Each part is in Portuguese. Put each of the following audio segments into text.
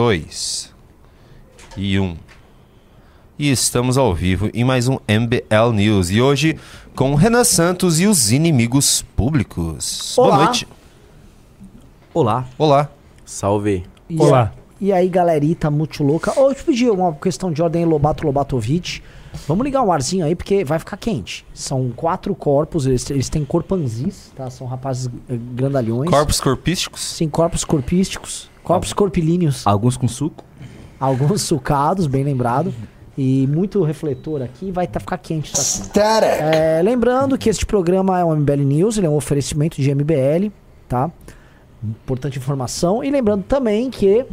2 e 1. Um. E estamos ao vivo em mais um MBL News. E hoje com Renan Santos e os inimigos públicos. Olá. Boa noite. Olá. Olá. Salve. E Olá. a- E aí, galerita muito louca. Eu te pedi uma questão de ordem Lobato Lobatovic. Vamos ligar um arzinho aí, porque vai ficar quente. São quatro corpos, eles, eles têm corpanzis, tá? São rapazes eh, grandalhões. Corpos corpísticos. Sim, corpos corpísticos. Corpos corpilíneos. Alguns com suco? Alguns sucados, bem lembrado. E muito refletor aqui, vai tá, ficar quente isso aqui. É, lembrando que este programa é um MBL News, ele é um oferecimento de MBL, tá? Importante informação. E lembrando também que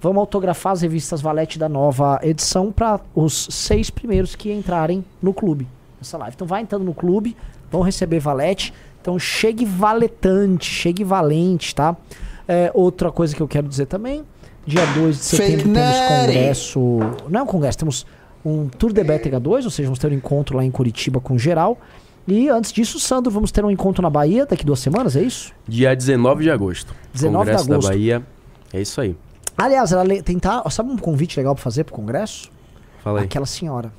vamos autografar as revistas Valete da nova edição para os seis primeiros que entrarem no clube. Nessa live. Então vai entrando no clube, vão receber Valete. Então chegue valetante, chegue valente, tá? É, outra coisa que eu quero dizer também, dia 2 de setembro temos congresso. Não é um congresso, temos um Tour de BTH 2, ou seja, vamos ter um encontro lá em Curitiba com geral. E antes disso, Sandro, vamos ter um encontro na Bahia daqui duas semanas, é isso? Dia 19 de agosto. 19 de Congresso agosto. da Bahia. É isso aí. Aliás, ela tentar. Sabe um convite legal pra fazer pro congresso? Fala aí. Aquela senhora.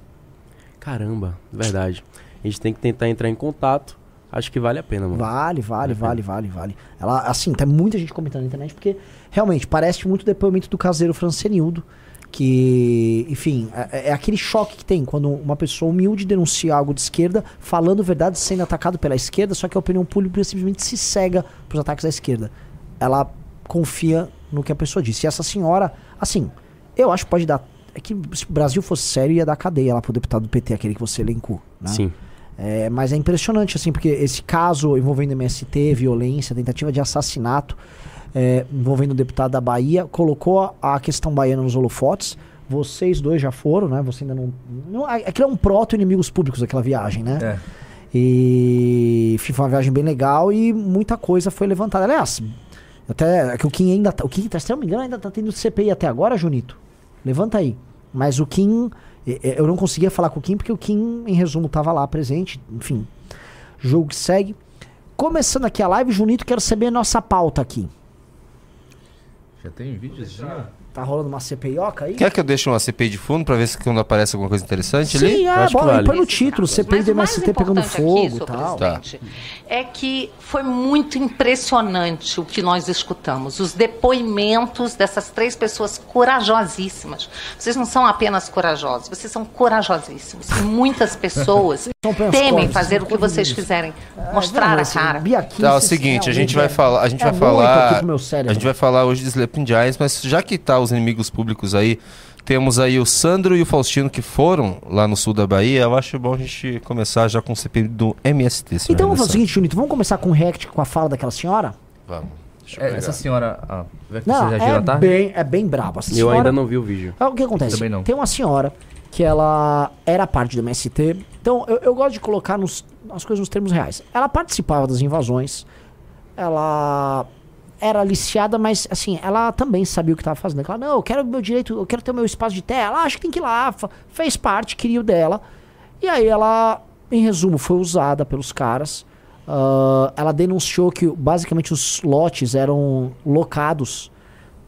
Caramba, verdade. A gente tem que tentar entrar em contato. Acho que vale a pena, mano. Vale, vale, Vale vale, vale. Ela, assim, tem muita gente comentando na internet, porque realmente parece muito o depoimento do caseiro Francenildo. Que, enfim, é, é aquele choque que tem quando uma pessoa humilde denuncia algo de esquerda, falando verdade, sendo atacado pela esquerda, só que a opinião pública simplesmente se cega pros ataques da esquerda. Ela confia no que a pessoa disse. E essa senhora, assim, eu acho que pode dar. É que se o Brasil fosse sério, ia dar cadeia lá pro deputado do PT, aquele que você elencou. Né? Sim. É, mas é impressionante, assim, porque esse caso envolvendo MST, violência, tentativa de assassinato, é, envolvendo o deputado da Bahia, colocou a, questão baiana nos holofotes. Vocês dois já foram, né? Você ainda não. não aquilo é um proto-inimigos públicos, aquela viagem, né? É. E foi uma viagem bem legal e muita coisa foi levantada. Aliás, até é que o Kim ainda tá. O Kim, tá, se eu não me engano, ainda tá tendo CPI até agora, Junito. Levanta aí. Mas o Kim. Eh, eh, Eu não conseguia falar com o Kim porque o Kim, em resumo, tava lá presente. Enfim. Jogo que segue. Começando aqui a live, Junito, quero saber a nossa pauta aqui. Já tem vídeos? Tá rolando uma CPIoca aí? Quer que eu deixe uma CPI de fundo pra ver se quando aparece alguma coisa interessante ali? Sim, ah, acho que bora, vale. põe no título, CPI do MST pegando fogo aqui, e tal. presidente, é que foi muito impressionante o que nós escutamos. Os depoimentos dessas três pessoas corajosíssimas. Vocês não são apenas corajosos, vocês são corajosíssimos. E muitas pessoas temem fazer o que vocês quiserem, É, mostrar a cara. Tá, é o seguinte, a gente vai realmente falar, a gente é vai falar, pro meu cérebro. a gente vai falar hoje de Sleeping Giants, mas já que tá os inimigos públicos aí, temos aí o Sandro e o Faustino que foram lá no sul da Bahia. Eu acho bom a gente começar já com o CPI do MST. Então vamos fazer o seguinte, Junito, vamos começar com o react com a fala daquela senhora? Vamos. Deixa eu É, essa senhora. Ah, Não, você já gira é bem, é bem braba. Essa Eu senhora- ainda não vi o vídeo. É, O que acontece? Também não. Tem uma senhora que ela era parte do MST. Então, eu, eu gosto de colocar nos, as coisas nos termos reais. Ela participava das invasões. Ela era aliciada, mas assim, ela também sabia o que estava fazendo. Ela, não, eu quero meu direito, eu quero ter o meu espaço de terra. Ela acha que tem que ir lá, fez parte, queria o dela. E aí ela, em resumo, foi usada pelos caras. Ah, ela denunciou que basicamente os lotes eram locados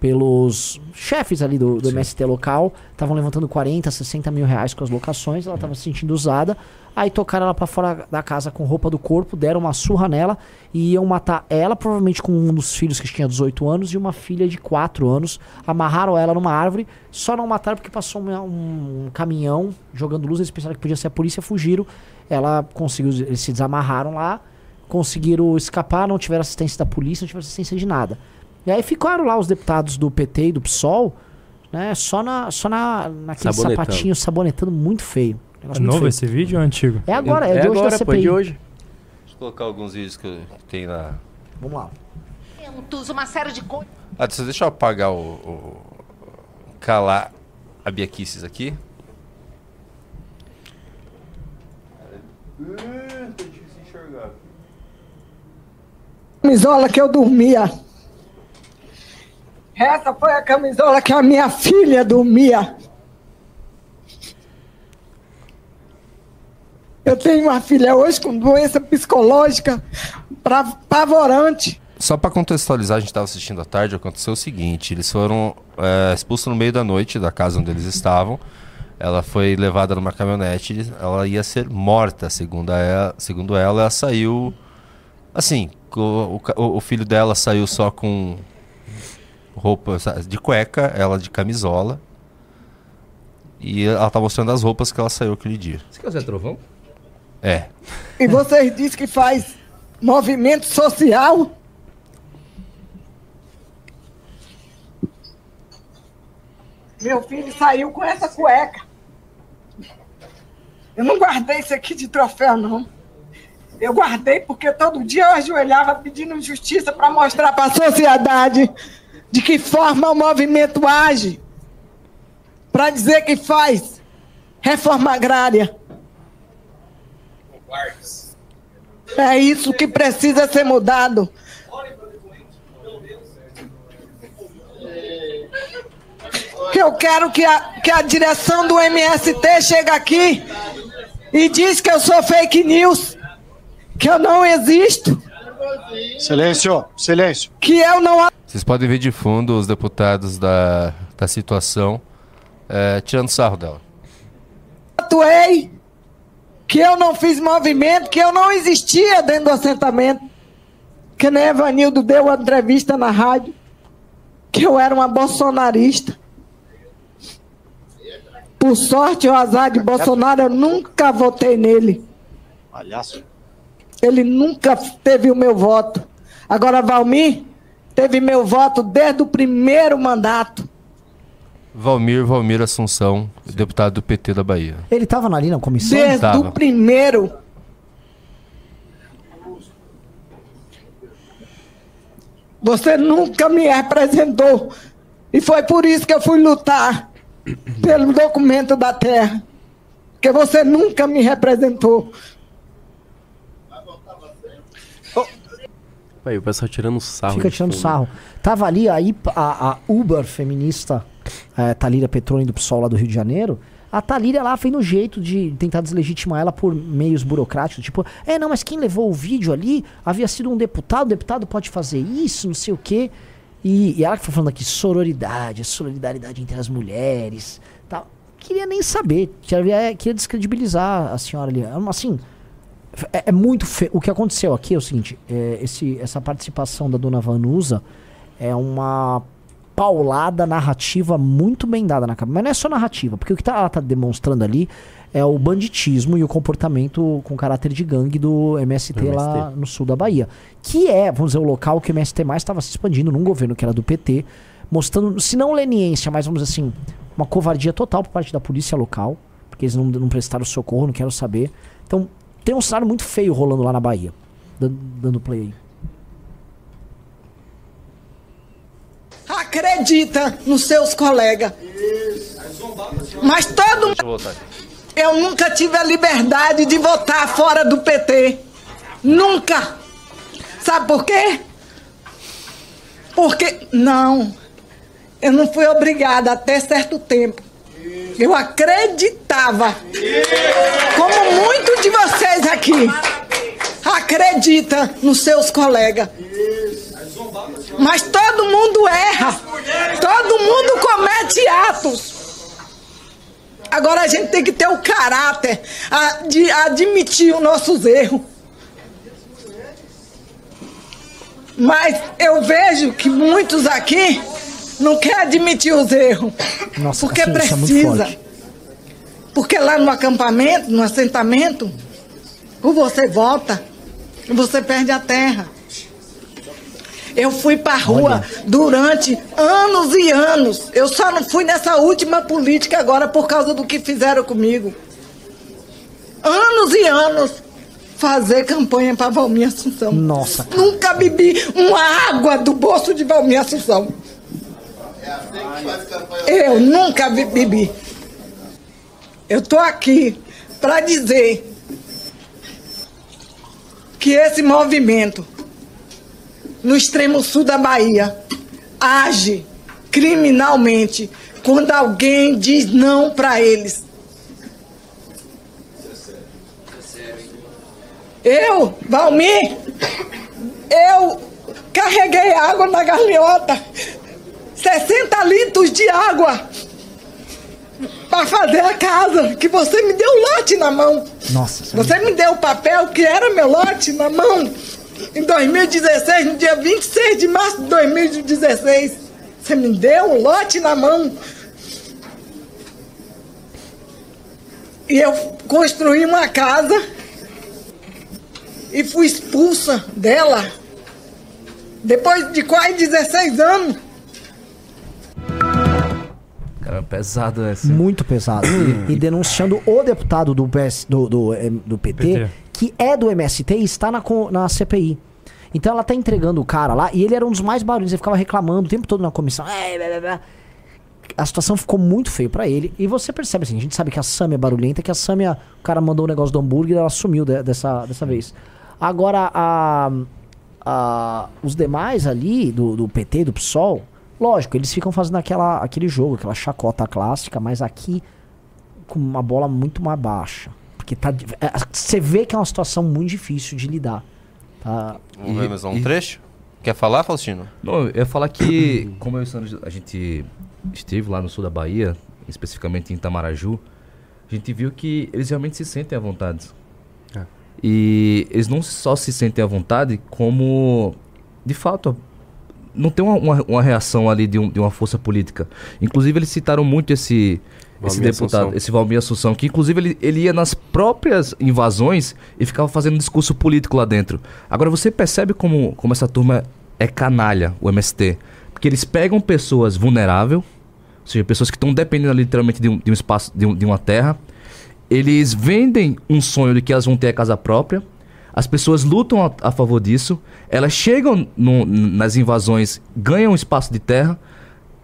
pelos chefes ali do, do MST local, estavam levantando 40, 60 mil reais com as locações, ela estava se sentindo usada, aí tocaram ela pra fora da casa com roupa do corpo, deram uma surra nela e iam matar ela, provavelmente com um dos filhos que tinha 18 anos e uma filha de 4 anos, amarraram ela numa árvore, só não mataram porque passou uma- um, caminhão jogando luz, eles pensaram que podia ser a polícia, fugiram, ela conseguiu, eles se desamarraram lá, conseguiram escapar, não tiveram assistência da polícia, não tiveram assistência de nada. E aí ficaram lá os deputados do PT e do PSOL, né, só na só na naquele Sabonetando. sapatinho sabonetando muito feio. É novo feio. esse vídeo ou é antigo? É agora, é, de hoje agora, da pô, é CPI. de hoje. Deixa eu colocar alguns vídeos que, eu- que tem lá. Vamos lá. Uma série de coisas. Ah, deixa eu apagar o, o- calar a Bia Kisses aqui. camisola que eu dormia. Essa foi a camisola que a minha filha dormia. Eu tenho uma filha hoje com doença psicológica pra- pavorante. Só pra contextualizar, a gente tava assistindo à tarde, aconteceu o seguinte, eles foram é, expulsos no meio da noite da casa onde eles estavam. Ela foi levada numa caminhonete, ela ia ser morta, segundo ela, segundo ela, ela saiu assim, o, o- o filho dela saiu só com roupa de cueca, ela de camisola. E ela tá mostrando as roupas que ela saiu aquele dia. Você quer o Zé Trovão? É. E vocês dizem que faz movimento social? Meu filho saiu com essa cueca. Eu não guardei isso aqui de troféu, não. Eu guardei porque todo dia eu ajoelhava pedindo justiça para mostrar para a sociedade de que forma o movimento age. Para dizer que faz reforma agrária. É isso que precisa ser mudado. Que eu quero que a, que a direção do MST chegue aqui e diz que eu sou fake news, que eu não existo, Silêncio, silêncio. que eu não Vocês podem ver de fundo os deputados da, da situação é, tirando sarro dela. atuei, que eu não fiz movimento, que eu não existia dentro do assentamento. Que nem Evanildo deu uma entrevista na rádio, que eu era uma bolsonarista. Por sorte ou azar de Bolsonaro, eu nunca votei nele. Palhaço. Ele nunca teve o meu voto. Agora, Valmir teve meu voto desde o primeiro mandato. Valmir, Valmir Assunção, deputado do PT da Bahia. Ele tava ali na comissão? Desde o primeiro. Você nunca me representou. E foi por isso que eu fui lutar pelo documento da terra. Porque você nunca me representou. Aí, o pessoal tirando sarro. Fica tirando fundo. sarro. Tava ali aí a, a Uber feminista, é, Thalíria Petrone do PSOL lá do Rio de Janeiro. A Thalíria lá fez no jeito de tentar deslegitimar ela por meios burocráticos. Tipo, é, não, mas quem levou o vídeo ali havia sido um deputado. O deputado pode fazer isso, não sei o quê. E, e ela que foi falando aqui, sororidade, solidariedade entre as mulheres. Tal. Queria nem saber. Queria, queria descredibilizar a senhora ali. Assim, é, é muito feio. O que aconteceu aqui é o seguinte: é, esse, essa participação da dona Vanusa é uma paulada narrativa muito bem dada na cabeça. Mas não é só narrativa, porque o que tá, ela tá demonstrando ali é o banditismo e o comportamento com caráter de gangue do MST, Do lá MST. no sul da Bahia. Que é, vamos dizer, o local que o MST mais estava se expandindo num governo que era do PT, mostrando, se não leniência, mas vamos dizer assim, uma covardia total por parte da polícia local, porque eles não, não prestaram socorro, não quero saber. Então, tem um cenário muito feio rolando lá na Bahia. Dando, dando play aí. Acredita nos seus colegas. Mas todo mundo. Eu nunca tive a liberdade de votar fora do PT. Nunca. Sabe por quê? Porque. Não. Eu não fui obrigada até certo tempo. Eu acreditava. Como muitos de vocês aqui. Acredita nos seus colegas. Mas todo mundo erra. Todo mundo comete atos. Agora a gente tem que ter o caráter de admitir os nossos erros. Mas eu vejo que muitos aqui não querem admitir os erros. Nossa, porque assim, isso é precisa. porque lá no acampamento, no assentamento, ou você volta, ou você perde a terra. Eu fui pra rua durante anos e anos. Eu só não fui nessa última política agora por causa do que fizeram comigo. Anos e anos fazer campanha para Valmir Assunção. Nossa, cara. Nunca bebi uma água do bolso de Valmir Assunção. Eu nunca be- bebi. Eu tô aqui para dizer que esse movimento no extremo sul da Bahia age criminalmente quando alguém diz não para eles. Eu, Valmir, eu Carreguei água na galinhota. 60 litros de água. Para fazer a casa. Que você me deu lote na mão. Nossa, Você me deu o papel que era meu lote na mão. Em 2016, no dia 26 de março de 2016. Você me deu o lote na mão. E eu construí uma casa e fui expulsa dela depois de quase 16 anos. Pesado essa. muito pesado. e denunciando o deputado do, PS, do, do, eh, do PT, PT. que é do MST e está na, na CPI. Então ela tá entregando o cara lá, e ele era um dos mais barulhos, ele ficava reclamando o tempo todo na comissão. "É, blá, blá." A situação ficou muito feia pra ele. E você percebe assim, a gente sabe que a Samia é barulhenta, que a Samia, o cara mandou o negócio do hambúrguer, ela sumiu de- dessa, dessa vez. Agora, a, a- os demais ali, do, do PT, do PSOL, lógico, eles ficam fazendo aquela, aquele jogo, aquela chacota clássica, mas aqui com uma bola muito mais baixa. Porque tá. é, Você vê que é uma situação muito difícil de lidar. Tá? Vamos ver mais um e- trecho? Quer falar, Faustino? Não, eu ia falar que, como eu e o Sandro, a gente esteve lá no sul da Bahia, especificamente em Itamaraju, a gente viu que eles realmente se sentem à vontade. É. E eles não só se sentem à vontade, como, de fato, não tem uma, uma, uma reação ali de, um- de uma força política. Inclusive, eles citaram muito esse, esse deputado, Assunção. esse Valmir Assunção, que inclusive ele, ele ia nas próprias invasões e ficava fazendo discurso político lá dentro. Agora, você percebe como, como essa turma é canalha, o MST. Porque eles pegam pessoas vulneráveis, ou seja, pessoas que estão dependendo literalmente de um, de um espaço, de, um- de uma terra. Eles vendem um sonho de que elas vão ter a casa própria. As pessoas lutam a, a favor disso. Elas chegam no- nas invasões, ganham um espaço de terra.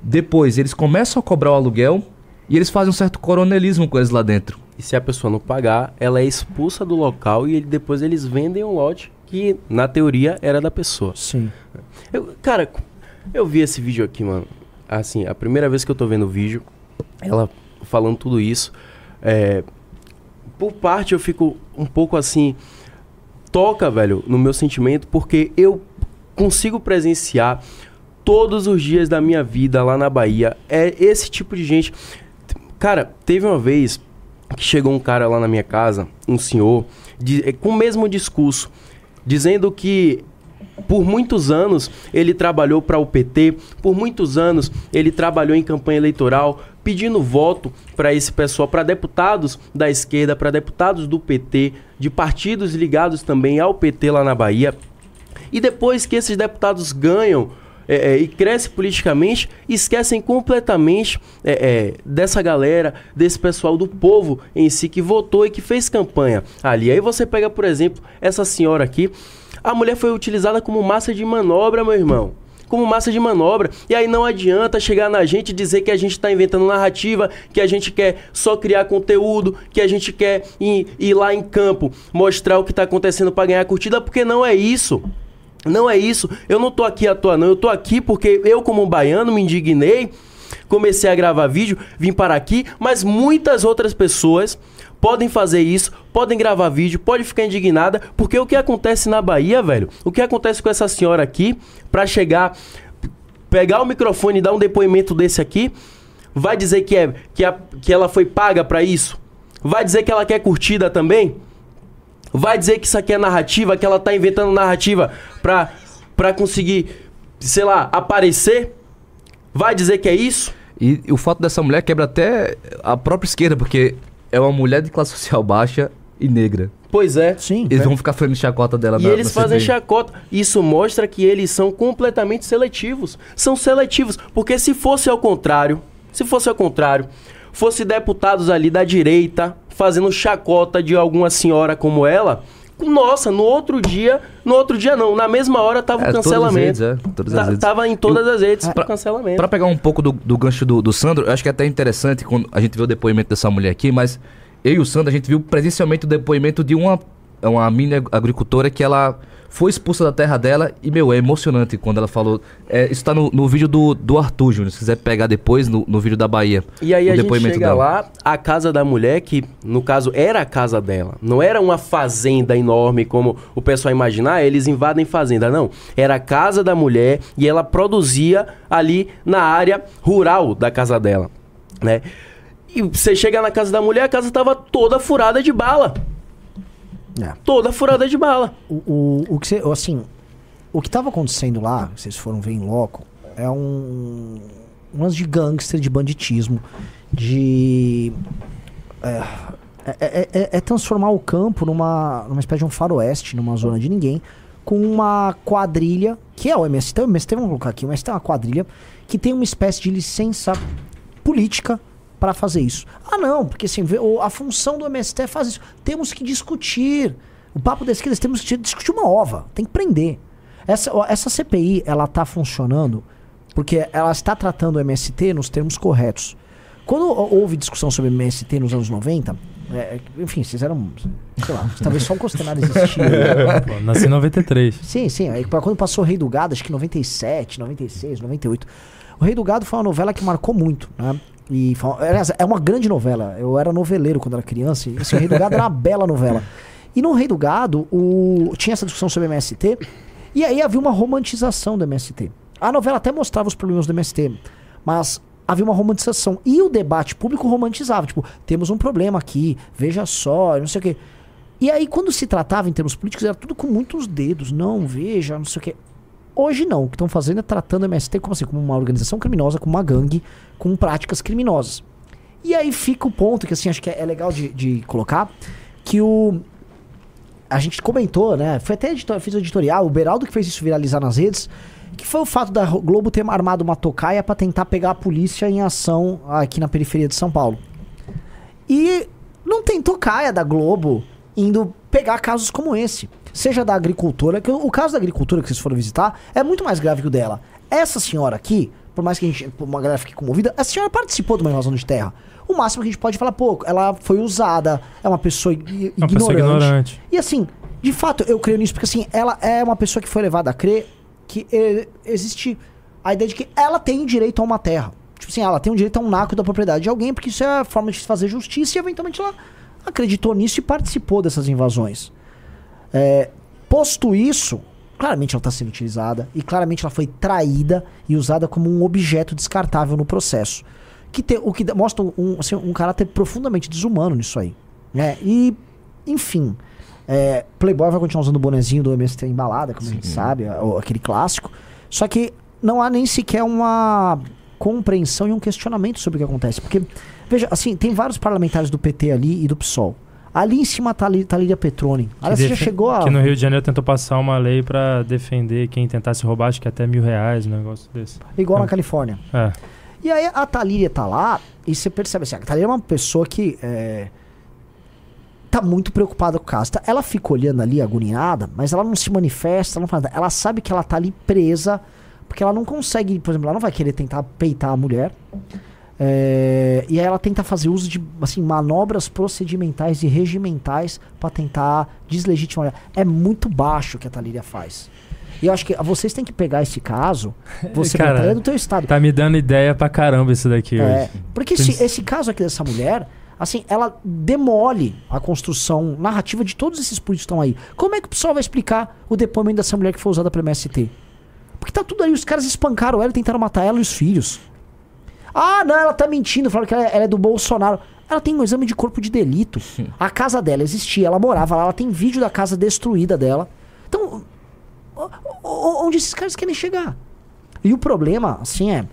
Depois, eles começam a cobrar o aluguel e eles fazem um certo coronelismo com eles lá dentro. E se a pessoa não pagar, ela é expulsa do local e ele- depois eles vendem um lote que, na teoria, era da pessoa. Sim. Eu- cara, eu vi esse vídeo aqui, mano. Assim, a primeira vez que eu tô vendo o vídeo, ela falando tudo isso. é, por parte eu fico um pouco assim. Toca, velho, no meu sentimento, porque eu consigo presenciar todos os dias da minha vida lá na Bahia. É esse tipo de gente. Cara, teve uma vez que chegou um cara lá na minha casa, um senhor, de- eh, com o mesmo discurso, dizendo que por muitos anos ele trabalhou para o PT, por muitos anos ele trabalhou em campanha eleitoral, pedindo voto para esse pessoal, para deputados da esquerda, para deputados do PT, de partidos ligados também ao PT lá na Bahia. E depois que esses deputados ganham é, é, e crescem politicamente, esquecem completamente é, é, dessa galera, desse pessoal do povo em si que votou e que fez campanha ali. Aí você pega, por exemplo, essa senhora aqui. A mulher foi utilizada como massa de manobra, meu irmão. Como massa de manobra. E aí não adianta chegar na gente e dizer que a gente está inventando narrativa, que a gente quer só criar conteúdo, que a gente quer ir, ir lá em campo mostrar o que está acontecendo para ganhar curtida, porque não é isso. Não é isso. Eu não tô aqui à toa, não. Eu tô aqui porque eu, como baiano, me indignei, comecei a gravar vídeo, vim para aqui, mas muitas outras pessoas podem fazer isso, podem gravar vídeo, pode ficar indignada, porque o que acontece na Bahia, velho, o que acontece com essa senhora aqui, pra chegar, pegar o microfone e dar um depoimento desse aqui, vai dizer que, é, que, a, que ela foi paga pra isso? Vai dizer que ela quer curtida também? Vai dizer que isso aqui é narrativa, que ela tá inventando narrativa pra, pra conseguir, sei lá, aparecer? Vai dizer que é isso? E o fato dessa mulher quebra até a própria esquerda, porque é uma mulher de classe social baixa e negra. Pois é. Sim. Eles é. vão ficar fazendo chacota dela E na- eles na fazem CPI. chacota. Isso mostra que eles são completamente seletivos. São seletivos. Porque se fosse ao contrário, se fosse ao contrário, fosse deputados ali da direita fazendo chacota de alguma senhora como ela, nossa, no outro dia, no outro dia não, na mesma hora tava É, o todas as cancelamento. redes, é, todas as Ta- redes. Tava em todas as redes Pra- o cancelamento. Pra pegar um pouco do, do gancho do, do Sandro, eu acho que é até interessante quando a gente vê o depoimento dessa mulher aqui, mas eu e o Sandro, a gente viu presencialmente o depoimento de uma é uma mini ag- agricultora que ela foi expulsa da terra dela e, meu, é emocionante quando ela falou. É, isso tá no, no vídeo do, do Arthur, Júnior, se quiser pegar depois, no, no vídeo da Bahia. E aí a gente chega dela. lá, a casa da mulher, que no caso era a casa dela. Não era uma fazenda enorme como o pessoal imaginar, eles invadem fazenda, não. Era a casa da mulher e ela produzia ali na área rural da casa dela, né? E você chega na casa da mulher, a casa tava toda furada de bala. É. Toda furada de bala. O, o, o que você, assim, o que tava acontecendo lá, vocês foram ver em loco, é um um lance de gangster, de banditismo, de é, é, é- é transformar o campo numa, numa espécie de um faroeste, numa zona de ninguém, com uma quadrilha, que é o MST, o MST, vamos colocar aqui, o MST é uma quadrilha que tem uma espécie de licença política para fazer isso. Ah, não, porque assim, a função do MST é fazer isso. Temos que discutir. O papo da esquerda, temos que discutir uma ova. Tem que prender. Essa, essa CPI, ela tá funcionando porque ela está tratando o MST nos termos corretos. Quando hou- houve discussão sobre MST nos anos 90, é, enfim, vocês eram, sei lá, talvez só o Costenaro existia. Pô, nasci em 93. Sim, sim. Aí, quando passou o Rei do Gado, acho que 97, 96, 98. O Rei do Gado foi uma novela que marcou muito, né? E é uma grande novela. Eu era noveleiro quando era criança. E assim, o Rei do Gado era uma bela novela. E no Rei do Gado, o, tinha essa discussão sobre MST. E aí havia uma romantização do MST. A novela até mostrava os problemas do MST. Mas havia uma romantização. E o debate público romantizava. Tipo, temos um problema aqui, veja só, não sei o quê. E aí, quando se tratava em termos políticos, era tudo com muitos dedos. Não, veja, não sei o quê. Hoje não. O que estão fazendo é tratando o MST como assim, como uma organização criminosa, como uma gangue, com práticas criminosas. E aí fica o ponto que assim, acho que é, é legal de, de colocar, que o. A gente comentou, né? Foi até editor, fiz editorial, o Beraldo que fez isso viralizar nas redes, que foi o fato da Globo ter armado uma tocaia pra tentar pegar a polícia em ação aqui na periferia de São Paulo. E não tem tocaia da Globo indo pegar casos como esse. Seja da agricultora, que o, o caso da agricultura que vocês foram visitar é muito mais grave que o dela. Essa senhora aqui, por mais que a gente, uma galera fique comovida, essa senhora participou de uma invasão de terra. O máximo que a gente pode falar, pô, ela foi usada, é uma pessoa i- É uma pessoa ignorante. ignorante. E assim, de fato, eu creio nisso, porque assim, ela é uma pessoa que foi levada a crer que eh, existe a ideia de que ela tem direito a uma terra. Tipo assim, ela tem um direito a um naco da propriedade de alguém, porque isso é a forma de se fazer justiça, e eventualmente ela acreditou nisso e participou dessas invasões. É, posto isso, claramente ela está sendo utilizada, e claramente ela foi traída e usada como um objeto descartável no processo. Que tem, o que mostra um, assim, um caráter profundamente desumano nisso aí. Né? E, enfim, é, Playboy vai continuar usando o bonezinho do MST embalada, como a gente sabe, aquele clássico. Só que não há nem sequer uma compreensão e um questionamento sobre o que acontece. Porque, veja, assim, tem vários parlamentares do PT ali e do PSOL. Ali em cima tá, ali, tá a Lídia Petroni. Que Aliás, você já chegou a. Que no Rio de Janeiro tentou passar uma lei pra defender quem tentasse roubar, acho que até mil reais, um negócio desse. Igual na É. Califórnia. É. E aí a Thalíria tá lá e você percebe assim, a Thalíria é uma pessoa que é, tá muito preocupada com o caso. Tá- Ela fica olhando ali agoniada, mas ela não se manifesta, não faz nada. Ela sabe que ela tá ali presa, porque ela não consegue, por exemplo, ela não vai querer tentar peitar a mulher. É, e aí ela tenta fazer uso de assim, manobras procedimentais e regimentais pra tentar deslegitimar. É muito baixo o que a Thalíria faz. E eu acho que vocês têm que pegar esse caso, você Cara, Thalíria, do teu estado. Tá me dando ideia pra caramba isso daqui É, hoje. porque Tem- esse, esse caso aqui dessa mulher, assim, ela demole a construção narrativa de todos esses políticos que estão aí. Como é que o pessoal vai explicar o depoimento dessa mulher que foi usada pelo MST? Porque tá tudo aí, os caras espancaram ela e tentaram matar ela e os filhos. Ah, não, ela tá mentindo, falaram que ela, ela é do Bolsonaro. Ela tem um exame de corpo de delito. A casa dela existia, ela morava lá, ela tem vídeo da casa destruída dela. Então, onde esses caras querem chegar? E o problema, assim, é.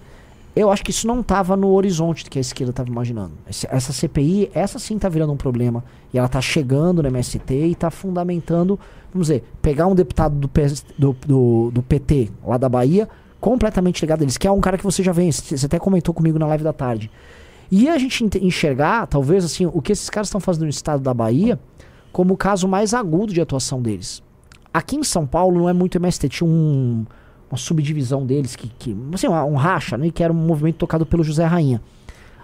Eu acho que isso não estava no horizonte que a esquerda estava imaginando. Essa CPI, essa sim tá virando um problema. E ela tá chegando no MST e tá fundamentando, vamos dizer, pegar um deputado do, PS do, do, do PT lá da Bahia, completamente ligado a eles, que é um cara que você já vem, você até comentou comigo na live da tarde. E a gente ente- enxergar, talvez, assim, o que esses caras estão fazendo no estado da Bahia como o caso mais agudo de atuação deles. Aqui em São Paulo não é muito MST, tinha um, uma subdivisão deles, que, que assim, uma- um racha, né, que era um movimento tocado pelo José Rainha.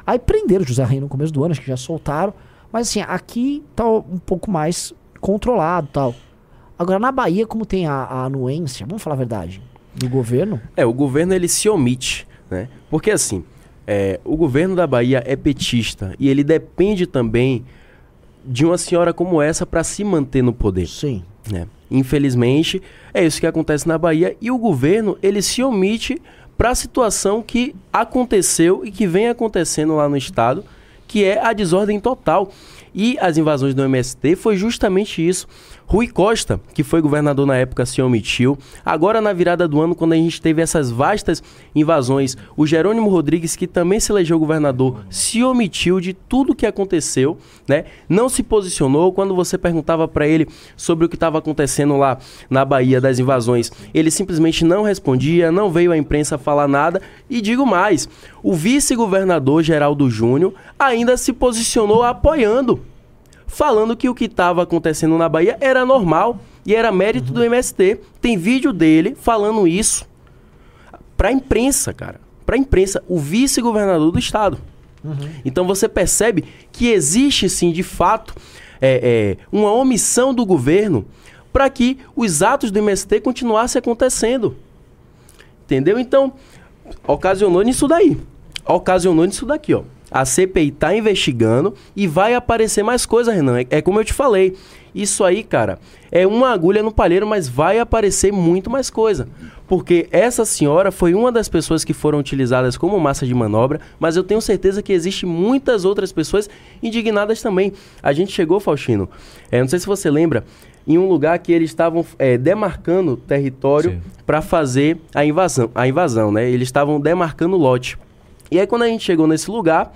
Aí prenderam o José Rainha no começo do ano, acho que já soltaram. Mas assim, aqui tá um pouco mais controlado tal. Agora, na Bahia, como tem a, a anuência, vamos falar a verdade, do governo, É, o governo ele se omite, né? Porque assim, é, o governo da Bahia é petista e ele depende também de uma senhora como essa para se manter no poder. sim. né? Infelizmente, é isso que acontece na Bahia e o governo ele se omite para a situação que aconteceu e que vem acontecendo lá no estado, que é a desordem total. E as invasões do MST foi justamente isso. Rui Costa, que foi governador na época, se omitiu. Agora, na virada do ano, quando a gente teve essas vastas invasões, o Jerônimo Rodrigues, que também se elegeu governador, se omitiu de tudo que aconteceu, né? Não se posicionou. Quando você perguntava para ele sobre o que estava acontecendo lá na Bahia das invasões, ele simplesmente não respondia, não veio à imprensa falar nada. E digo mais, o vice-governador Geraldo Júnior ainda se posicionou apoiando falando que o que estava acontecendo na Bahia era normal e era mérito do MST. Tem vídeo dele falando isso pra imprensa, cara. Pra imprensa, o vice-governador do estado. Então você percebe que existe sim, de fato, é, é, uma omissão do governo para que os atos do MST continuassem acontecendo. Entendeu? Então, ocasionou nisso daí. Ocasionou nisso daqui, ó. A CPI tá investigando e vai aparecer mais coisa, Renan. É, é como eu te falei. Isso aí, cara, é uma agulha no palheiro, mas vai aparecer muito mais coisa. Porque essa senhora foi uma das pessoas que foram utilizadas como massa de manobra, mas eu tenho certeza que existe muitas outras pessoas indignadas também. A gente chegou, Faustino, é, não sei se você lembra, em um lugar que eles estavam é, demarcando território para fazer a invasão, a invasão, né? Eles estavam demarcando lote. E aí quando a gente chegou nesse lugar,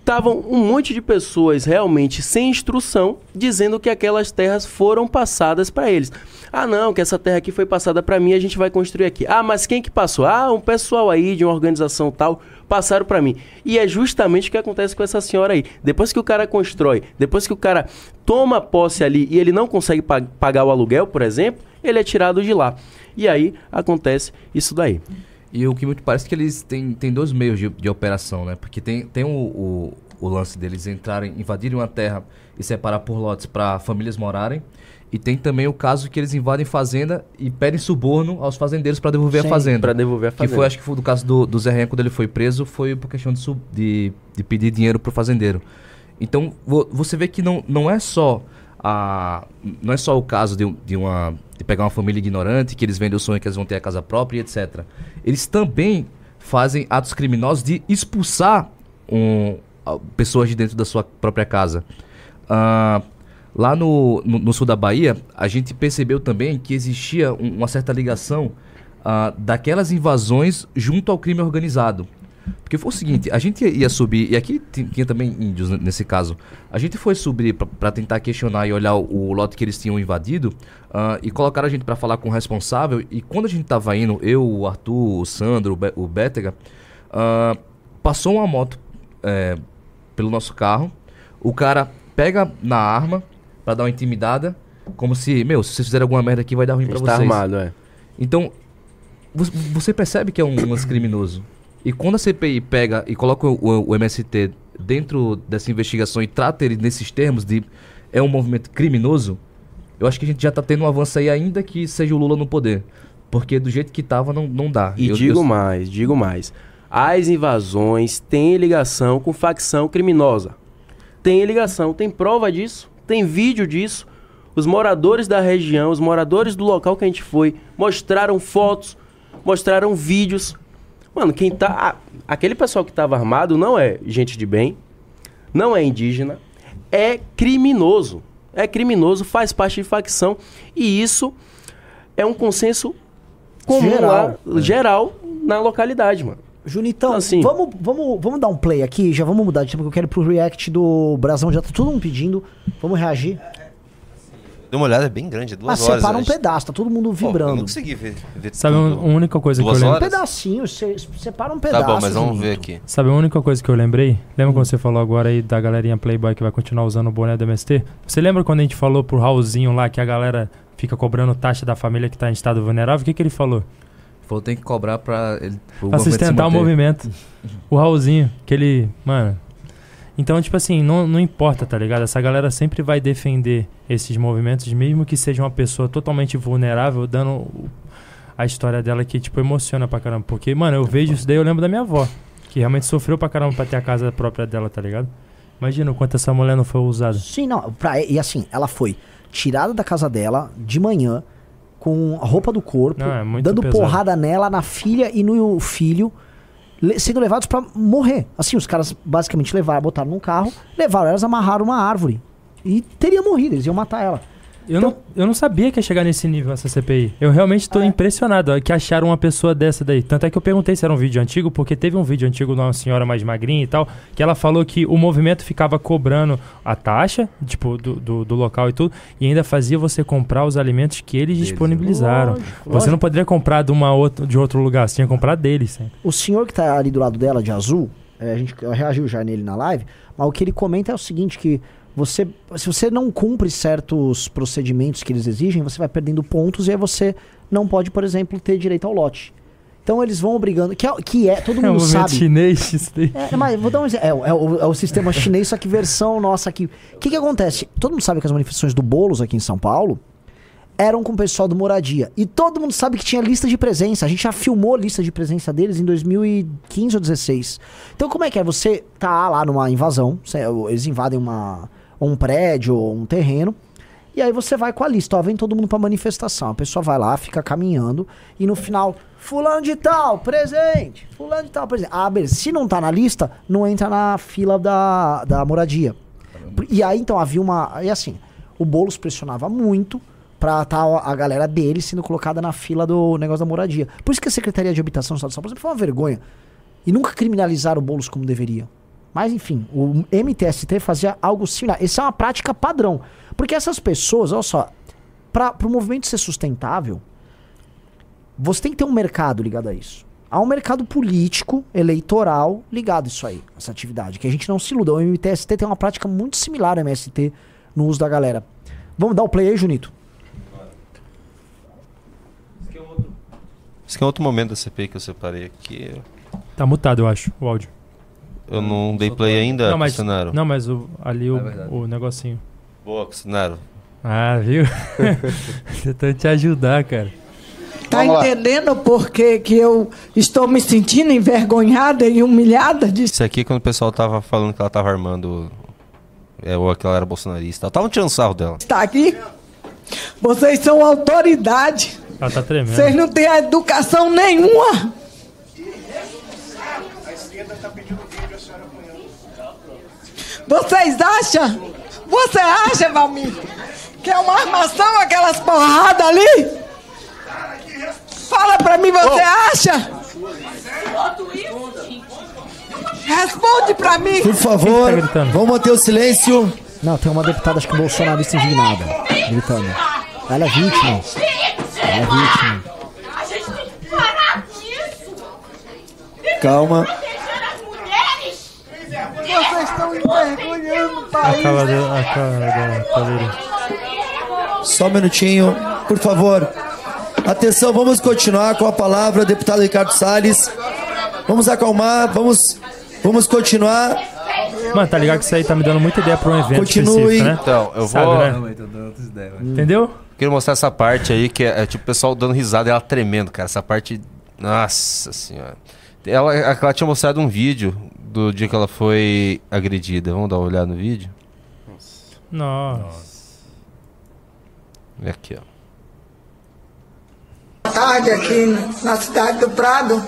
estavam um monte de pessoas realmente sem instrução dizendo que aquelas terras foram passadas para eles. Ah, não, que essa terra aqui foi passada para mim, a gente vai construir aqui. Ah, mas quem que passou? Ah, um pessoal aí de uma organização tal passaram para mim. E é justamente o que acontece com essa senhora aí. Depois que o cara constrói, depois que o cara toma posse ali e ele não consegue pa- pagar o aluguel, por exemplo, ele é tirado de lá. E aí acontece isso daí. E o que me parece que eles têm, têm dois meios de, de operação, né? Porque tem, tem o, o, o lance deles entrarem, invadirem uma terra e separar por lotes para famílias morarem. E tem também o caso que eles invadem fazenda e pedem suborno aos fazendeiros para devolver Sim, a fazenda. Para devolver a Que fazenda. foi, acho que foi do caso do, do Zé Renha, quando ele foi preso, foi por questão de, sub- de, de pedir dinheiro pro fazendeiro. Então, vo- você vê que não, não é só a não é só o caso de, de uma de pegar uma família ignorante que eles vendem o sonho que eles vão ter a casa própria etc. Eles também fazem atos criminosos de expulsar um, pessoas de dentro da sua própria casa. Ah, lá no, no, no sul da Bahia, a gente percebeu também que existia um- uma certa ligação ah, daquelas invasões junto ao crime organizado. Porque foi o seguinte, a gente ia subir, e aqui ti- tinha também índios nesse caso, a gente foi subir para tentar questionar e olhar o, o lote que eles tinham invadido ah, e colocaram a gente para falar com o responsável. E quando a gente tava indo, eu, o Arthur, o Sandro, o, Be o Bétega, ah, passou uma moto eh, pelo nosso carro, o cara pega na arma para dar uma intimidada, como se, meu, se vocês fizerem alguma merda aqui vai dar ruim pra Está vocês. armado, é. Então, vo- você percebe que é um lance criminoso. E quando a CPI pega e coloca o, o MST dentro dessa investigação e trata ele nesses termos de é um movimento criminoso, eu acho que a gente já tá tendo um avanço aí, ainda que seja o Lula no poder. Porque do jeito que tava, não, não dá. E Eu- digo eu- mais, digo mais. As invasões têm ligação com facção criminosa. Tem ligação, tem prova disso, tem vídeo disso. Os moradores da região, os moradores do local que a gente foi, mostraram fotos, mostraram vídeos. Mano, quem tá. aquele pessoal que tava armado não é gente de bem, não é indígena, é criminoso. É criminoso, faz parte de facção. E isso é um consenso comum Geral. lá, geral na localidade, mano. Junitão, Então, assim- vamos, vamos, vamos dar um play aqui, já vamos mudar de tempo, porque eu quero pro react do Brasão, já tá todo mundo pedindo. Vamos reagir. Dê uma olhada, é bem grande, é duas Mas horas. separa um pedaço, tá todo mundo Pô, eu vibrando. não consegui ver, ver Sabe tudo. um- a única coisa Duas que eu um lembro? horas? pedacinho, você separa um Tá pedaço. bom, mas vamos ver aqui. Sabe a única coisa que eu lembrei? Lembra quando você falou agora aí da galerinha Playboy que vai continuar usando o boné do MST? Você lembra quando a gente falou pro Raulzinho lá que a galera fica cobrando taxa da família que tá em estado vulnerável? O que, que ele falou? Falou tem que cobrar pra ele. Pra sustentar o movimento. O Raulzinho, que ele. Mano. Então, tipo assim, não, não importa, tá ligado? Essa galera sempre vai defender esses movimentos, mesmo que seja uma pessoa totalmente vulnerável, dando a história dela que, tipo, emociona pra caramba. Porque, mano, eu vejo isso daí, eu lembro da minha avó, que realmente sofreu pra caramba pra ter a casa própria dela, tá ligado? Imagina o quanto essa mulher não foi usada. Sim, não. Pra, e assim, ela foi tirada da casa dela de manhã com a roupa do corpo, Não, é dando pesado. porrada nela, na filha e no filho, sendo levados pra morrer. Assim, os caras basicamente levaram, botaram num carro, levaram elas, amarraram uma árvore. E teria morrido, eles iam matar ela. Eu, Então- não, eu não sabia que ia chegar nesse nível essa CPI. Eu realmente tô É. impressionado ó, que acharam uma pessoa dessa daí. Tanto é que eu perguntei se era um vídeo antigo, porque teve um vídeo antigo de uma senhora mais magrinha e tal, que ela falou que o movimento ficava cobrando a taxa, tipo, do, do, do local e tudo, e ainda fazia você comprar os alimentos que eles disponibilizaram. Lógico, Você lógico. não poderia comprar de, uma outra, de outro lugar, você tinha que comprar deles sempre. O senhor que tá ali do lado dela, de azul, é, a gente reagiu já nele na live, mas o que ele comenta é o seguinte, que você, se você não cumpre certos procedimentos que eles exigem, você vai perdendo pontos e aí você não pode, por exemplo, ter direito ao lote. Então eles vão obrigando, que é, que é todo É mundo movimento sabe. chinês. É, mas vou dar um exemplo. É, o- é o, é o sistema chinês, só que versão nossa aqui. O que, que acontece? Todo mundo sabe que as manifestações do Boulos aqui em São Paulo eram com o pessoal do Moradia. E todo mundo sabe que tinha lista de presença. A gente já filmou a lista de presença deles em 2015 ou 2016. Então como é que é? Você tá lá numa invasão, eles invadem uma, um prédio ou um terreno. E aí você vai com a lista, ó, vem todo mundo pra manifestação. A pessoa vai lá, fica caminhando e no final, fulano de tal, presente, fulano de tal, presente. Ah, beleza. Se não tá na lista, não entra na fila da, da moradia. E aí então havia uma, e assim, o Boulos pressionava muito pra tá a galera dele sendo colocada na fila do negócio da moradia. Por isso que a Secretaria de Habitação do Estado de São Paulo foi uma vergonha. E nunca criminalizaram o Boulos como deveria. Mas enfim, o MTST fazia algo similar. Essa é uma prática padrão. Porque essas pessoas, olha só, para o movimento ser sustentável, você tem que ter um mercado ligado a isso. Há um mercado político, eleitoral, ligado a isso aí, essa atividade. Que a gente não se iluda. O MTST tem uma prática muito similar ao MST no uso da galera. Vamos dar o play aí, Junito. Esse aqui é outro momento da CPI que eu separei aqui. Tá mutado, eu acho, o áudio. Eu não dei play ainda, não, mas, Bolsonaro. não, mas o, ali o, É o negocinho. Boa, Bolsonaro. Ah, viu? Tentando te ajudar, cara. Tá entendendo por que, que eu estou me sentindo envergonhada e humilhada de Isso aqui é quando o pessoal tava falando que ela tava armando. É, ou que ela era bolsonarista. Estavam tirando sarro dela. estar aqui? Vocês são autoridade. Ela tá tremendo. Vocês não têm educação nenhuma. Vocês acham? Você acha, Valmir, que é uma armação aquelas porradas ali? Fala pra mim, você acha? Responde pra mim. Por favor, tá vamos manter o silêncio. Não, tem uma deputada, acho que bolsonarista indignada, gritando. Ela é vítima. Ela é vítima. A gente tem que parar com isso! Calma. Proteger as mulheres! Vocês estão envergonhando o A país. cara da, a cara da Toledo. Só um minutinho, por favor. Atenção, vamos continuar com a palavra, deputado Ricardo Salles. Vamos acalmar, vamos, vamos continuar. Mano, tá ligado que isso aí tá me dando muita ideia pra um evento Continue. específico, né? Então, eu Sabe, vou. né? Entendeu? Queria mostrar essa parte aí, que é, é tipo o pessoal dando risada ela tremendo, cara. Essa parte. Nossa senhora. Ela, ela tinha mostrado um vídeo do dia que ela foi agredida. Vamos dar uma olhada no vídeo? Nossa. Vê aqui, ó. tarde aqui na cidade do Prado.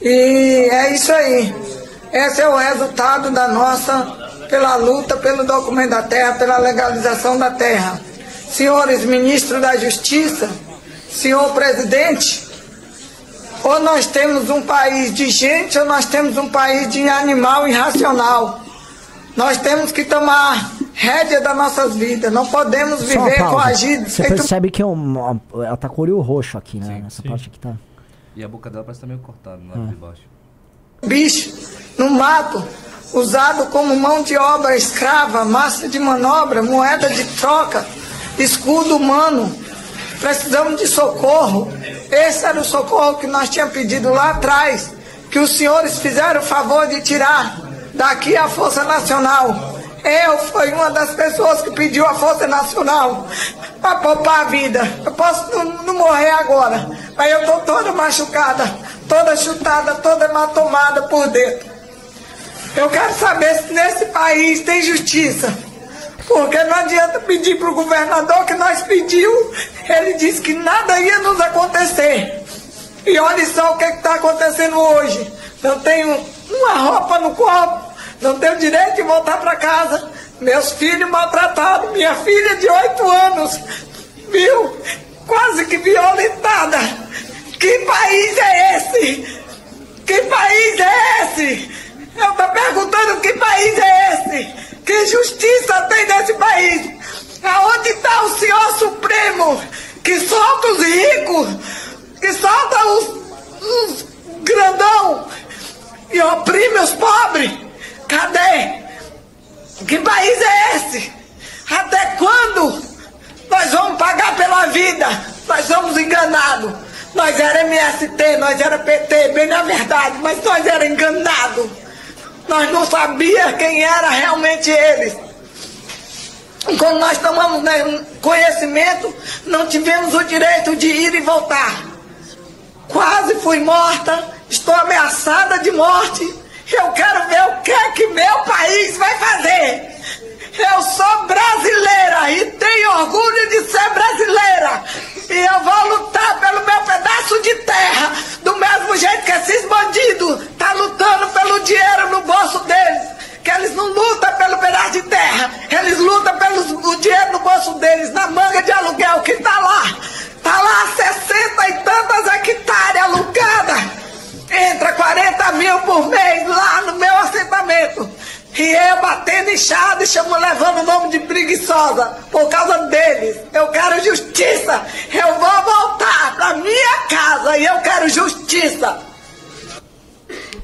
E é isso aí. Esse é o resultado da nossa, pela luta pelo documento da terra, pela legalização da terra. Senhores ministros da Justiça, senhor presidente, ou nós temos um país de gente ou nós temos um país de animal irracional. Nós temos que tomar rédea das nossas vidas. Não podemos viver coagidos. Você feito percebe que é uma, ela tá com o olho roxo aqui, né? Nessa sim. parte aqui tá. E a boca dela parece que tá meio cortada no lado de baixo. bicho no mato, usado como mão de obra escrava, massa de manobra, moeda de troca, escudo humano. Precisamos de socorro. Esse era o socorro que nós tínhamos pedido lá atrás, que os senhores fizeram o favor de tirar daqui à Força Nacional. Eu fui uma das pessoas que pediu a Força Nacional para poupar a vida. Eu posso não, não morrer agora, mas eu estou toda machucada, toda chutada, toda hematomada por dentro. Eu quero saber se nesse país tem justiça. Porque não adianta pedir para o governador que nós pediu. Ele disse que nada ia nos acontecer. E olha só o que está acontecendo hoje. Eu tenho uma roupa no corpo, não tenho direito de voltar para casa. Meus filhos maltratados, minha filha de 8 anos, viu? Quase que violentada. Que país é esse? Que país é esse? Eu estou perguntando que país é esse? Que justiça tem nesse país? Aonde está o Senhor Supremo que solta os ricos, que solta os, os grandão e oprime os pobres? Cadê? Que país é esse? Até quando nós vamos pagar pela vida? Nós somos enganados. Nós era MST, nós era PT, bem na verdade, mas nós era enganados. Nós não sabíamos quem era realmente eles. Quando nós tomamos né, conhecimento, não tivemos o direito de ir e voltar. Quase fui morta, estou ameaçada de morte. Eu quero ver o que é que meu país vai fazer. Eu sou brasileira e tenho orgulho de ser brasileira. E eu vou lutar pelo meu pedaço de terra, do mesmo jeito que esses bandidos tá lutando pelo dinheiro no bolso deles. Que eles não lutam pelo pedaço de terra, eles lutam pelo dinheiro no bolso deles, na manga de aluguel que tá lá. Tá lá 60 e tantas hectares alugadas. Entra 40 mil por mês lá no meu assentamento. E eu batendo inchado e chamo, levando o nome de preguiçosa por causa deles. Eu quero justiça. Eu vou voltar pra minha casa e eu quero justiça.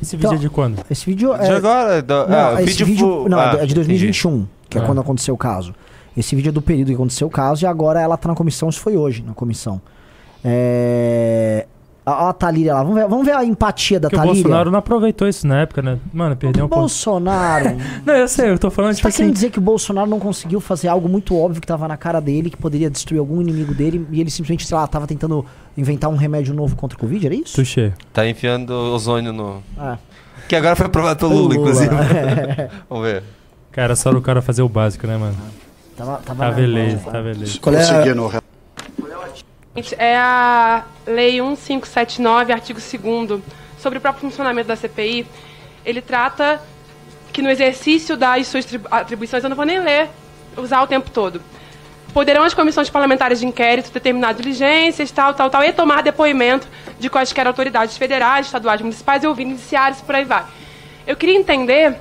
Esse vídeo é de quando? Esse vídeo é. De agora, do- não, ah, esse vídeo vídeo, não, ah, é de 2021, que é Ah. quando aconteceu o caso. Esse vídeo é do período que aconteceu o caso e agora ela tá na comissão, isso foi hoje na comissão. É. A, a Thalíria lá, vamos ver, vamos ver a empatia da Porque o Thalíria. Bolsonaro não aproveitou isso na época, né? Mano, perdeu um pouco. Bolsonaro. Não, eu sei, eu tô falando, Você tipo tá querendo assim. dizer que o Bolsonaro não conseguiu fazer algo muito óbvio que tava na cara dele, que poderia destruir algum inimigo dele, e ele simplesmente, sei lá, tava tentando inventar um remédio novo contra o Covid, era isso? Tuxê. Tá enfiando ozônio no. Ah. Que agora foi aprovado pelo Lula, inclusive. Vamos ver. Cara, só o cara fazer o básico, né, mano? Tava, tava Tá na- beleza, tá beleza. Qual é Conseguindo. É a Lei 1579, artigo 2 sobre o próprio funcionamento da CPI. Ele trata que no exercício das suas tribu- atribuições, eu não vou nem ler, usar o tempo todo. Poderão as comissões parlamentares de inquérito determinar diligências, tal, tal, tal, e tomar depoimento de quaisquer autoridades federais, estaduais, municipais ouvir noticiários, por aí vai. Eu queria entender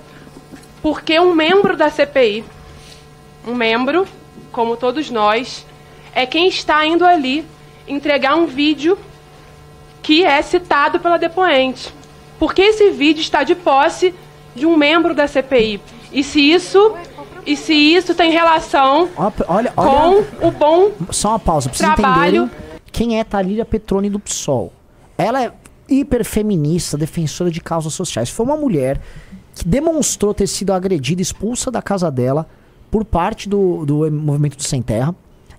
por que um membro da CPI, um membro, como todos nós, é quem está indo ali entregar um vídeo que é citado pela depoente. Porque esse vídeo está de posse de um membro da CPI. E se isso, e se isso tem relação Olha, com olha, o bom só uma pausa, pra vocês trabalho. entenderem quem é Thalíria Petroni do PSOL. Ela é hiperfeminista, defensora de causas sociais. Foi uma mulher que demonstrou ter sido agredida, expulsa da casa dela por parte do, do movimento do Sem Terra.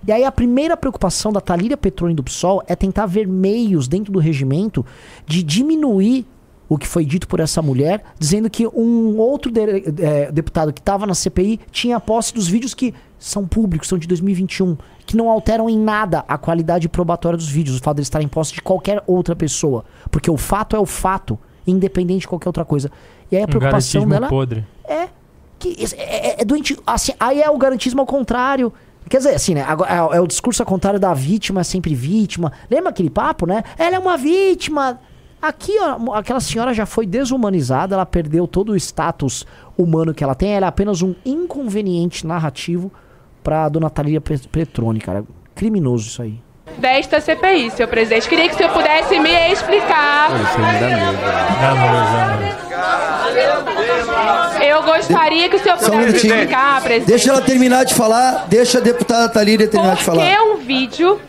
E aí a primeira preocupação da Thalíria Petroni do PSOL é tentar ver meios dentro do regimento de diminuir o que foi dito por essa mulher, dizendo que um outro de- eh, deputado que estava na CPI tinha posse dos vídeos que são públicos, são de 2021, que não alteram em nada a qualidade probatória dos vídeos, o fato de eles estarem em posse de qualquer outra pessoa. Porque o fato é o fato, independente de qualquer outra coisa. E aí a Um preocupação dela podre. é que é, é- é doente. Assim, aí é o garantismo ao contrário. Quer dizer, assim, né? É, é o discurso ao contrário da vítima é sempre vítima. Lembra aquele papo, né? Ela é uma vítima. Aqui, ó, aquela senhora já foi desumanizada, ela perdeu todo o status humano que ela tem. Ela é apenas um inconveniente narrativo pra dona Thalíria Pe- Petroni, cara. Criminoso isso aí. Desta CPI, senhor presidente. Queria que o senhor pudesse me explicar. Nojo. Eu gostaria que o senhor um pudesse minutinho. explicar, presidente. Deixa ela terminar de falar, deixa a deputada Thalíria terminar de Por falar. que um vídeo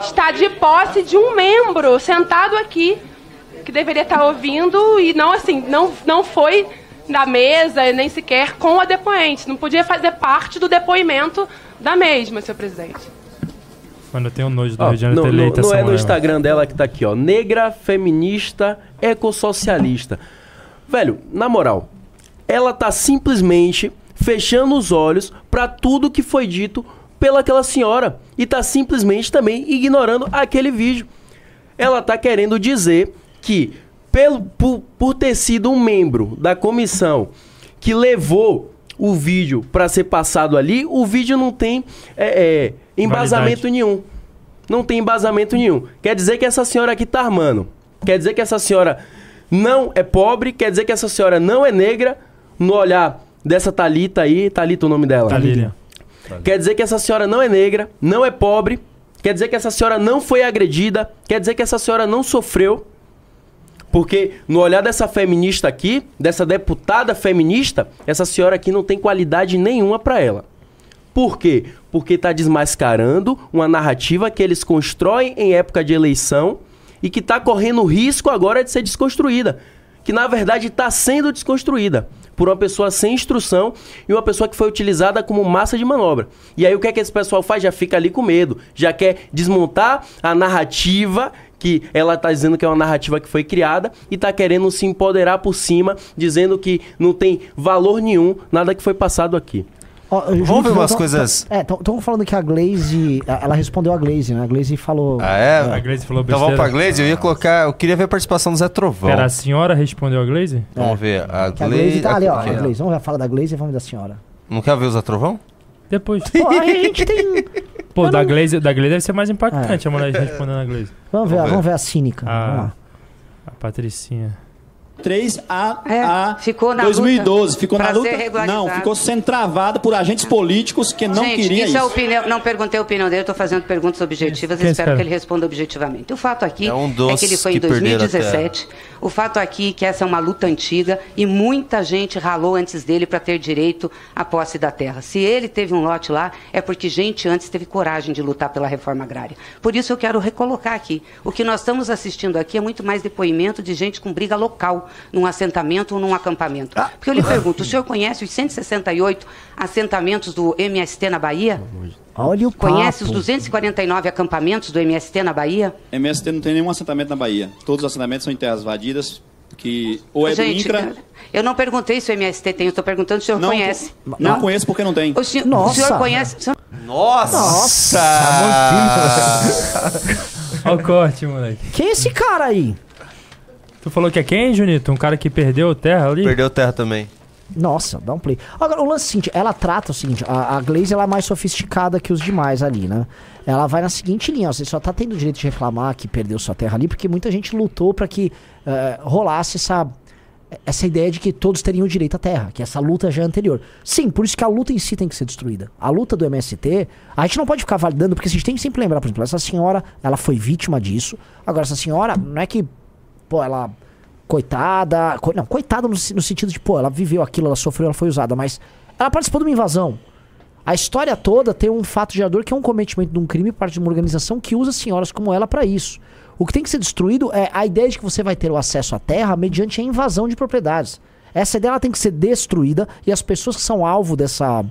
está de posse de um membro sentado aqui que deveria estar ouvindo e não assim, não, não foi na mesa e nem sequer com a depoente. Não podia fazer parte do depoimento da mesma, senhor presidente. Mano, eu tenho nojo de Janeiro não, ter não- eleito não é no Instagram dela que tá aqui, ó. Negra, feminista, ecossocialista. Velho, na moral, ela tá simplesmente fechando os olhos pra tudo que foi dito pelaquela senhora e tá simplesmente também ignorando aquele vídeo. Ela tá querendo dizer que pelo, por, por ter sido um membro da comissão que levou o vídeo pra ser passado ali, o vídeo não tem é, é, embasamento Validade. nenhum. Não tem embasamento nenhum. Quer dizer que essa senhora aqui tá armando. Quer dizer que essa senhora não é pobre. Quer dizer que essa senhora não é negra. No olhar dessa Thalita aí. Thalita o nome dela. Talíria. Quer dizer que essa senhora não é negra, não é pobre. Quer dizer que essa senhora não foi agredida. Quer dizer que essa senhora não sofreu. Porque no olhar dessa feminista aqui, dessa deputada feminista, essa senhora aqui não tem qualidade nenhuma pra ela. Por quê? Porque está desmascarando uma narrativa que eles constroem em época de eleição e que está correndo risco agora de ser desconstruída. Que na verdade está sendo desconstruída por uma pessoa sem instrução e uma pessoa que foi utilizada como massa de manobra. E aí o que é que esse pessoal faz? Já fica ali com medo, já quer desmontar a narrativa que ela está dizendo que é uma narrativa que foi criada e está querendo se empoderar por cima, dizendo que não tem valor nenhum nada que foi passado aqui. Ó, Vamos ver umas tão- coisas- É, estão falando que a Glaze. Ela respondeu a Glaze, né? A Glaze falou. Ah, é? A Glaze falou Então vamos pra besteira. Glaze? Eu ia colocar. Eu queria ver a participação do Zé Trovão. Pera, a senhora respondeu a Glaze? Vamos ver. A Glaze tá ali, ó. A Glaze. Vamos ver, fala da Glaze e vamos da senhora. Não quer ver o Zé Trovão? Depois. Pô, aí a gente tem. Pô, da Glaze, da Glaze deve ser mais impactante a mulher respondendo a Glaze. Vamos ver, Vamos ver. vamos ver a cínica. Vamos A, lá. a Patricinha. 3 a, É, a ficou na 2012. luta ficou na luta. Não, ficou sendo travada por agentes políticos que não Gente, queriam isso isso. é opinião. Não perguntei a opinião dele, estou fazendo perguntas objetivas e espero que ele responda objetivamente. O fato aqui É um é, que ele foi em que perderam a 2017. O fato aqui é que essa é uma luta antiga e muita gente ralou antes dele para ter direito à posse da terra. Se ele teve um lote lá, é porque gente antes teve coragem de lutar pela reforma agrária. Por isso eu quero recolocar aqui. O que nós estamos assistindo aqui é muito mais depoimento de gente com briga local, num assentamento ou num acampamento. Porque eu lhe pergunto, o senhor conhece os 168 assentamentos do MST na Bahia? Olha o papo. Conhece os 249 acampamentos do MST na Bahia? MST não tem nenhum assentamento na Bahia. Todos os assentamentos são em terras vadidas, que ou é do Gente, INCRA... eu não perguntei se o MST tem, eu estou perguntando se o senhor Não, conhece. não, conheço porque não tem. O senhor, o Nossa. senhor conhece? o senhor- Nossa! Olha o corte, moleque. Quem é esse cara aí? Tu falou que é quem, Junito? Um cara que perdeu terra ali? Perdeu terra também. Nossa, dá um play. Agora, o lance é o seguinte, ela trata o seguinte, a, a Glaze ela é mais sofisticada que os demais ali, né? Ela vai na seguinte linha, ó, você só tá tendo o direito de reclamar que perdeu sua terra ali, porque muita gente lutou pra que eh, rolasse essa, essa ideia de que todos teriam direito à terra, que essa luta já é anterior. Sim, por isso que a luta em si tem que ser destruída. A luta do MST, a gente não pode ficar validando, porque a gente tem que sempre lembrar, por exemplo, essa senhora, ela foi vítima disso. Agora, essa senhora, não é que, pô, ela coitada. co- não, coitada no, no sentido de, pô, ela viveu aquilo, ela sofreu, ela foi usada, mas ela participou de uma invasão. A história toda tem um fato gerador que é um cometimento de um crime parte de uma organização que usa senhoras como ela pra isso. O que tem que ser destruído é a ideia de que você vai ter o acesso à terra mediante a invasão de propriedades. Essa ideia tem que ser destruída e as pessoas que são alvo dessa,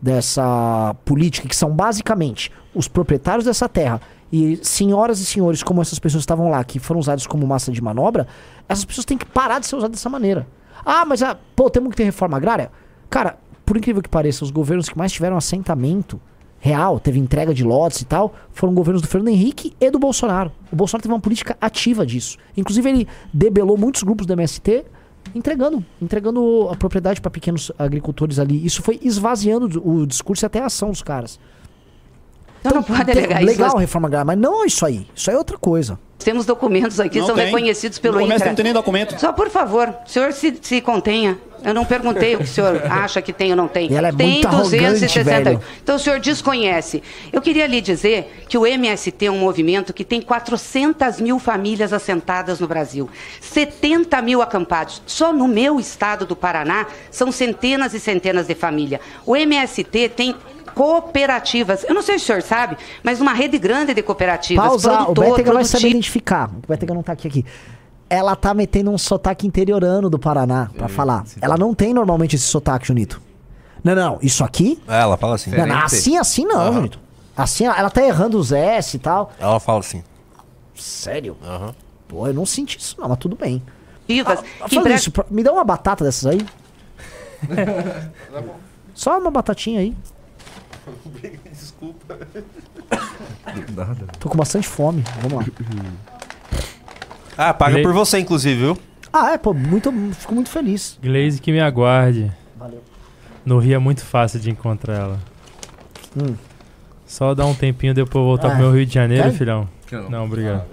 dessa política, que são basicamente os proprietários dessa terra e senhoras e senhores como essas pessoas estavam lá, que foram usados como massa de manobra, essas pessoas têm que parar de ser usadas dessa maneira. Ah, mas ah, pô, temos que ter reforma agrária? Cara, por incrível que pareça, os governos que mais tiveram assentamento real, teve entrega de lotes e tal, foram governos do Fernando Henrique e do Bolsonaro. O Bolsonaro teve uma política ativa disso. Inclusive, ele debelou muitos grupos do MST entregando, entregando a propriedade para pequenos agricultores ali. Isso foi esvaziando o discurso e até a ação dos caras. Então não pode tem- alegar isso. Legal a reforma agrária, mas não isso aí. Isso aí é outra coisa. Temos documentos aqui, Não são tem. reconhecidos pelo INCRA. não tem nem documento. Só por favor, o senhor se, se contenha. Eu não perguntei o que o senhor acha que tem ou não tem. E ela é tem muito arrogante, velho. Então o senhor desconhece. Eu queria lhe dizer que o MST é um movimento que tem 400 mil famílias assentadas no Brasil, 70 mil acampados. Só no meu estado do Paraná são centenas e centenas de famílias. O MST tem cooperativas. Eu não sei se o senhor sabe, mas uma rede grande de cooperativas. Pausa, o Bétega vai saber identificar. O Bétega não tá aqui aqui. ela tá metendo um sotaque interiorano do Paraná pra falar. Ela não tem normalmente esse sotaque, Junito. Não, não, isso aqui? É, ela fala assim. Não, não, assim, assim não, Aham. Junito. Assim, ela tá errando os S e tal. Ela fala assim. Sério? Pô, eu não senti isso não, mas tudo bem. Vivas, Ah, que isso, me dá uma batata dessas aí. Só uma batatinha aí. Desculpa. Tô com bastante fome. Vamos lá. Ah, paga por você, inclusive, viu? Ah, é, pô, muito, fico muito feliz. Glaze que me aguarde. Valeu. No Rio é muito fácil de encontrar ela. Hum. Só dar um tempinho depois eu voltar Ah, pro meu Rio de Janeiro, quer? filhão. Não? Não, obrigado.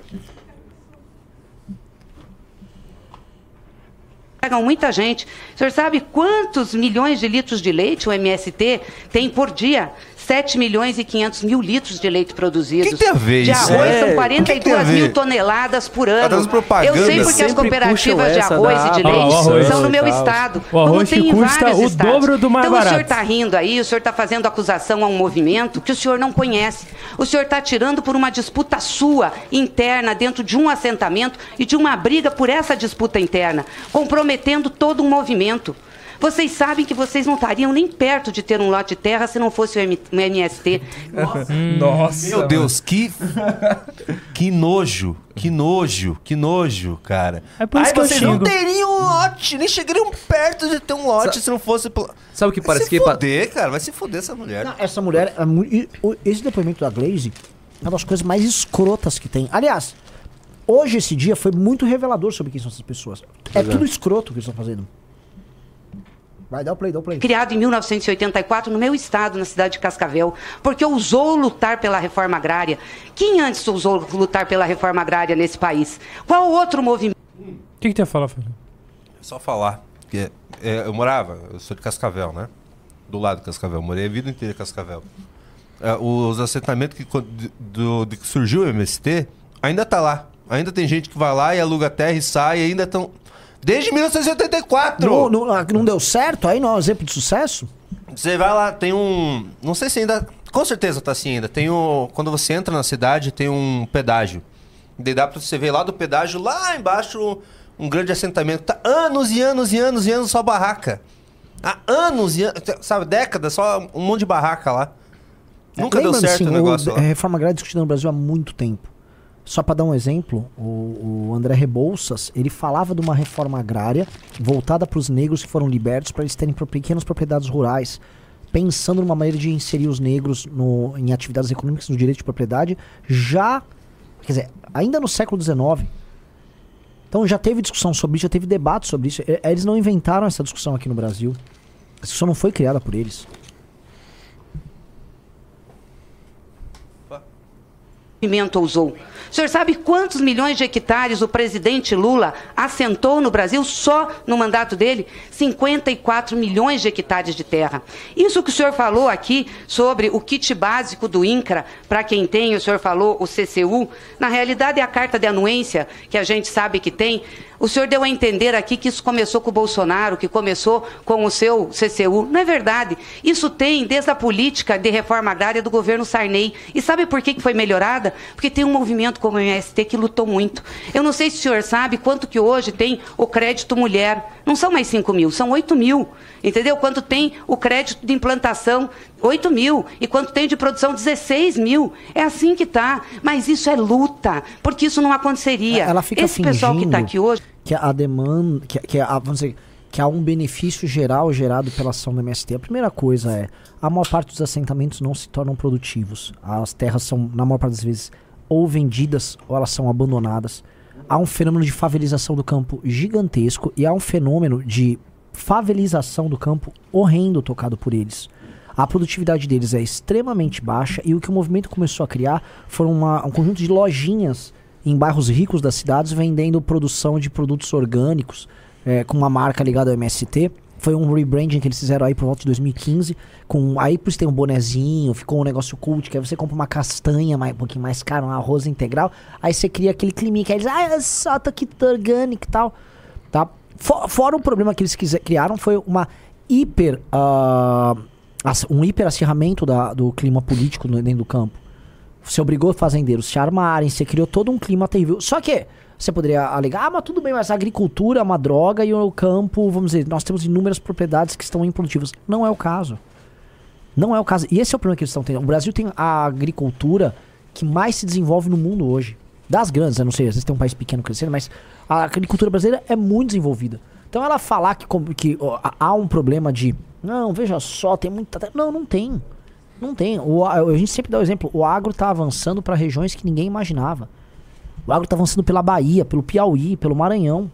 Pegam muita gente. O senhor sabe quantos milhões de litros de leite o MST tem por dia? 7 milhões e 500 mil litros de leite produzidos. Que que tem a ver de isso? arroz É, são o que que tem a 42 mil toneladas por Tá ano. propaganda. Eu sei porque as cooperativas de arroz da e de Abra- leite Ah, arroz são no meu tal. estado. O arroz como tem que em custa vários o estados. dobro do mais então, o senhor barato. está rindo aí, o senhor está fazendo acusação a um movimento que o senhor não conhece. O senhor está tirando por uma disputa sua, interna, dentro de um assentamento e de uma briga por essa disputa interna, comprometendo todo um movimento. Vocês sabem que vocês não estariam nem perto de ter um lote de terra se não fosse o M- o MST. Nossa. Meu Deus, que. Que nojo. Que nojo. Que nojo, cara. É por isso Ai, que eu vocês não teriam um lote. Nem chegariam perto de ter um lote se não fosse. Sabe o que Vai parece se que... pa- foder, cara. Vai se foder essa mulher. Não, essa mulher, é esse depoimento da Glaze é uma das coisas mais escrotas que tem. Aliás, hoje esse dia foi muito revelador sobre quem são essas pessoas. É tudo escroto o que eles estão fazendo. Vai, dá o play, dá o play. criado em 1984 no meu estado, na cidade de Cascavel, porque ousou lutar pela reforma agrária. Quem antes ousou lutar pela reforma agrária nesse país? Qual outro movimento? O que, que tu ia falar, Fernando? É só falar. Que, é, eu morava, eu sou de Cascavel, né? Do lado de Cascavel. Morei a vida inteira em Cascavel. É, os assentamentos que, do, de que surgiu o MST ainda tá lá. Ainda tem gente que vai lá e aluga terra e sai e ainda estão. Desde 1984! Não, não, ah, não deu certo? Aí não é um exemplo de sucesso? Você vai lá, tem um. Não sei se ainda. Com certeza tá assim ainda. Tem o. Quando você entra na cidade, tem um pedágio. Daí dá pra você ver lá do pedágio, lá embaixo, um grande assentamento. Tá anos e anos e anos e anos só barraca. Há anos e anos. Sabe, décadas, só um monte de barraca lá. Nunca deu certo assim, o negócio o, lá. é, reforma agrária discutida no Brasil há muito tempo. Só para dar um exemplo, o, o André Rebouças, ele falava de uma reforma agrária voltada para os negros que foram libertos para eles terem pequenas propriedades rurais, pensando numa maneira de inserir os negros no- em atividades econômicas no direito de propriedade, já, quer dizer, ainda no século XIX. Então já teve discussão sobre isso, já teve debate sobre isso. E- Eles não inventaram essa discussão aqui no Brasil. Essa discussão não foi criada por eles. movimento ousou? O senhor sabe quantos milhões de hectares o presidente Lula assentou no Brasil só no mandato dele? 54 milhões de hectares de terra. Isso que o senhor falou aqui sobre o kit básico do INCRA, para quem tem, o senhor falou o CCU, na realidade é a carta de anuência que a gente sabe que tem. O senhor deu a entender aqui que isso começou com o Bolsonaro, que começou com o seu CCU. Não é verdade. Isso tem desde a política de reforma agrária do governo Sarney. E sabe por que foi melhorada? Porque tem um movimento como o MST que lutou muito. Eu não sei se o senhor sabe quanto que hoje tem o crédito mulher. Não são mais 5 mil, são 8 mil. Entendeu? Quanto tem o crédito de implantação, 8 mil. E quanto tem de produção, 16 mil. É assim que tá. Mas isso é luta, porque isso não aconteceria. Ela fica Esse pessoal que está aqui hoje. que a demanda, que, que a, vamos dizer, que há um benefício geral gerado pela ação do MST. A primeira coisa é, a maior parte dos assentamentos não se tornam produtivos. As terras são, na maior parte das vezes, ou vendidas ou elas são abandonadas. Há um fenômeno de favelização do campo gigantesco e há um fenômeno de favelização do campo horrendo tocado por eles. A produtividade deles é extremamente baixa e o que o movimento começou a criar foram uma- um conjunto de lojinhas em bairros ricos das cidades vendendo produção de produtos orgânicos é, com uma marca ligada ao MST. Foi um rebranding que eles fizeram aí por volta de 2015. Com, aí por isso tem um bonezinho, ficou um negócio cult, que aí você compra uma castanha mais, um pouquinho mais cara, um arroz integral. Aí você cria aquele climinha que aí eles, ah, só tá aqui orgânico e tal. Tá? For- fora o problema que eles quiser- criaram foi uma hiper. ass- um hiper acirramento da, do clima político dentro do campo. Você obrigou fazendeiros a se armarem, você criou todo um clima terrível. Só que Você poderia alegar, ah, mas tudo bem, mas a agricultura é uma droga e o campo, vamos dizer, nós temos inúmeras propriedades que estão improdutivas. Não é o caso. Não é o caso. E esse é o problema que eles estão tendo. O Brasil tem a agricultura que mais se desenvolve no mundo hoje. Das grandes, eu não sei, às vezes tem um país pequeno crescendo, mas a agricultura brasileira é muito desenvolvida. Então ela falar que, que ó, há um problema de. Não, veja só, tem muita. terra", Não, não tem. Não tem. O, a a gente sempre dá o exemplo. O agro está avançando para regiões que ninguém imaginava. O agro está avançando pela Bahia, pelo Piauí, pelo Maranhão.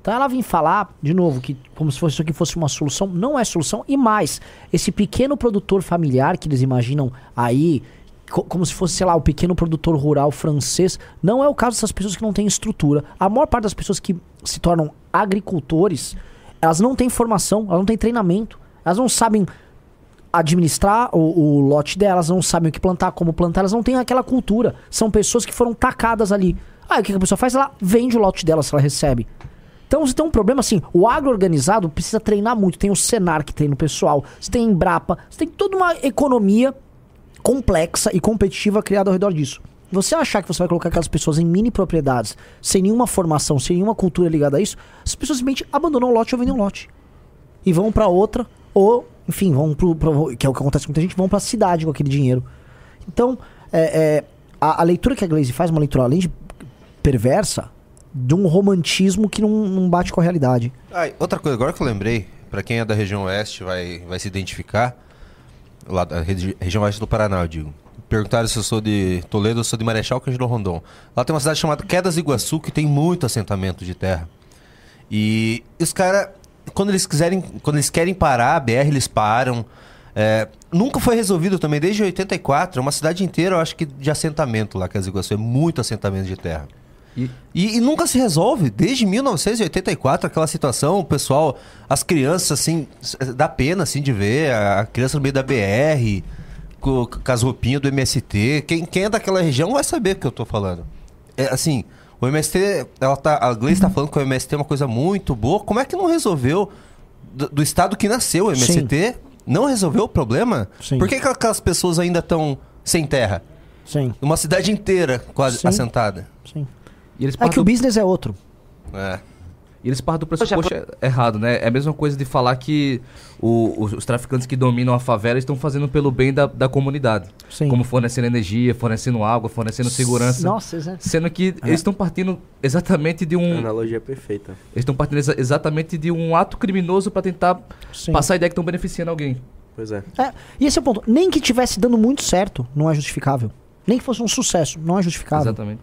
Então ela vem falar, de novo, que como se fosse isso aqui fosse uma solução, não é solução. E mais, esse pequeno produtor familiar que eles imaginam aí, co- como se fosse, sei lá, o pequeno produtor rural francês, não é o caso dessas pessoas que não têm estrutura. A maior parte das pessoas que se tornam agricultores, elas não têm formação, elas não têm treinamento, elas não sabem administrar o, o lote delas, não sabem o que plantar, como plantar, elas não têm aquela cultura. São pessoas que foram tacadas ali. Ah, o que que a pessoa faz? Ela vende o lote dela se ela recebe. Então você tem um problema assim, o agro organizado precisa treinar muito. Tem o Senar que treina o pessoal, você tem a Embrapa, você tem toda uma economia complexa e competitiva criada ao redor disso. Você achar que você vai colocar aquelas pessoas em mini propriedades, sem nenhuma formação, sem nenhuma cultura ligada a isso, as pessoas simplesmente abandonam o lote ou vendem um lote. E vão pra outra, ou, enfim, vão pro, pro- que é o que acontece com muita gente, vão pra cidade com aquele dinheiro. Então, é, é, a, a leitura que a Glaze faz é uma leitura, além de perversa, de um romantismo que não, não bate com a realidade. Ah, outra coisa, agora que eu lembrei, pra quem é da região oeste vai, vai se identificar, lá da regi- região oeste do Paraná, eu digo. Perguntaram se eu sou de Toledo ou sou de Marechal Cândido Rondon. Lá tem uma cidade chamada Quedas Iguaçu que tem muito assentamento de terra. E os caras, quando eles quiserem, quando eles querem parar a BR, eles param. É, nunca foi resolvido também, desde 84, é uma cidade inteira, eu acho que de assentamento lá, Quedas Iguaçu, é muito assentamento de terra. E- E, e nunca se resolve. Desde 1984, aquela situação, o pessoal, as crianças, assim, dá pena, assim, de ver a criança no meio da BR, com, com as roupinhas do MST. Quem, quem é daquela região vai saber o que eu tô falando. É, assim, o MST, ela tá, a Gleice tá falando que o MST é uma coisa muito boa. Como é que não resolveu, do, do estado que nasceu o MST, não resolveu o problema? Sim. Por que, que aquelas pessoas ainda estão sem terra? Sim. Uma cidade inteira quase Sim. assentada. Sim. E eles É que o business é outro. É. E eles partem do pressuposto errado, né? É a mesma coisa de falar que o- os, os traficantes que dominam a favela estão fazendo pelo bem da, da comunidade. Sim. Como fornecendo energia, fornecendo água, fornecendo segurança. Nossa, exa- Sendo que eles estão partindo exatamente de A um. analogia é perfeita. Eles estão partindo exa- exatamente de um ato criminoso para tentar Sim. passar a ideia que estão beneficiando alguém. Pois é. É, e esse é o ponto. Nem que tivesse dando muito certo, não é justificável. Nem que fosse um sucesso, não é justificável. Exatamente.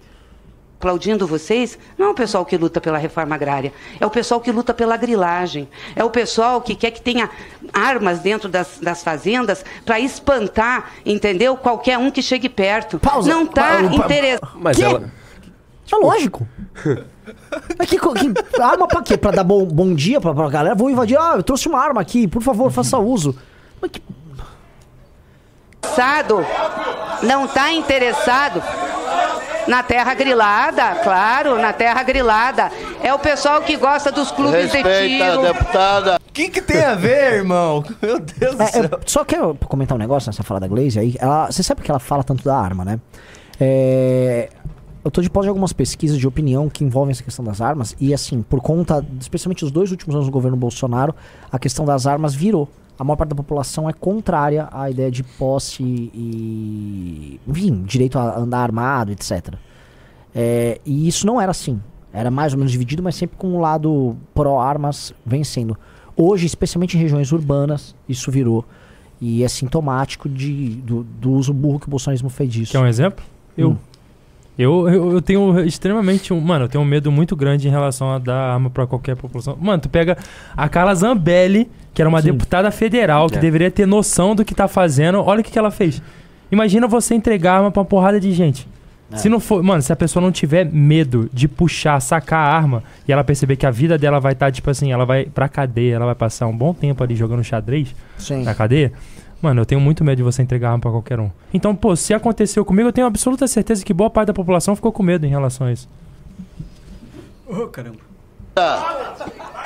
Aplaudindo vocês, não é o pessoal que luta pela reforma agrária, é o pessoal que luta pela grilagem, é o pessoal que quer que tenha armas dentro das, das fazendas para espantar, entendeu? Qualquer um que chegue perto. Pausa. Não pa- interessado. Mas ela. É lógico. Mas que, que arma pra quê? Pra dar bom, bom dia pra, pra galera? Vou invadir. Ah, eu trouxe uma arma aqui, por favor, faça uso. Mas que- Não está interessado na terra grilada, claro, na terra grilada. É o pessoal que gosta dos clubes de tiro. deputada. O que, que tem a ver, irmão? Meu Deus do É, céu. eu só quero comentar um negócio nessa fala da Glaze aí. Ela, você sabe que ela fala tanto da arma, né? É, eu tô de pós de algumas pesquisas de opinião que envolvem essa questão das armas. E assim, por conta, especialmente os dois últimos anos do governo Bolsonaro, a questão das armas virou. A maior parte da população é contrária à ideia de posse e. Enfim, direito a andar armado, etc. É, e isso não era assim. Era mais ou menos dividido, mas sempre com o lado pró-armas vencendo. Hoje, especialmente em regiões urbanas, isso virou. E é sintomático de, do, do uso burro que o bolsonarismo fez disso. Quer um exemplo? Eu. Hum. Eu, eu, eu tenho extremamente um. Mano, eu tenho um medo muito grande em relação a dar arma pra qualquer população. Mano, tu pega a Carla Zambelli, que era uma Sim. deputada federal, que É. deveria ter noção do que tá fazendo. Olha o que, que ela fez. Imagina você entregar arma pra uma porrada de gente. Se não for. Mano, se a pessoa não tiver medo de puxar, sacar a arma e ela perceber que a vida dela vai estar, tipo assim, ela vai pra cadeia, ela vai passar um bom tempo ali jogando xadrez Sim. na cadeia. Mano, eu tenho muito medo de você entregar arma pra qualquer um. Então, pô, se aconteceu comigo, eu tenho absoluta certeza que boa parte da população ficou com medo em relação a isso.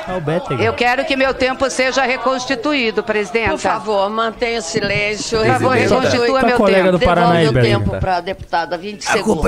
É o Better. Eu quero que meu tempo seja reconstituído, presidenta. Por favor, mantenha o silêncio. Por favor, reconstitua Tá meu colega tempo. do Paraná aí, Devolve o Better. tempo para a deputada, 20 segundos.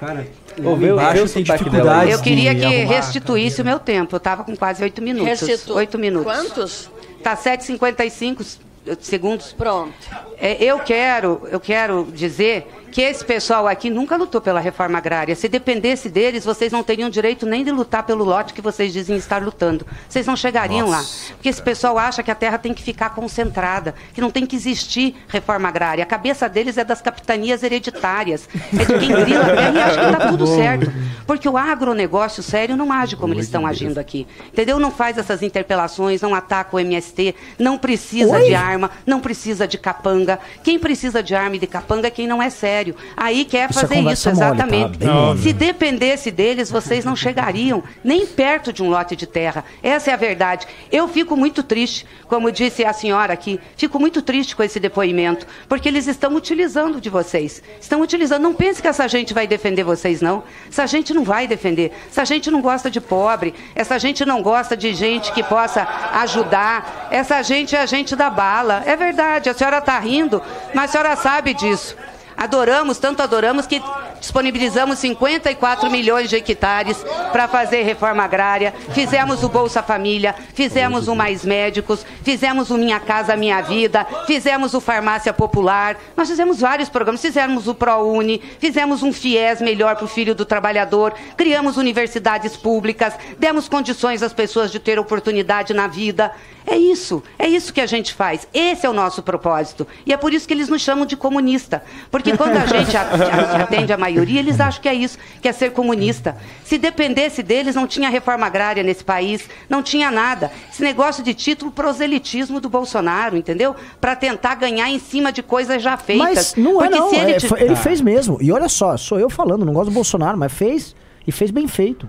Cara, Ô, vê o- vê embaixo o tem sotaque dificuldade. Eu queria que arrumar. restituísse o meu tempo. Eu estava com quase oito minutos. Restitu- Oito minutos. Quantos? Tá 7,55 segundos. Pronto. É, eu quero, eu quero dizer que esse pessoal aqui nunca lutou pela reforma agrária. Se dependesse deles, vocês não teriam direito nem de lutar pelo lote que vocês dizem estar lutando. Vocês não chegariam lá. Porque esse pessoal acha que a terra tem que ficar concentrada, que não tem que existir reforma agrária. A cabeça deles é das capitanias hereditárias. É de quem grila a terra e acha que está tudo certo. Porque o agronegócio sério não age como eles estão agindo aqui. Entendeu? Não faz essas interpelações, não ataca o MST, não precisa Oi? de arma, não precisa de capanga. Quem precisa de arma e de capanga é quem não é sério. Aí quer é fazer isso, mole, tá? exatamente. Mole. Se dependesse deles, vocês não chegariam nem perto de um lote de terra. Essa é a verdade. Eu fico muito triste, como disse a senhora aqui, fico muito triste com esse depoimento, porque eles estão utilizando de vocês. Estão utilizando. Não pense que essa gente vai defender vocês, não. Essa gente não vai defender. Essa gente não gosta de pobre. Essa gente não gosta de gente que possa ajudar. Essa gente é a gente da bala. É verdade, a senhora está rindo, mas a senhora sabe disso. Adoramos, tanto adoramos que disponibilizamos 54 milhões de hectares para fazer reforma agrária, fizemos o Bolsa Família, fizemos o Mais Médicos, fizemos o Minha Casa Minha Vida, fizemos o Farmácia Popular, nós fizemos vários programas, fizemos o ProUni, fizemos um FIES melhor para o filho do trabalhador, criamos universidades públicas, demos condições às pessoas de ter oportunidade na vida. É isso, é isso que a gente faz. Esse é o nosso propósito. E é por isso que eles nos chamam de comunista. Porque quando a gente atende a maioria, eles acham que é isso, que é ser comunista. Se dependesse deles, não tinha reforma agrária nesse país, não tinha nada. Esse negócio de título proselitismo do Bolsonaro, entendeu? Para tentar ganhar em cima de coisas já feitas. Mas não é Porque não. se ele, é, te- ele Ah. fez mesmo. E olha só, sou eu falando, não gosto do Bolsonaro, mas fez. E fez bem feito.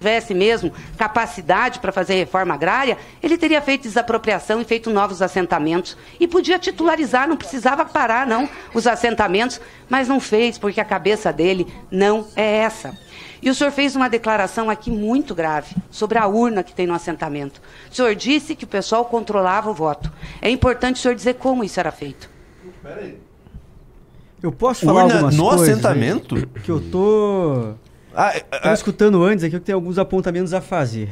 Tivesse mesmo capacidade para fazer reforma agrária, ele teria feito desapropriação e feito novos assentamentos. E podia titularizar, não precisava parar, não, os assentamentos, mas não fez, porque a cabeça dele não é essa. E o senhor fez uma declaração aqui muito grave sobre a urna que tem no assentamento. O senhor disse que o pessoal controlava o voto. É importante o senhor dizer como isso era feito. Eu posso falar Urna algumas no coisas aí? assentamento? Que eu tô... Ah, Tô escutando antes aqui, eu tenho alguns apontamentos a fazer.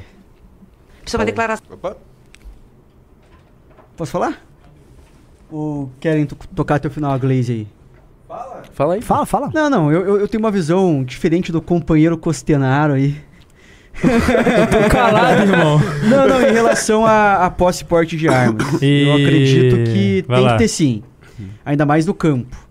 É uma declaração. Posso falar? Ou querem to- tocar até o final a Glaze aí? Fala aí. Fala, fala. Não, não, eu, eu- eu tenho uma visão diferente do companheiro Costenaro aí. Eu tô calado, irmão. Não, não, em relação a, a posse e porte de armas. E- Eu acredito que Vai tem lá. que ter sim. Ainda mais no campo.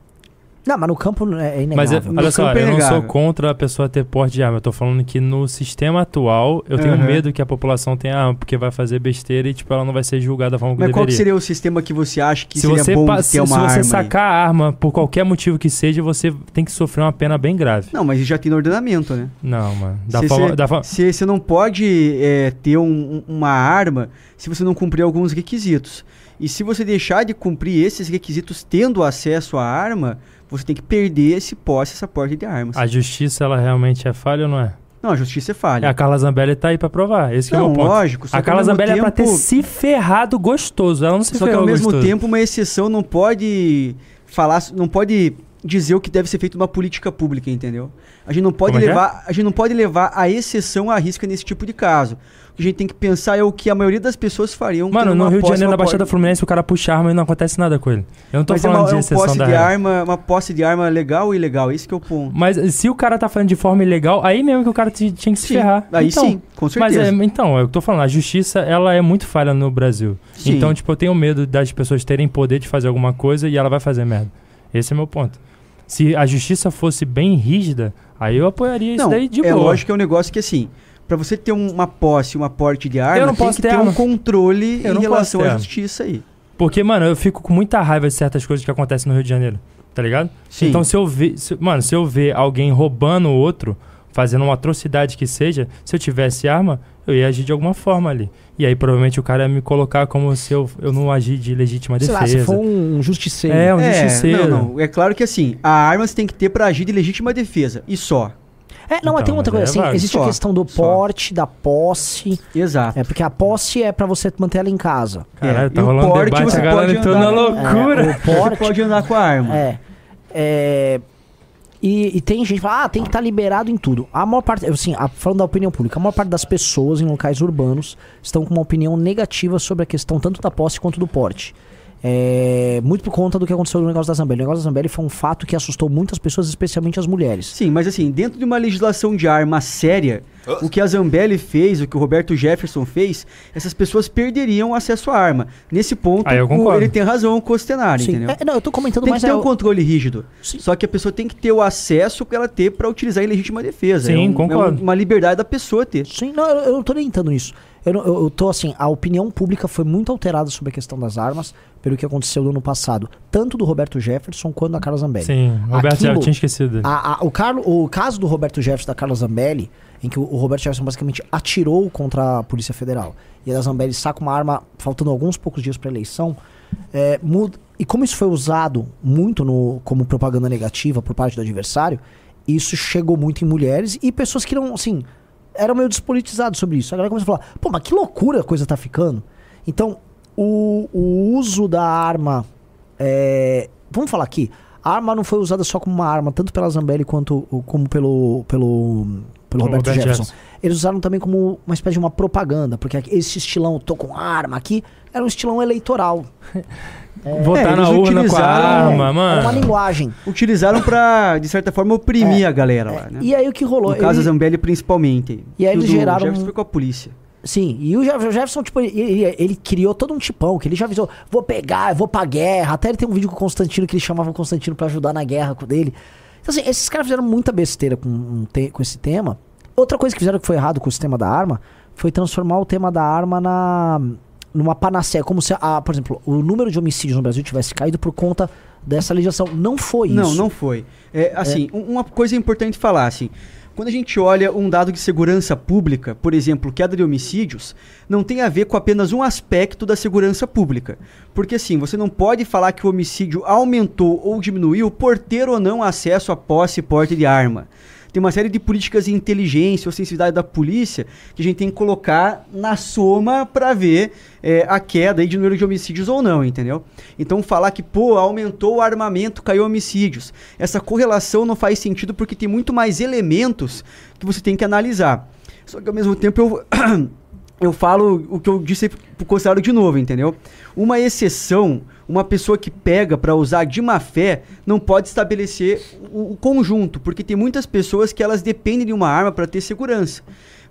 Não, mas no campo é inegável. Mas eu- olha só, é eu não sou contra a pessoa ter porte de arma. Eu tô falando que no sistema atual, eu tenho medo que a população tenha arma, porque vai fazer besteira e, tipo, ela não vai ser julgada da forma que Mas qual que deveria. seria o sistema que você acha que se seria você, bom se, ter se uma arma você aí? sacar a arma por qualquer motivo que seja, você tem que sofrer uma pena bem grave. Não, mas já tem no ordenamento, né? Não, mano. Da Você- forma, você- da forma- Você você não pode é, ter um- uma arma se você não cumprir alguns requisitos. E se você deixar de cumprir esses requisitos tendo acesso à arma, você tem que perder esse posse, essa porta de armas. a justiça, ela realmente é falha ou não é? Não, a justiça é falha. A Carla Zambelli tá aí pra provar. Esse que é o Não, ponto. lógico, A que Carla Zambelli é pra ter tempo- se ferrado gostoso. Ela não se Só que ferrou ao mesmo gostoso. tempo, uma exceção não pode falar, não pode dizer o que deve ser feito numa política pública, entendeu? A gente não pode Como é que é? levar, a gente não pode levar a exceção à risca nesse tipo de caso. Que a gente tem que pensar é o que a maioria das pessoas fariam. Mano, no uma Rio de Janeiro, uma na Baixada Fluminense, o cara puxa arma e não acontece nada com ele. Eu não tô Mas é falando uma, de é exceção posse da de arma, uma posse de arma legal ou ilegal, esse que é o ponto. Mas se o cara tá falando de forma ilegal, aí mesmo que o cara tinha que se Sim, ferrar. aí Então, sim, com Mas certeza. é, então, é eu tô falando, a justiça, ela é muito falha no Brasil. Sim. Então, tipo, eu tenho medo das pessoas terem poder de fazer alguma coisa e ela vai fazer merda. Esse é meu ponto. Se a justiça fosse bem rígida, aí eu apoiaria isso Não, daí de é boa. lógico que é um negócio que assim, pra você ter um- uma posse, uma porte de arma, Eu não tem posso que ter ter um controle Eu em relação à justiça aí. Porque, mano, eu fico com muita raiva de certas coisas que acontecem no Rio de Janeiro, tá ligado? Sim. Então, se eu ver, se- mano, se eu ver alguém roubando o outro, fazendo uma atrocidade que seja, se eu tivesse arma, eu ia agir de alguma forma ali. E aí, provavelmente, o cara ia me colocar como se eu, eu não agir de legítima Sei defesa. lá, se for um justiceiro. É, um é, justiceiro. Não, não. É claro que assim, a arma você tem que ter pra agir de legítima defesa. E só. É, não, mas Então, tem outra mas coisa é assim, existe a Só, questão do só. porte, da posse. Exato. É, porque a posse é pra você manter ela em casa. Caralho, É, tá e o rolando porte debate, você a galera entrou na loucura. É, o Você porte pode andar com a arma. É. É. E, e tem gente que fala, ah, tem que estar liberado em tudo. A maior parte, assim, a- falando da opinião pública, a maior parte das pessoas em locais urbanos estão com uma opinião negativa sobre a questão tanto da posse quanto do porte. É, muito por conta do que aconteceu no negócio da Zambelli. O negócio da Zambelli foi um fato que assustou muitas pessoas, especialmente as mulheres. Sim, mas assim, dentro de uma legislação de arma séria, o que a Zambelli fez, o que o Roberto Jefferson fez, essas pessoas perderiam acesso à arma. Nesse ponto, eu o- ele tem razão o Costenari, Sim. entendeu? É, não, eu tô comentando tem mais que ter é um controle rígido. Só que a pessoa tem que ter o acesso que ela ter pra utilizar em legítima defesa. Sim, é um- concordo. É uma liberdade da pessoa ter. Sim, não, eu, eu não tô nem entrando nisso. Eu, eu, eu tô assim, a opinião pública foi muito alterada sobre a questão das armas pelo que aconteceu no ano passado, tanto do Roberto Jefferson quanto da Carla Zambelli. Sim, Roberto, eu Aquilo- tinha esquecido. A- a- o, Carlo, o caso do Roberto Jefferson da Carla Zambelli, em que o, o Roberto Jefferson basicamente atirou contra a Polícia Federal e a da Zambelli saca uma arma faltando alguns poucos dias para eleição, é, muda, e como isso foi usado muito no, como propaganda negativa por parte do adversário, isso chegou muito em mulheres e pessoas que não, assim, eram meio despolitizados sobre isso. A galera começou a falar, pô, mas que loucura a coisa tá ficando. Então, o, o uso da arma. é, vamos falar aqui. A arma não foi usada só como uma arma, tanto pela Zambelli quanto como pelo, pelo, pelo Roberto Roberto Jefferson. Jefferson. Eles usaram também como uma espécie de uma propaganda, porque esse estilão, tô com arma aqui, era um estilão eleitoral. Votar na urna com a arma, Era mano. uma linguagem. Utilizaram pra, de certa forma, oprimir a galera lá, né? E aí o que rolou? No caso, Ele- Zambelli principalmente. E aí o eles geraram Jefferson um- foi com a polícia. Sim, e o Jeff- o Jefferson, tipo, ele, ele- criou todo um tipão, que ele já avisou, vou pegar, vou pra guerra. Até ele tem um vídeo com o Constantino, que ele chamava o Constantino pra ajudar na guerra com dele. Então, assim, esses caras fizeram muita besteira com, com esse tema. Outra coisa que fizeram que foi errado com o sistema da arma foi transformar o tema da arma na numa panaceia, como se, a, por exemplo, o número de homicídios no Brasil tivesse caído por conta dessa legislação. Não foi Não, isso. não foi. É, assim, um- uma coisa importante falar, assim, quando a gente olha um dado de segurança pública, por exemplo, queda de homicídios, não tem a ver com apenas um aspecto da segurança pública. Porque assim, você não pode falar que o homicídio aumentou ou diminuiu por ter ou não acesso a posse e porte de arma. Tem uma série de políticas de inteligência ou sensibilidade da polícia que a gente tem que colocar na soma para ver é, a queda aí de número de homicídios ou não, entendeu? Então falar que, pô, aumentou o armamento, caiu homicídios. Essa correlação não faz sentido porque tem muito mais elementos que você tem que analisar. Só que ao mesmo tempo eu. eu falo o que eu disse pro Cossaro de novo, entendeu? Uma exceção, uma pessoa que pega pra usar de má fé, não pode estabelecer o, o conjunto, porque tem muitas pessoas que elas dependem de uma arma pra ter segurança.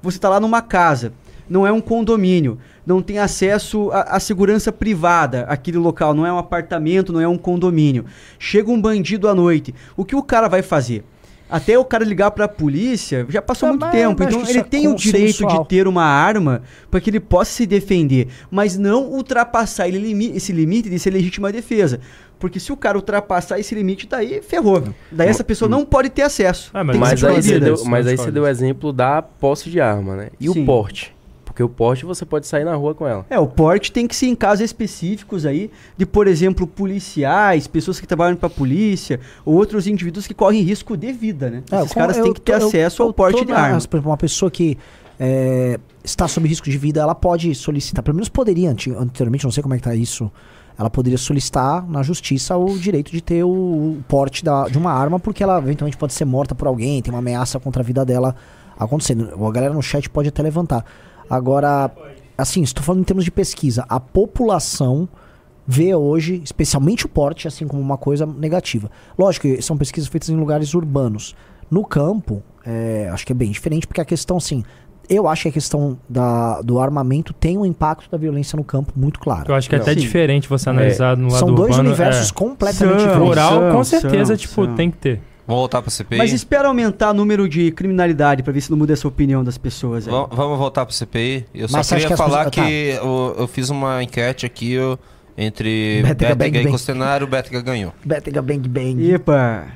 Você tá lá numa casa, não é um condomínio, não tem acesso à, à segurança privada, aquele local, não é um apartamento, não é um condomínio. Chega um bandido à noite, o que o cara vai fazer? Até o cara ligar pra polícia, já passou Ah, muito tempo. Então ele é tem o direito de ter uma arma para que ele possa se defender, mas não ultrapassar ele limi- esse limite de ser legítima defesa. Porque se o cara ultrapassar esse limite, daí ferrou. Daí essa pessoa não pode ter acesso. Ah, Mas aí, você deu, mas aí você deu o exemplo da posse de arma, né? E Sim. o porte? Porque o porte você pode sair na rua com ela. É, o porte tem que ser em casos específicos aí, de, por exemplo, policiais, pessoas que trabalham pra polícia, ou outros indivíduos que correm risco de vida, né? É, Esses caras têm que ter eu- acesso eu ao porte de na- arma. Por exemplo, uma pessoa que é, está sob risco de vida, ela pode solicitar, pelo menos poderia anteriormente, não sei como é que tá isso, ela poderia solicitar na justiça o direito de ter o, o porte da- de uma arma, porque ela eventualmente pode ser morta por alguém, tem uma ameaça contra a vida dela acontecendo. A galera no chat pode até levantar. Agora, assim, estou falando em termos de pesquisa, a população vê hoje, especialmente o porte, assim como uma coisa negativa. Lógico que são pesquisas feitas em lugares urbanos. No campo, é, acho que é bem diferente, porque a questão, assim, eu acho que a questão da, do armamento tem um impacto da violência no campo muito claro. Eu acho que é até Sim. diferente você analisar no lado São dois urbano, universos é. completamente São, diferentes. Rural, São, com certeza, são, tipo, são. tem que ter. Vamos voltar pra CPI? Mas espera aumentar o número de criminalidade pra ver se não muda essa opinião das pessoas aí. Vam- Vamos voltar pro CPI. Eu só Mas acha queria que falar pessoas- que eu, eu fiz uma enquete aqui eu, entre Bétega, Bétega bang, e bang. Costenário, o Bétega ganhou. Betega Bang Bang. Epa!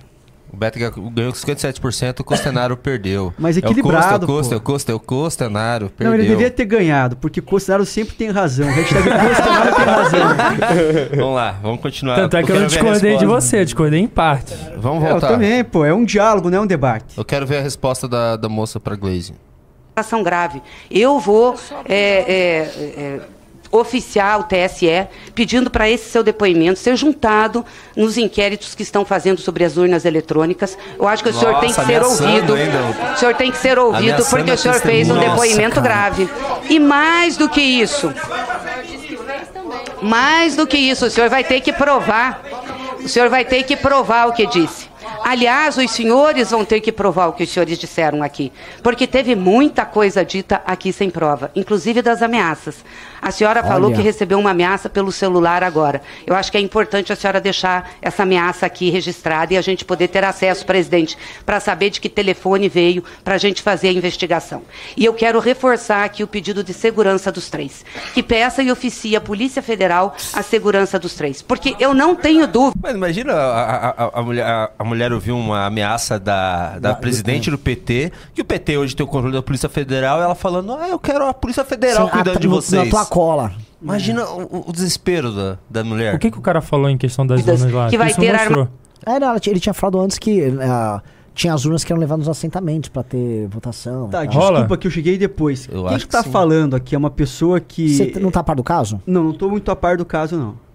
O Bétega ganhou com 57%, o Costenário perdeu. Mas É equilibrado, o Costa, é pô. o Costa, é o Costenário, Não, perdeu. ele devia ter ganhado, porque Costenaro sempre tem razão. Hashtag Costenaro tem razão. Vamos lá, vamos continuar. Tanto é que eu não discordei de você, eu discordei em parte. Vamos É, eu voltar. também, pô. É um diálogo, não é um debate. Eu quero ver a resposta da, da moça pra Glaze. grave. Eu vou é, é, é, oficiar o TSE, pedindo para esse seu depoimento ser juntado nos inquéritos que estão fazendo sobre as urnas eletrônicas. Eu acho que o senhor tem que Nossa, ser ouvido. ainda. O senhor tem que ser ouvido Ameaçando porque o senhor fez um depoimento Nossa, grave. E mais do que isso, mais do que isso, o senhor vai ter que provar. O senhor vai ter que provar o que disse. Aliás, os senhores vão ter que provar o que os senhores disseram aqui, porque teve muita coisa dita aqui sem prova, inclusive das ameaças. A senhora falou Olha. que recebeu uma ameaça pelo celular agora. Eu acho que é importante a senhora deixar essa ameaça aqui registrada e a gente poder ter acesso, presidente, para saber de que telefone veio, para a gente fazer a investigação. E eu quero reforçar aqui o pedido de segurança dos três. Que peça e oficie a Polícia Federal a segurança dos três. Porque eu não tenho dúvida. Mas imagina a, a- a- a mulher, a, a mulher ouvir uma ameaça da, da presidente do PT, que o PT hoje tem o controle da Polícia Federal, e ela falando, ah, eu quero a Polícia Federal Sim, cuidando a- de vocês. Na tua cola. Imagina o, o desespero da, da mulher. O que, que o cara falou em questão das urnas lá? que vai ter mostrou. É, não, ele tinha falado antes que ah, tinha as urnas que eram levadas nos assentamentos pra ter votação. Tá, desculpa que eu cheguei depois. Eu Quem acho que tá sim. falando aqui é uma pessoa que. Você não tá a par do caso? Não, não tô muito a par do caso, não.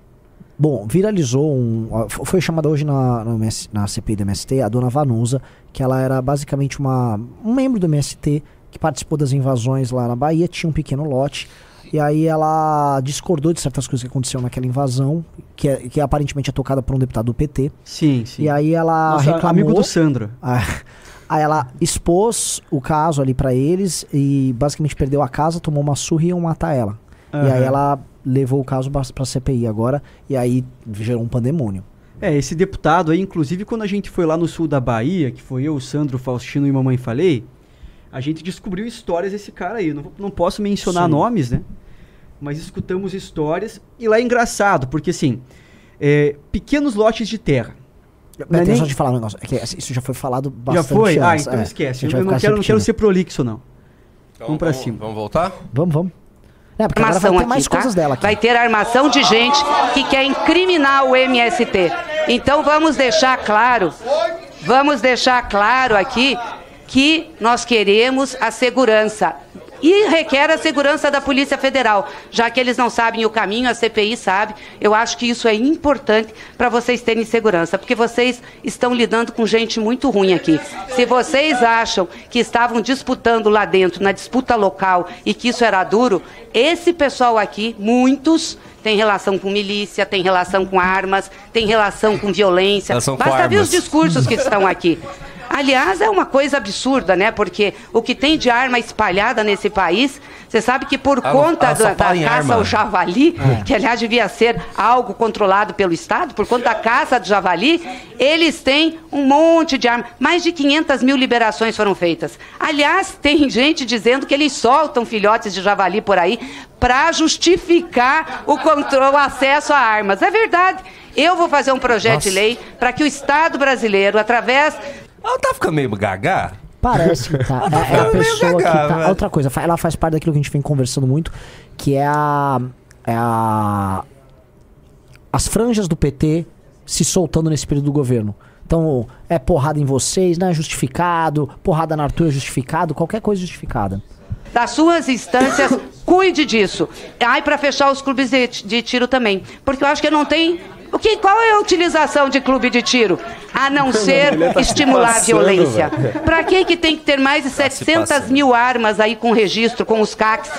Bom, viralizou um. Foi chamada hoje na, na CPI do MST a dona Vanusa, que ela era basicamente uma, um membro do MST que participou das invasões lá na Bahia, tinha um pequeno lote. E aí ela discordou de certas coisas que aconteceram naquela invasão, que, é, que aparentemente é tocada por um deputado do PT. Sim, sim. E aí ela Nossa, reclamou. amigo do Sandro. Ah, Aí ela expôs o caso ali pra eles e basicamente perdeu a casa, tomou uma surra e iam matar ela. E Aham. aí ela levou o caso pra, pra CPI agora e aí gerou um pandemônio. É, esse deputado aí, inclusive, quando a gente foi lá no sul da Bahia, que foi eu, o Sandro, o Faustino e Mamãe Falei, a gente descobriu histórias desse cara aí. Não, não posso mencionar Sim. nomes, né? Mas escutamos histórias. E lá é engraçado, porque assim, é, pequenos lotes de terra. Não Mas é nem- só de falar um negócio, é que isso já foi falado Já bastante foi? Ah, antes, então é. esquece. A Eu, eu não quero, não quero ser prolixo, não. Então, vamos pra cima. Vamos voltar? Vamos, vamos. É, porque vai ter aqui, mais tá? coisas dela aqui. Vai ter armação de gente que quer incriminar o MST. Então vamos deixar claro, vamos deixar claro aqui que nós queremos a segurança. E requer a segurança da Polícia Federal, já que eles não sabem o caminho, a CPI sabe. Eu acho que isso é importante para vocês terem segurança, porque vocês estão lidando com gente muito ruim aqui. Se vocês acham que estavam disputando lá dentro, na disputa local, e que isso era duro, esse pessoal aqui, muitos, tem relação com milícia, tem relação com armas, tem relação com violência. Relação com Basta ver armas. os discursos que estão aqui. Aliás, é uma coisa absurda, né? Porque o que tem de arma espalhada nesse país, você sabe que por Ela- conta ela da, da caça arma. ao javali, que aliás devia ser algo controlado pelo Estado, por conta da caça do javali, eles têm um monte de arma. Mais de 500 mil liberações foram feitas. Aliás, tem gente dizendo que eles soltam filhotes de javali por aí para justificar o controle, o acesso a armas. É verdade. Eu vou fazer um projeto de Nossa. lei para que o Estado brasileiro, através Ela tá ficando meio gaga? Parece que tá. tá É, é a pessoa que gaga, tá. velho. Outra coisa, fa- ela faz parte daquilo que a gente vem conversando muito, que é a. É a. As franjas do PT se soltando nesse período do governo. Então, é porrada em vocês, não é justificado, porrada na Arthur é justificado, qualquer coisa justificada. das suas instâncias, cuide disso. Ai, para fechar os clubes de, de tiro também. Porque eu acho que não tem. O que, qual é a utilização de clube de tiro? A não ser Ele tá estimular a passando, violência. velho. Para que, que tem que ter mais de 700 passando. mil armas aí com registro, com os CACs?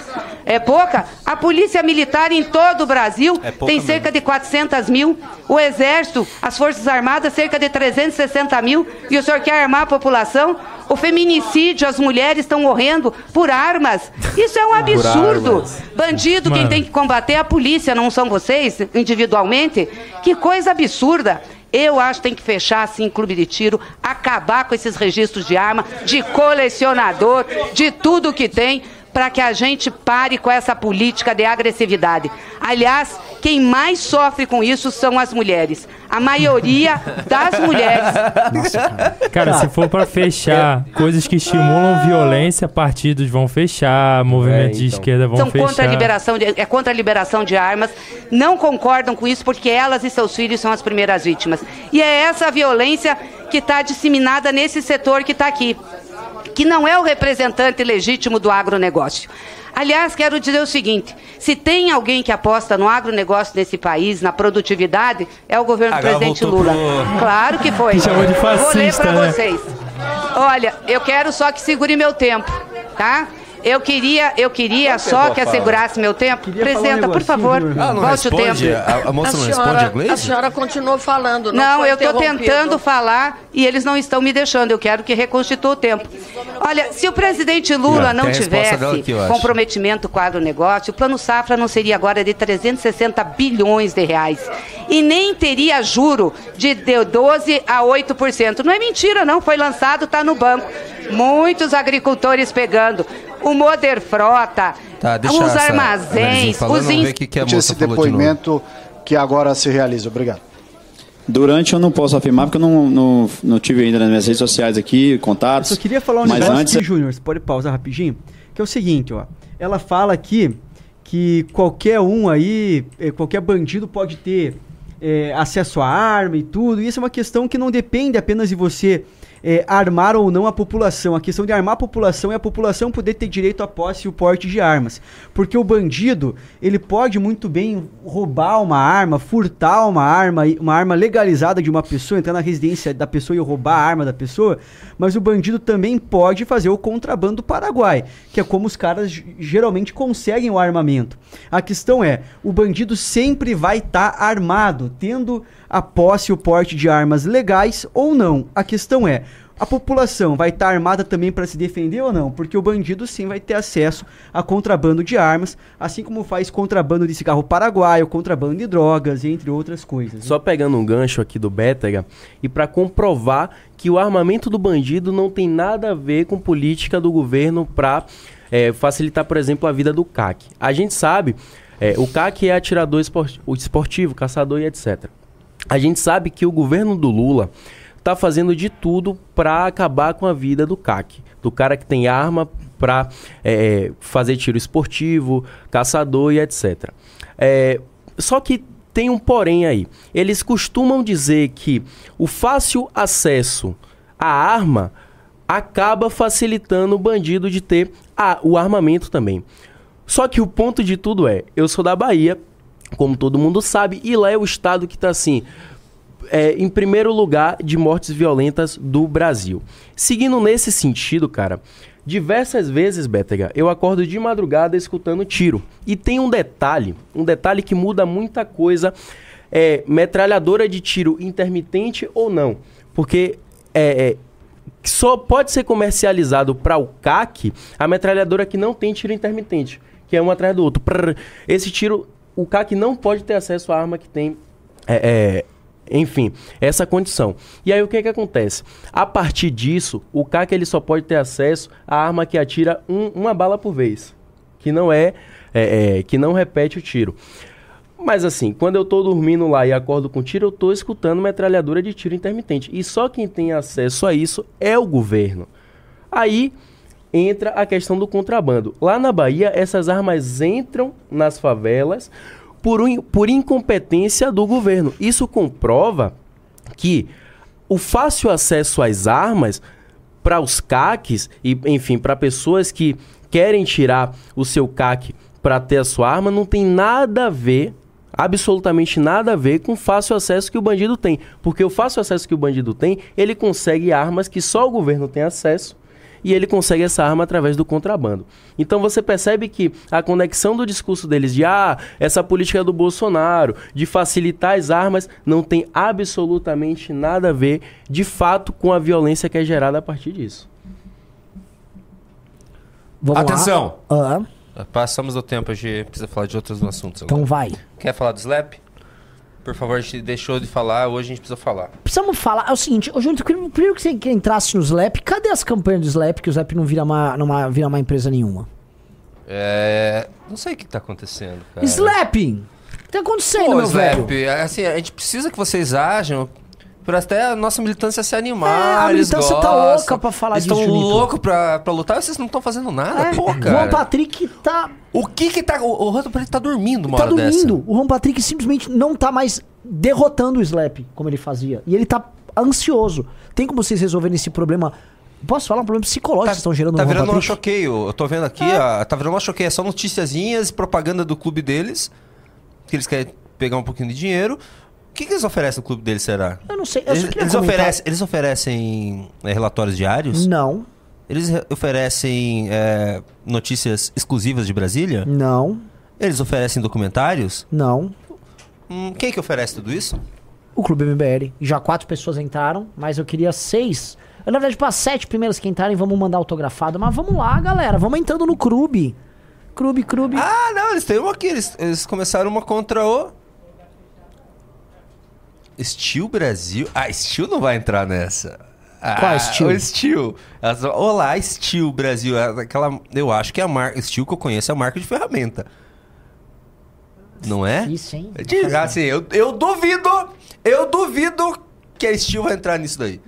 É pouca? A Polícia Militar em todo o Brasil É tem mesmo. cerca de 400 mil. O Exército, as Forças Armadas, cerca de 360 mil. E o senhor quer armar a população? O feminicídio, as mulheres estão morrendo por armas. Isso é um absurdo. Bandido, quem Mano. tem que combater é a polícia, não são vocês, individualmente. Que coisa absurda. Eu acho que tem que fechar assim clube de tiro, acabar com esses registros de arma, de colecionador, de tudo que tem, para que a gente pare com essa política de agressividade. Aliás, quem mais sofre com isso são as mulheres. A maioria das mulheres Cara, se for pra fechar coisas que estimulam violência, partidos vão fechar, movimentos É, de então. esquerda vão são fechar. contra a liberação de, é contra a liberação de armas, não concordam com isso porque elas e seus filhos são as primeiras vítimas. E é essa violência que está disseminada nesse setor que está aqui, que não é o representante legítimo do agronegócio. Aliás, quero dizer o seguinte: se tem alguém que aposta no agronegócio nesse país, na produtividade, é o governo do presidente Lula. pro- Claro que foi. Chamou de Vou ler fascista, para né? vocês. Olha, eu quero só que segure meu tempo, tá? Eu queria, eu queria só que assegurasse meu tempo. Presidenta, por favor, Ah, volte o responde? tempo. A, a moça não senhora, responde a Gleisi? A senhora continuou falando. Não, Não, eu estou tentando falar e eles não estão me deixando. Eu quero que reconstitua o tempo. Olha, se o presidente Lula Não, não a tivesse aqui, comprometimento com o agronegócio, o plano safra não seria agora de 360 bilhões de reais. E nem teria juro de de 12 a 8%. Não é mentira, não. Foi lançado, está no banco. Muitos agricultores pegando. O Moder Frota, Tá, deixa os essa armazéns, falando, os in- que, que a Esse falou de depoimento que agora se realiza. Obrigado. Durante eu não posso afirmar porque eu não, não, não tive ainda nas minhas redes sociais aqui, contatos. Eu só queria falar um mas negócio antes aqui, Júnior, você pode pausar rapidinho? Que é o seguinte, ó. Ela fala aqui que qualquer um aí, eh, qualquer bandido pode ter eh, acesso à arma e tudo. E isso é uma questão que não depende apenas de você eh, armar ou não a população. A questão de armar a população é a população poder ter direito à posse e o porte de armas. Porque o bandido, ele pode muito bem roubar uma arma, furtar uma arma, uma arma legalizada de uma pessoa, entrar na residência da pessoa e roubar a arma da pessoa, mas o bandido também pode fazer o contrabando do Paraguai, que é como os caras geralmente conseguem o armamento. A questão é, o bandido sempre vai estar armado, tendo a posse e o porte de armas legais ou não. A questão é, a população vai estar armada também para se defender ou não? Porque o bandido sim vai ter acesso a contrabando de armas, assim como faz contrabando de cigarro paraguaio, contrabando de drogas, entre outras coisas. Só pegando um gancho aqui do Bétega e para comprovar que o armamento do bandido não tem nada a ver com política do governo para facilitar, por exemplo, a vida do CAC. A gente sabe, é, o CAC é atirador esportivo, caçador e etc. A gente sabe que o governo do Lula tá fazendo de tudo para acabar com a vida do CAC, do cara que tem arma para fazer tiro esportivo, caçador e etc. É, só que tem um porém aí. Eles costumam dizer que o fácil acesso à arma acaba facilitando o bandido de ter a- o armamento também. Só que o ponto de tudo é, eu sou da Bahia, como todo mundo sabe, e lá é o estado que está assim, é, em primeiro lugar de mortes violentas do Brasil. Seguindo nesse sentido, cara, diversas vezes, Bétega, eu acordo de madrugada escutando tiro. E tem um detalhe, um detalhe que muda muita coisa, é metralhadora de tiro intermitente ou não. Porque é, é, só pode ser comercializado para o CAC a metralhadora que não tem tiro intermitente, que é um atrás do outro. Esse tiro, o CAC não pode ter acesso à arma que tem. é, é, enfim, essa condição. E aí o que que acontece? A partir disso, o CAC ele só pode ter acesso à arma que atira um- uma bala por vez, que não é, é, é, que não repete o tiro. Mas assim, quando eu tô dormindo lá e acordo com tiro, eu tô escutando metralhadora de tiro intermitente. E só quem tem acesso a isso é o governo. Aí entra a questão do contrabando. Lá na Bahia, essas armas entram nas favelas por, um- por incompetência do governo. Isso comprova que o fácil acesso às armas para os CACs e, enfim, para pessoas que querem tirar o seu CAC para ter a sua arma, não tem nada a ver, absolutamente nada a ver com o fácil acesso que o bandido tem. Porque o fácil acesso que o bandido tem, ele consegue armas que só o governo tem acesso e ele consegue essa arma através do contrabando. Então você percebe que a conexão do discurso deles de ah, essa política do Bolsonaro, de facilitar as armas, não tem absolutamente nada a ver, de fato, com a violência que é gerada a partir disso. Vamos lá. Atenção! Ah, Passamos do tempo, a gente precisa falar de outros assuntos agora. então vai. Quer falar do Slap? Por favor, a gente deixou de falar, hoje a gente precisa falar. Precisamos falar. É o seguinte, ô Júnior, primeiro primeiro que você entrasse no Slap, cadê as campanhas do Slap que o Slap não vira uma, não vira uma empresa nenhuma? É. Não sei o que tá acontecendo, cara. Slapping! O que tá acontecendo, Pô, meu Slap, velho? assim, a gente precisa que vocês ajam pra até a nossa militância se É, animar. a eles militância tá gostam. louca pra falar eles disso, estão loucos pra, pra lutar e vocês não estão fazendo nada, É, pô, Juan cara. Patrick tá, O que que tá... O, o Juan Patrick tá dormindo uma tá dormindo. O Juan Patrick simplesmente não tá mais derrotando o Slap, como ele fazia. E ele tá ansioso. Tem como vocês resolverem esse problema Posso falar um problema psicológico que estão gerando Tá no Juan virando um choqueio. Eu tô vendo aqui, ó, tá virando uma choqueio. É só noticiazinhas, propaganda do clube deles. Que eles querem pegar um pouquinho de dinheiro. O que, que eles oferecem no clube deles, será? Eu não sei. Eu Eles, eles oferecem, eles oferecem é, relatórios diários? Não, Eles re- oferecem é, notícias exclusivas de Brasília? não, Eles oferecem documentários? não. Hum, quem que oferece tudo isso? O Clube MBL. Já quatro pessoas entraram, mas eu queria seis. Na verdade, para sete primeiras que entrarem, vamos mandar autografado. Mas vamos lá, galera. Vamos entrando no clube. Clube, clube. Ah, não, eles têm uma aqui. Eles, eles começaram uma contra o. Steel Brasil. Ah, Steel não vai entrar nessa. Ah, Qual Steel? O Steel. Elas- Olá, Steel Brasil. É Aquela, eu acho que é a marca. Steel que eu conheço é a marca de ferramenta. Não é? Isso, hein? De- assim, eu, eu duvido. Eu duvido que a Steel vai entrar nisso daí.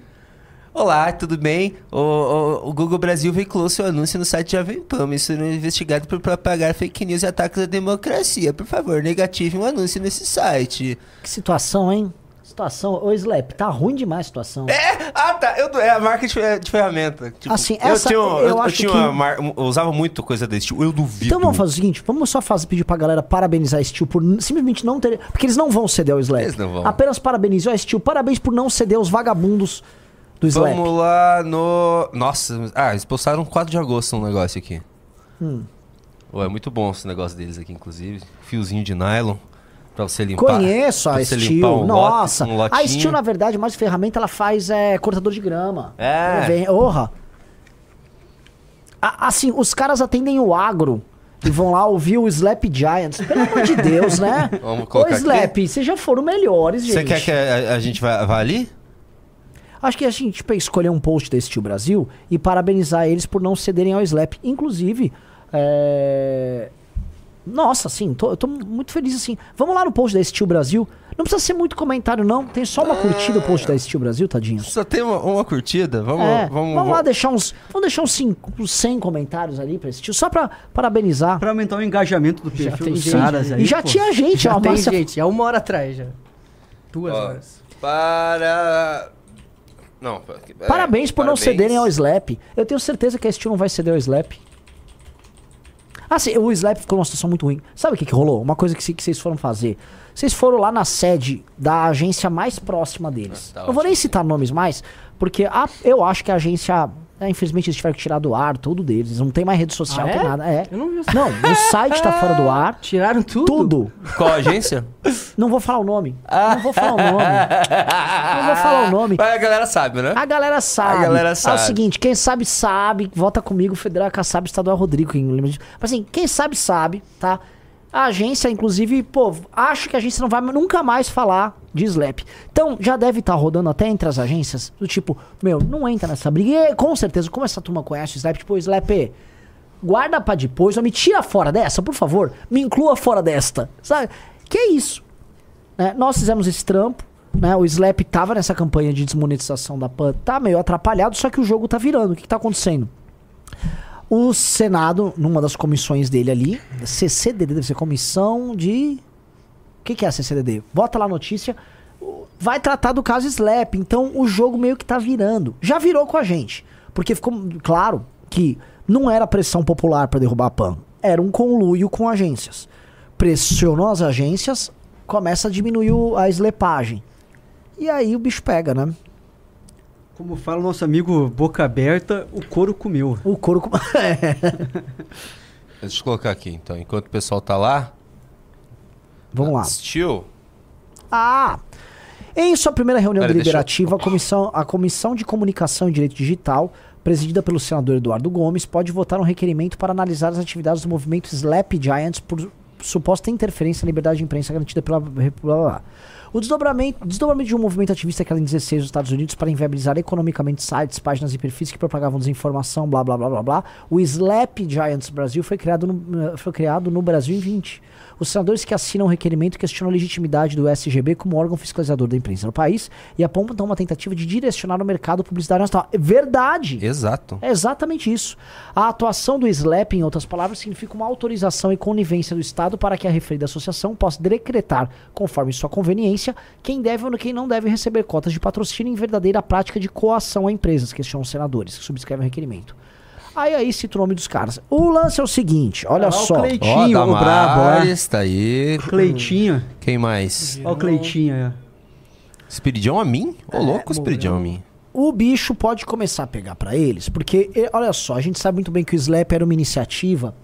Olá, tudo bem? O, o- o Google Brasil veiculou seu anúncio no site Jovem Pan, sendo investigado por propagar fake news e ataques à democracia. Por favor, negative um anúncio nesse site. Que situação, hein? Situação. Ô, Slap, tá ruim demais a situação. É? Ah, tá. Eu, é a marca de, de ferramenta. Tipo, Assim, eu essa- tinha, eu eu, eu acho tinha que- uma eu usava muito coisa desse tipo. Eu duvido. Então vamos fazer o seguinte, vamos só fazer, pedir pra galera parabenizar a Steel por simplesmente não ter. Porque eles não vão ceder ao Slap. Eles não vão. Apenas parabenize a Steel. Parabéns por não ceder aos vagabundos do Slap. Vamos lá no. Nossa, ah, eles postaram 4 de agosto um negócio aqui. Hum. Pô, é muito bom esse negócio deles aqui, inclusive. Fiozinho de nylon pra você limpar. Conheço a Steel. um Nossa. lote, um a. Steel, na verdade, mais ferramenta, ela faz é, cortador de grama. É. Vem, orra. A- assim, os caras atendem o agro e vão lá ouvir o Slap Giants. Pelo amor de Deus, né? Vamos Ô, colocar aqui. Slap, vocês já foram melhores, gente. Você quer que a, a gente vá, vá ali? Acho que a gente tipo, escolher um post da Steel Brasil e parabenizar eles por não cederem ao Slap. Inclusive, é... Nossa, assim, tô, eu tô muito feliz assim. Vamos lá no post da Steel Brasil. Não precisa ser muito comentário, não. Tem só uma curtida o post da Steel Brasil, tadinho. Só tem uma, uma curtida? Vamos, É, vamos, vamos, lá deixar uns. Vamos deixar uns, cinco, uns 100 comentários ali pra Steel, só pra parabenizar. Pra aumentar o engajamento do perfil tem dos gente. caras aí. E já pô. tinha gente, Já ó, tem Márcia- gente, há uma hora atrás já. Duas Ó, horas. Para. Não, é, Parabéns por não parabéns. cederem ao Slap. Eu tenho certeza que a Steel não vai ceder ao Slap. Ah, sim, o Slap ficou numa situação muito ruim. Sabe o que, que rolou? Uma coisa que, que vocês foram fazer. Vocês foram lá na sede da agência mais próxima deles. tá não vou nem citar nomes mais, porque a- eu acho que a agência. É, infelizmente eles tiveram que tirar do ar tudo deles. Não tem mais rede social, Ah, não tem é? nada. É. Eu não vi isso. Não, o site tá fora do ar. Tiraram tudo? Tudo. Qual agência? Não vou falar o nome. Não vou falar o nome. Não vou falar o nome. Mas a galera sabe, né? A galera sabe. A galera É sabe. o seguinte, quem sabe, sabe. Vota comigo, Federal Kassab, Estadual Rodrigo. Quem lembra disso. Mas assim, quem sabe, sabe, tá? A agência, inclusive, pô, acho que a agência não vai nunca mais falar de Slap. Então, já deve estar rodando até entre as agências, do tipo, meu, não entra nessa briga. E com certeza, como essa turma conhece o Slap, tipo, Slap, guarda pra depois, ou me tira fora dessa, por favor. Me inclua fora desta, sabe? Que é isso. né? Nós fizemos esse trampo, né? O Slap tava nessa campanha de desmonetização da PAN, tá meio atrapalhado, só que o jogo tá virando. O que, que tá acontecendo? O Senado, numa das comissões dele ali, CCDD, deve ser comissão de. O que, que é a CCDD? Bota lá a notícia. Vai tratar do caso Slap. Então o jogo meio que tá virando. Já virou com a gente. Porque ficou claro que não era pressão popular para derrubar a PAN. Era um conluio com agências. Pressionou as agências, começa a diminuir o- a slepagem. E aí o bicho pega, né? Como fala o nosso amigo Boca Aberta, o couro comeu. O couro comeu. Deixa eu colocar aqui, então. Enquanto o pessoal tá lá. Vamos lá. Steel. Ah! Em sua primeira reunião Pera, deixa eu- deliberativa, a, comissão, a Comissão de Comunicação e Direito Digital, presidida pelo senador Eduardo Gomes, pode votar um requerimento para analisar as atividades do movimento Slap Giants por suposta interferência na liberdade de imprensa garantida pela. O desdobramento, desdobramento de um movimento ativista que era em 16 nos Estados Unidos para inviabilizar economicamente sites, páginas e perfis que propagavam desinformação, blá blá blá blá blá. O Slap Giants Brasil foi criado no, eh, foi criado no Brasil em 20. Os senadores que assinam o requerimento questionam a legitimidade do SGB como órgão fiscalizador da imprensa no país e apontam uma tentativa de direcionar o mercado publicitário nacional. É verdade! Exato. É exatamente isso. A atuação do SLAP, em outras palavras, significa uma autorização e conivência do Estado para que a referida associação possa decretar, conforme sua conveniência, quem deve ou quem não deve receber cotas de patrocínio em verdadeira prática de coação a empresas, questionam os senadores que subscrevem o requerimento. Aí aí cita o nome dos caras. O lance é o seguinte, olha o só. Cleitinho, Ó, o brabo, ó. Damares, tá aí. Cleitinho. Quem mais? Olha o Cleitinho aí, ó. Espiridião a mim? Ô, É, louco, Espiridião a mim. O bicho pode começar a pegar pra eles, porque, olha só, a gente sabe muito bem que o Slap era uma iniciativa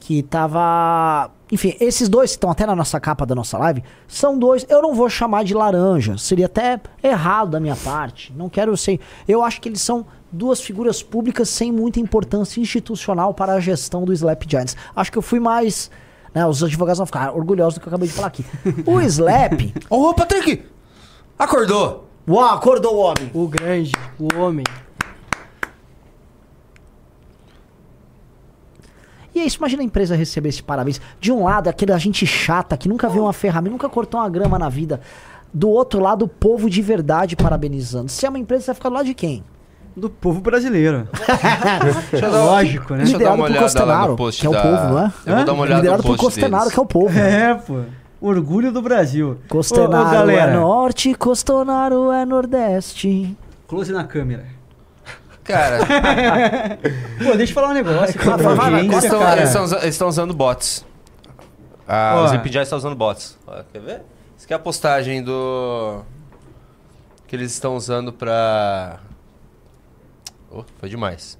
que tava. Enfim, esses dois que estão até na nossa capa da nossa live são dois. Eu não vou chamar de laranja, seria até errado da minha parte. Não quero ser. Eu acho que eles são duas figuras públicas sem muita importância institucional para a gestão do Slap Giants. Acho que eu fui mais. Né, os advogados vão ficar orgulhosos do que eu acabei de falar aqui. O Slap. Ô, Patrick! Acordou! Uau, acordou o homem. O grande, o homem. E é isso, imagina a empresa receber esse parabéns. De um lado, aquele gente chata que nunca viu uma ferramenta, nunca cortou uma grama na vida. Do outro lado, o povo de verdade parabenizando. Se é uma empresa, você vai ficar do lado de quem? Do povo brasileiro. Lógico, né? Deixa eu dar uma Liderado por Costenaro, no post que é o da- povo, não é? Eu vou dar uma olhada Liderado no por Costenaro, deles. que é o povo. É, pô. Orgulho do Brasil. Costenaro Ô, ô, galera. é norte, Costenaro é nordeste. Close na câmera. Cara, Pô, deixa eu falar um negócio. Cara. eles estão usa- eles estão usando bots. Ah, os Epidjais estão usando bots. Ó, quer ver? Isso aqui é a postagem do. Que eles estão usando pra. Oh, foi demais.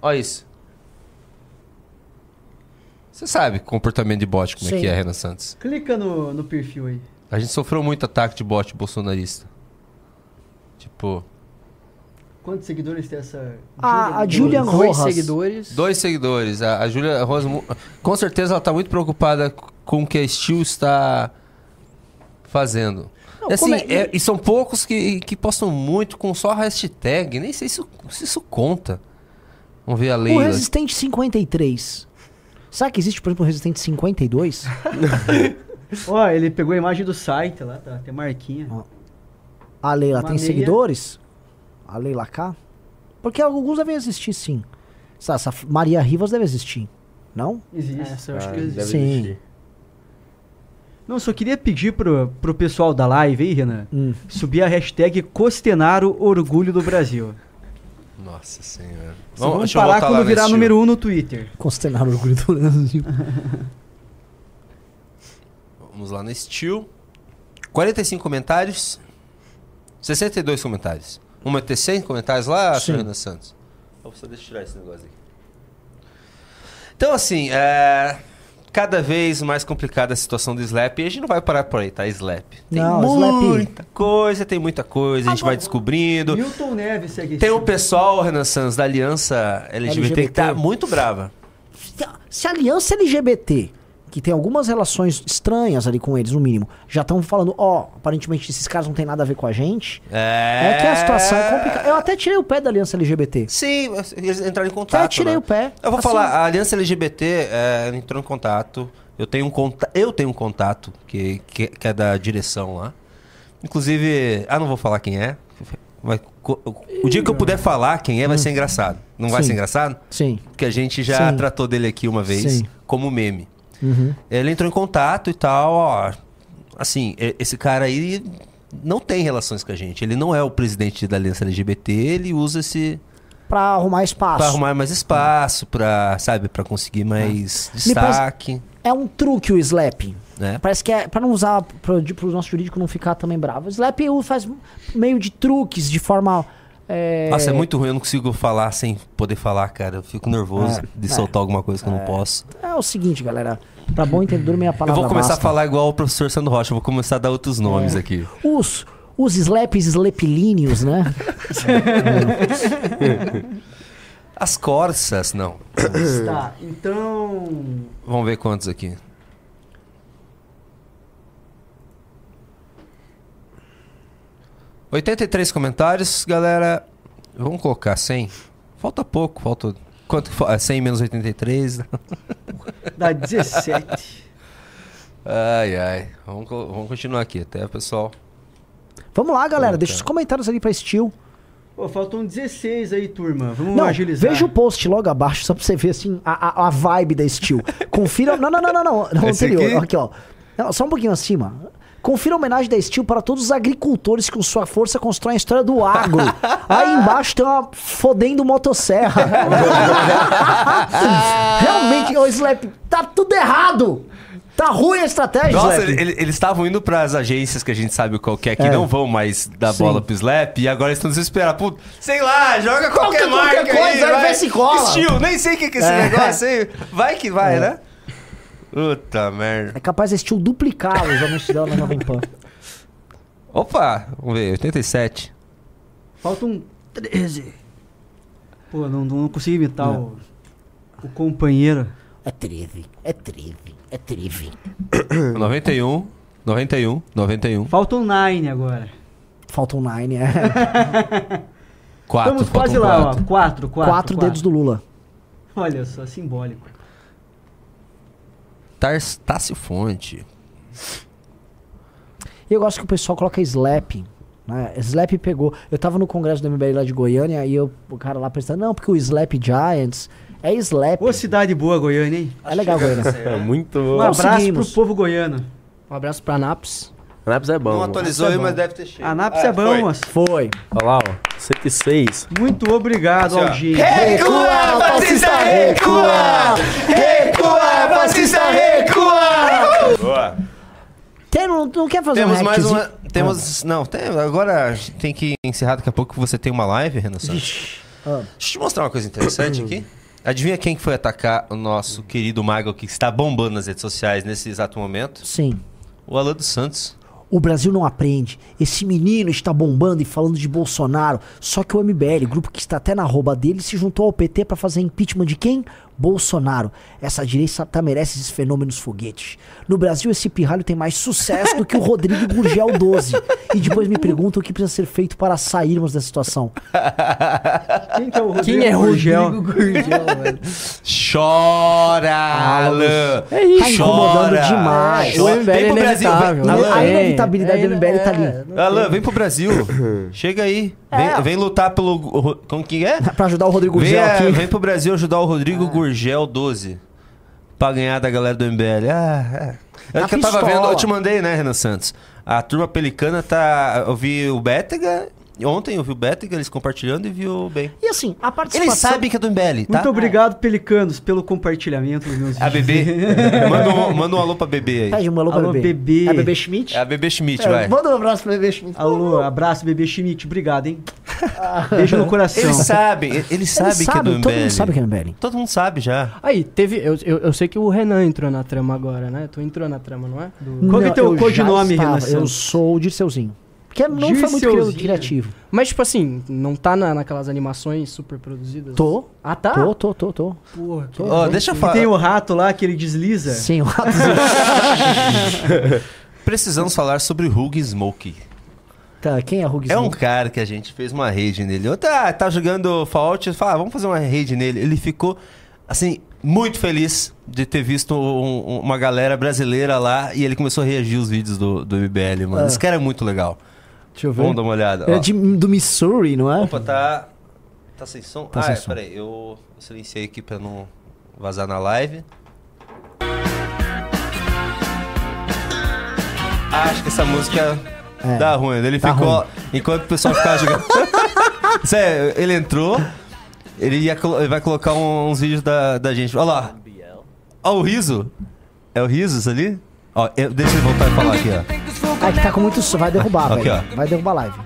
Olha isso. Você sabe comportamento de bot, como é Sim. que é, Renan Santos? Clica no, no perfil aí. A gente sofreu muito ataque de bot bolsonarista. Tipo. Quantos seguidores tem essa... A- a Julian Dois Rojas. seguidores. Dois seguidores. A, a Júlia Rosa, mu- com certeza, ela tá muito preocupada com o que a Steel está fazendo. Não, E assim, é- é- e são poucos que, que postam muito com só hashtag. Nem sei se, isso- se isso conta. Vamos ver a lei. O Resistente 53. Será que existe, por exemplo, o Resistente 52? Ó, ele pegou a imagem do site lá, tá? Tem marquinha. A Leila tem Maneia. seguidores? A Leila K? Porque alguns devem existir, sim. Essa, essa Maria Rivas deve existir. Não? Existe. Essa eu acho Ah, que existe. deve Sim. existir. Não, só queria pedir pro, pro pessoal da live aí, Renan, Hum. subir a hashtag Costenaro Orgulho do Brasil. Nossa senhora. Vamos, vamos eu parar quando virar número 1 um no Twitter. Consternar o orgulho do Brasil. Vamos lá na Steel. 45 comentários. 62 comentários. Uma ter 100 comentários lá, Renan Santos. Só deixa eu tirar esse negócio aqui. Então, assim, é... cada vez mais complicada a situação do Slap. E a gente não vai parar por aí, tá? Slap. Tem Não, Slap- muita coisa, tem muita coisa, a gente vai descobrindo. Milton Neves segue Tem um pessoal, Renan Santos, da Aliança LGBT, que tá LGBT. muito brava. Se a aliança LGBT, que tem algumas relações estranhas ali com eles, no mínimo, já estão falando, ó, aparentemente esses caras não tem nada a ver com a gente. É, É que a situação é complicada. Eu até tirei o pé da aliança LGBT. Sim, eles entraram em contato. Eu tirei né? o pé. Eu vou Assim, falar, a Aliança LGBT é, entrou em contato. Eu tenho um, conta eu tenho um contato que, que, que é da direção lá. Inclusive, ah, não vou falar quem é. Vai o dia que eu puder falar quem é, vai ser engraçado. Não vai Sim. ser engraçado? Sim. Porque a gente já Sim. tratou dele aqui uma vez Sim. como meme. Uhum. Ele entrou em contato e tal, ó. Assim, esse cara aí não tem relações com a gente. Ele não é o presidente da Aliança LGBT, ele usa esse Pra arrumar espaço. Pra arrumar mais espaço, pra, sabe, pra conseguir mais destaque. É um truque o Slap. né? Parece que é pra não usar, pro, de- pro nosso jurídico não ficar também bravo. O Slap o faz meio de truques, de forma. É... Nossa, é muito ruim, eu não consigo falar sem poder falar, cara. Eu fico nervoso É, de é. soltar alguma coisa que eu não É. posso. É o seguinte, galera. Pra bom entendedor, meia Eu palavra vou começar basta. a falar igual o professor Sandro Rocha, eu vou começar a dar outros nomes É. aqui. Os, os slaps slepilíneos, né? As Corsas, não. Tá, então. Vamos ver quantos aqui. Oitenta e três comentários, galera. Vamos colocar 100. Falta pouco, falta. Quanto que fa- 100 menos 83? Dá 17. Ai, ai. Vamos, vamos continuar aqui, até pessoal. Vamos lá, galera. Deixa os comentários ali pra Steel. Pô, faltam 16 aí, turma. Vamos Não, agilizar. veja o post logo abaixo, só pra você ver assim, a, a, a vibe da Steel. Confira. Não, não, não, não, não. não Esse anterior. aqui? Aqui, ó. Não, só um pouquinho acima. Confira a homenagem da Steel para todos os agricultores que com sua força constroem a história do agro. Aí embaixo tem uma fodendo motosserra. Realmente, ô Slap, tá tudo errado. Tá ruim a estratégia, Nossa, Slap. ele- ele- eles estavam indo pras agências que a gente sabe qual que é, que É. não vão mais dar Sim. bola pro Slap, e agora eles estão desesperados. Puta, sei lá, joga qualquer, Qualquer- marca qualquer coisa, aí vê se cola. Steel, nem sei o que, que é esse É. negócio aí. Vai que vai, É. né? Puta merda. É capaz da Steel duplicar os anúncios dela na Jovem Pan. Opa, vamos ver, 87. Faltam 13. Pô, não, não consegui imitar o, o companheiro. É 13, é 13, é 13. 91, 91, 91. Faltam 9 agora. Faltam 9, é. 4, Estamos quase lá, ó. 4, 4. Quatro dedos do Lula. Olha só, simbólico. Tássio Fonte. E eu gosto que o pessoal coloca Slap. Né? Slap pegou. Eu tava no congresso do MBL lá de Goiânia e eu, o cara lá pensando, não, porque o Slap Giants é Slap. Ô, cidade boa, Goiânia, hein? É legal, Goiânia. É muito Um bom. abraço pro povo goiano. Um abraço pra Naps. Anaps é bom. Não atualizou aí, é mas deve ter chegado. A Naps Ah, é bom, foi. moço. Foi. Olha lá, ó. 106. Muito obrigado. Aldinho. Recua, fascista, recua! Recua, fascista, recua! Boa. Não, não quer fazer Temos um mais uma. Temos. Não, tem, agora tem que encerrar daqui a pouco que você tem uma live, Renan Santos. Ah. Deixa eu te mostrar uma coisa interessante aqui. Adivinha quem que foi atacar o nosso querido Mago que está bombando nas redes sociais nesse exato momento? Sim. O Alan dos Santos. O Brasil não aprende. Esse menino está bombando e falando de Bolsonaro. Só que o MBL, grupo que está até na rouba dele, se juntou ao PT para fazer impeachment de quem? Bolsonaro. Essa direita tá merece esses fenômenos foguetes. No Brasil, esse pirralho tem mais sucesso do que o Rodrigo Gurgel 12. E depois me perguntam o que precisa ser feito para sairmos dessa situação. Quem que é o Rodrigo Quem é Gurgel? Rodrigo Gurgel, velho? Chora, Alan! É isso. Tá incomodando demais. O MBL Vem é pro Brasil, inevitável. vem- Alan, A inevitabilidade É, do MBL tá ali. Alan, vem pro Brasil. Chega aí. Vem, É. vem lutar pelo. Como que é? Pra ajudar o Rodrigo Vem, Gurgel é, aqui. vem pro Brasil ajudar o Rodrigo Gurgel 12. Pra ganhar da galera do MBL. Ah, é. É Na que eu tava vendo, eu te mandei, né, Renan Santos? A turma pelicana tá. Eu vi o Bétega. Ontem eu vi o Bétega, eles compartilhando e vi o bem. E assim, a participação... Eles sabem que é do MBL, tá? Muito obrigado, Pelicanos, pelo compartilhamento dos meus A bebê. manda, um, manda um alô pra bebê aí. Pede um alô pra Alô, bebê. bebê. É bebê Schmidt? É a bebê Schmidt, É, vai. Manda um abraço pro bebê Schmidt. Alô, abraço, bebê Schmidt. Obrigado, hein? Beijo no coração. Eles sabem, eles Eles sabem que é do sabem, MBL. todo mundo sabe que é MBL. Todo mundo sabe já. Aí, teve. Eu, eu, eu sei que o Renan entrou na trama agora, né? Tu entrou na trama, não é? Do- Qual que é Não, teu eu codinome, Renan. Eu sou o Dirceuzinho. Porque não foi muito criativo. Mas, tipo assim, não tá na, naquelas animações super produzidas? Tô. Ah, tá? Tô, tô, tô, tô. Porra, que Ó, deixa eu E falar. tem o rato lá que ele desliza. Sim, o rato. Precisamos falar sobre Hug Smoke. Tá, quem é Huggy É um cara que a gente fez uma raid nele. Eu tá, tá jogando Fallout, fala, ah, vamos fazer uma raid nele. Ele ficou, assim, muito feliz de ter visto um- um- uma galera brasileira lá e ele começou a reagir os vídeos do, do MBL, mano. Ah. Esse cara é muito legal. Deixa eu ver. Vamos dar uma olhada. É de, do Missouri, não é? Opa, tá. Tá sem som? Tá ah, sem é, som. peraí, eu silenciei aqui pra não vazar na live. Ah, acho que essa música É. dá ruim. Ele Tá ficou. ruim. Enquanto o pessoal ficava jogando. Sério, ele entrou. Ele, ia, ele vai colocar um- uns vídeos da, da gente. Olha lá. Ó, o riso. É o riso isso ali? Ó, eu- deixa ele voltar e falar aqui, ó. Ah, que tá com muito som. Vai derrubar, Aqui, velho. ó. Vai derrubar a live.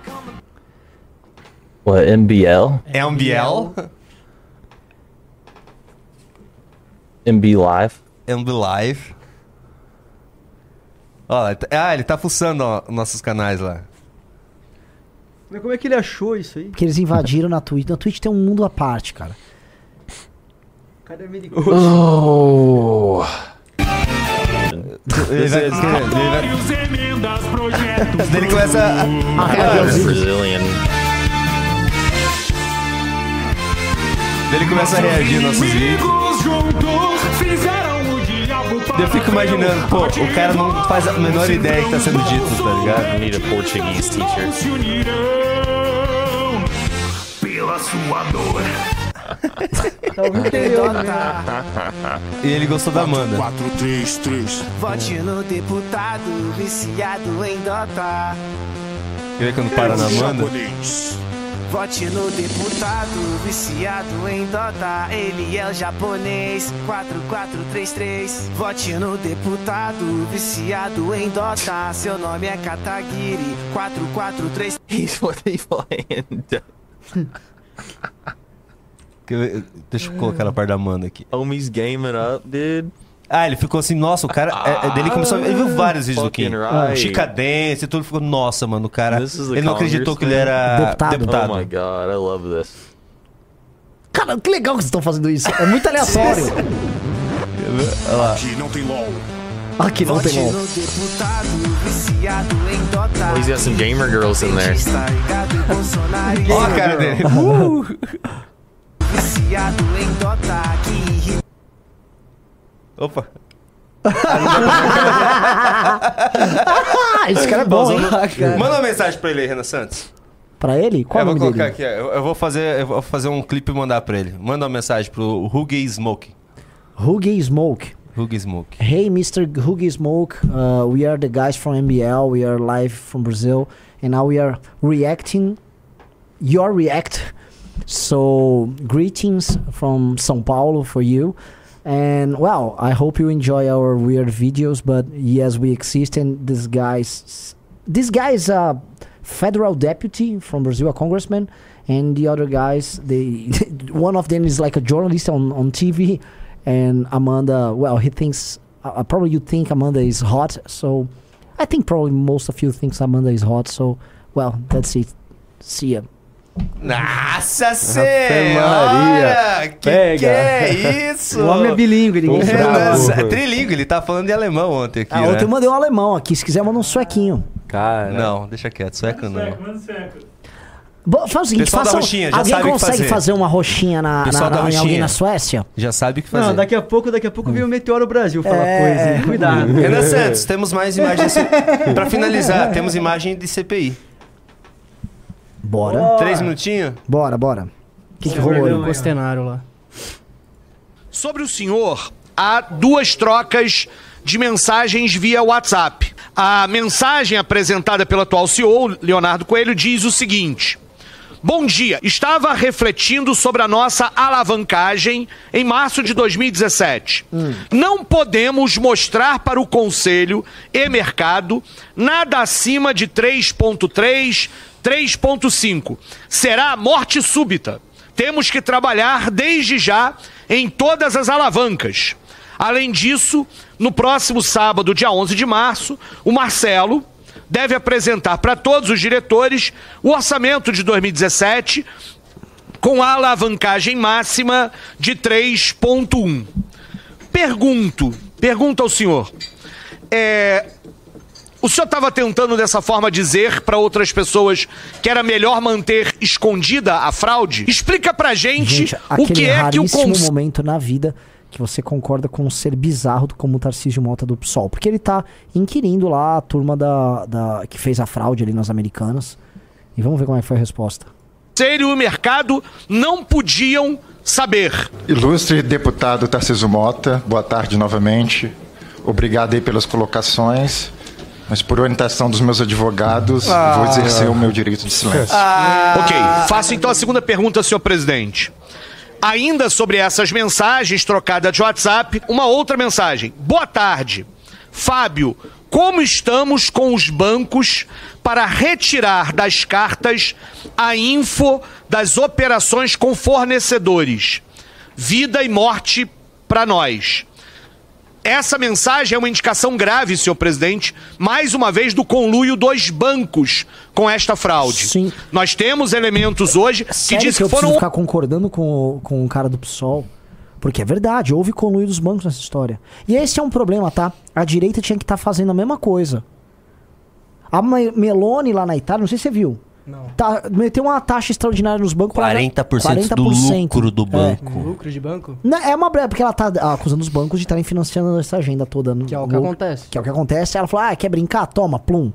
What, MBL? É um Biel. MB Live? É um live. Ó, ele tá- ah, ele tá fuçando ó, nossos canais lá. Mas como é que ele achou isso aí? Porque eles invadiram na Twitch. Na Twitch tem um mundo à parte, cara. Cadê americano? Oh. Ele vai, ele vai- Daí ele começa a. Ah, daí ele começa a reagir nossos vídeos. Daí Eu fico imaginando, pô, o cara não faz a menor ideia que tá sendo dito, tá ligado? Need a Portuguese teacher. sua dor. Tá ouvindo interior, né? E ele gostou da Amanda. 433. Vote no deputado viciado em Dota. Quer ver quando para na Amanda? Vote no deputado viciado em Dota. Ele é o japonês 4433. Vote no deputado viciado em Dota. Seu nome é Katagiri 443. He's what he ver? Deixa eu colocar na parte da Amanda aqui. Homie's gaming up, dude. Ah, ele ficou assim, nossa, o cara. é- é dele começou a, Ele viu vários vídeos do Kim. Right. Chica Dance e tudo. Ficou, nossa, mano, o cara. Ele não acreditou que ele era Deputado. deputado. Oh my god, I love this. Cara, que legal que vocês estão fazendo isso. É muito aleatório. Olha lá. Aqui não tem LOL. Aqui não tem LOL. Dota. He's got some gamer girls in there. Olha a cara dele. Viciado em Dota irrita Opa. Esse cara é bom, hein? Manda uma mensagem pra ele aí, Renan Santos. Pra ele? Qual eu é o vou nome colocar dele? aqui, ó. eu, eu vou fazer, eu vou fazer um clipe e mandar pra ele. Manda uma mensagem pro Huggy Smoke. Huggy Smoke. Huggy Smoke. Hey, Mr. Huggy Smoke. Uh, we are the guys from MBL. We are live from Brazil. And now we are reacting your react. So, greetings from São Paulo for you. And well, I hope you enjoy our weird videos. But yes, we exist. And this guy's this guy is a federal deputy from Brazil, a congressman, and the other guys, they one of them is like a journalist on on TV, and Amanda. Well, he thinks uh, probably you think Amanda is hot, so I think probably most of you thinks Amanda is hot. So well, that's it. See ya. Nossa senhora! Que Pega. que é isso? O homem é bilíngue, ninguém sabe. é trilingue, ele tá falando de alemão ontem aqui, Ah, né? ontem eu mandei um alemão aqui. Se quiser, manda um suequinho. Cara. Não, deixa quieto, sueco não. Bo- Faz o seguinte, faça, um- roxinha, já alguém consegue fazer. fazer uma roxinha na, na- da na- em alguém roxinha. na Suécia? Já sabe o que fazer. Não, daqui a pouco, daqui a pouco vem o Meteoro Brasil falar É. coisa? Cuidado. Renan Santos, temos mais imagens. pra finalizar, temos imagem de CPI. Bora. Três minutinhos? Bora, bora. O que, que rolou aí? o cenário lá. Sobre o senhor, há duas trocas de mensagens via WhatsApp. A mensagem apresentada pelo atual CEO, Leonardo Coelho, diz o seguinte. Bom dia. Estava refletindo sobre a nossa alavancagem em março de 2017. Não podemos mostrar para o Conselho e mercado nada acima de 3,3, 3,5. Será morte súbita. Temos que trabalhar desde já em todas as alavancas. Além disso, no próximo sábado, dia 11 de março, o Marcelo deve apresentar para todos os diretores o orçamento de 2017 com a alavancagem máxima de 3,1. Pergunto, pergunto ao senhor, é, o senhor estava tentando dessa forma dizer para outras pessoas que era melhor manter escondida a fraude? Explica pra gente, Gente, o que é que o Conselho momento na vida que você concorda com um ser bizarro como o Tarcísio Mota do PSOL. Porque ele tá inquirindo lá a turma da, da que fez a fraude ali nas Americanas. E vamos ver como é que foi a resposta. e o mercado não podiam saber. Ilustre deputado Tarciso Mota, boa tarde novamente. Obrigado aí pelas colocações. Mas por orientação dos meus advogados, Ah. vou exercer o meu direito de silêncio. Ok, faço então a segunda pergunta, senhor presidente. Ainda sobre essas mensagens trocadas de WhatsApp, uma outra mensagem. Boa tarde. Fábio, como estamos com os bancos para retirar das cartas a info das operações com fornecedores? Vida e morte para nós. Essa mensagem é uma indicação grave, senhor presidente, mais uma vez do conluio dos bancos com esta fraude. Sim. Nós temos elementos hoje que Sério dizem que eu que foram preciso ficar concordando com, o- com o cara do PSOL? Porque é verdade, houve conluio dos bancos nessa história. E esse é um problema, tá? A direita tinha que estar fazendo a mesma coisa. A Me- Meloni lá na Itália, não sei se você viu. Não. Tá, meteu uma taxa extraordinária nos bancos. pra- 40% do lucro do banco. Lucro de banco? Não, é uma breve, porque ela tá acusando os bancos de estarem financiando essa agenda toda. Que é o que acontece. Que é o que acontece. Ela falou, ah, quer brincar? Toma, plum.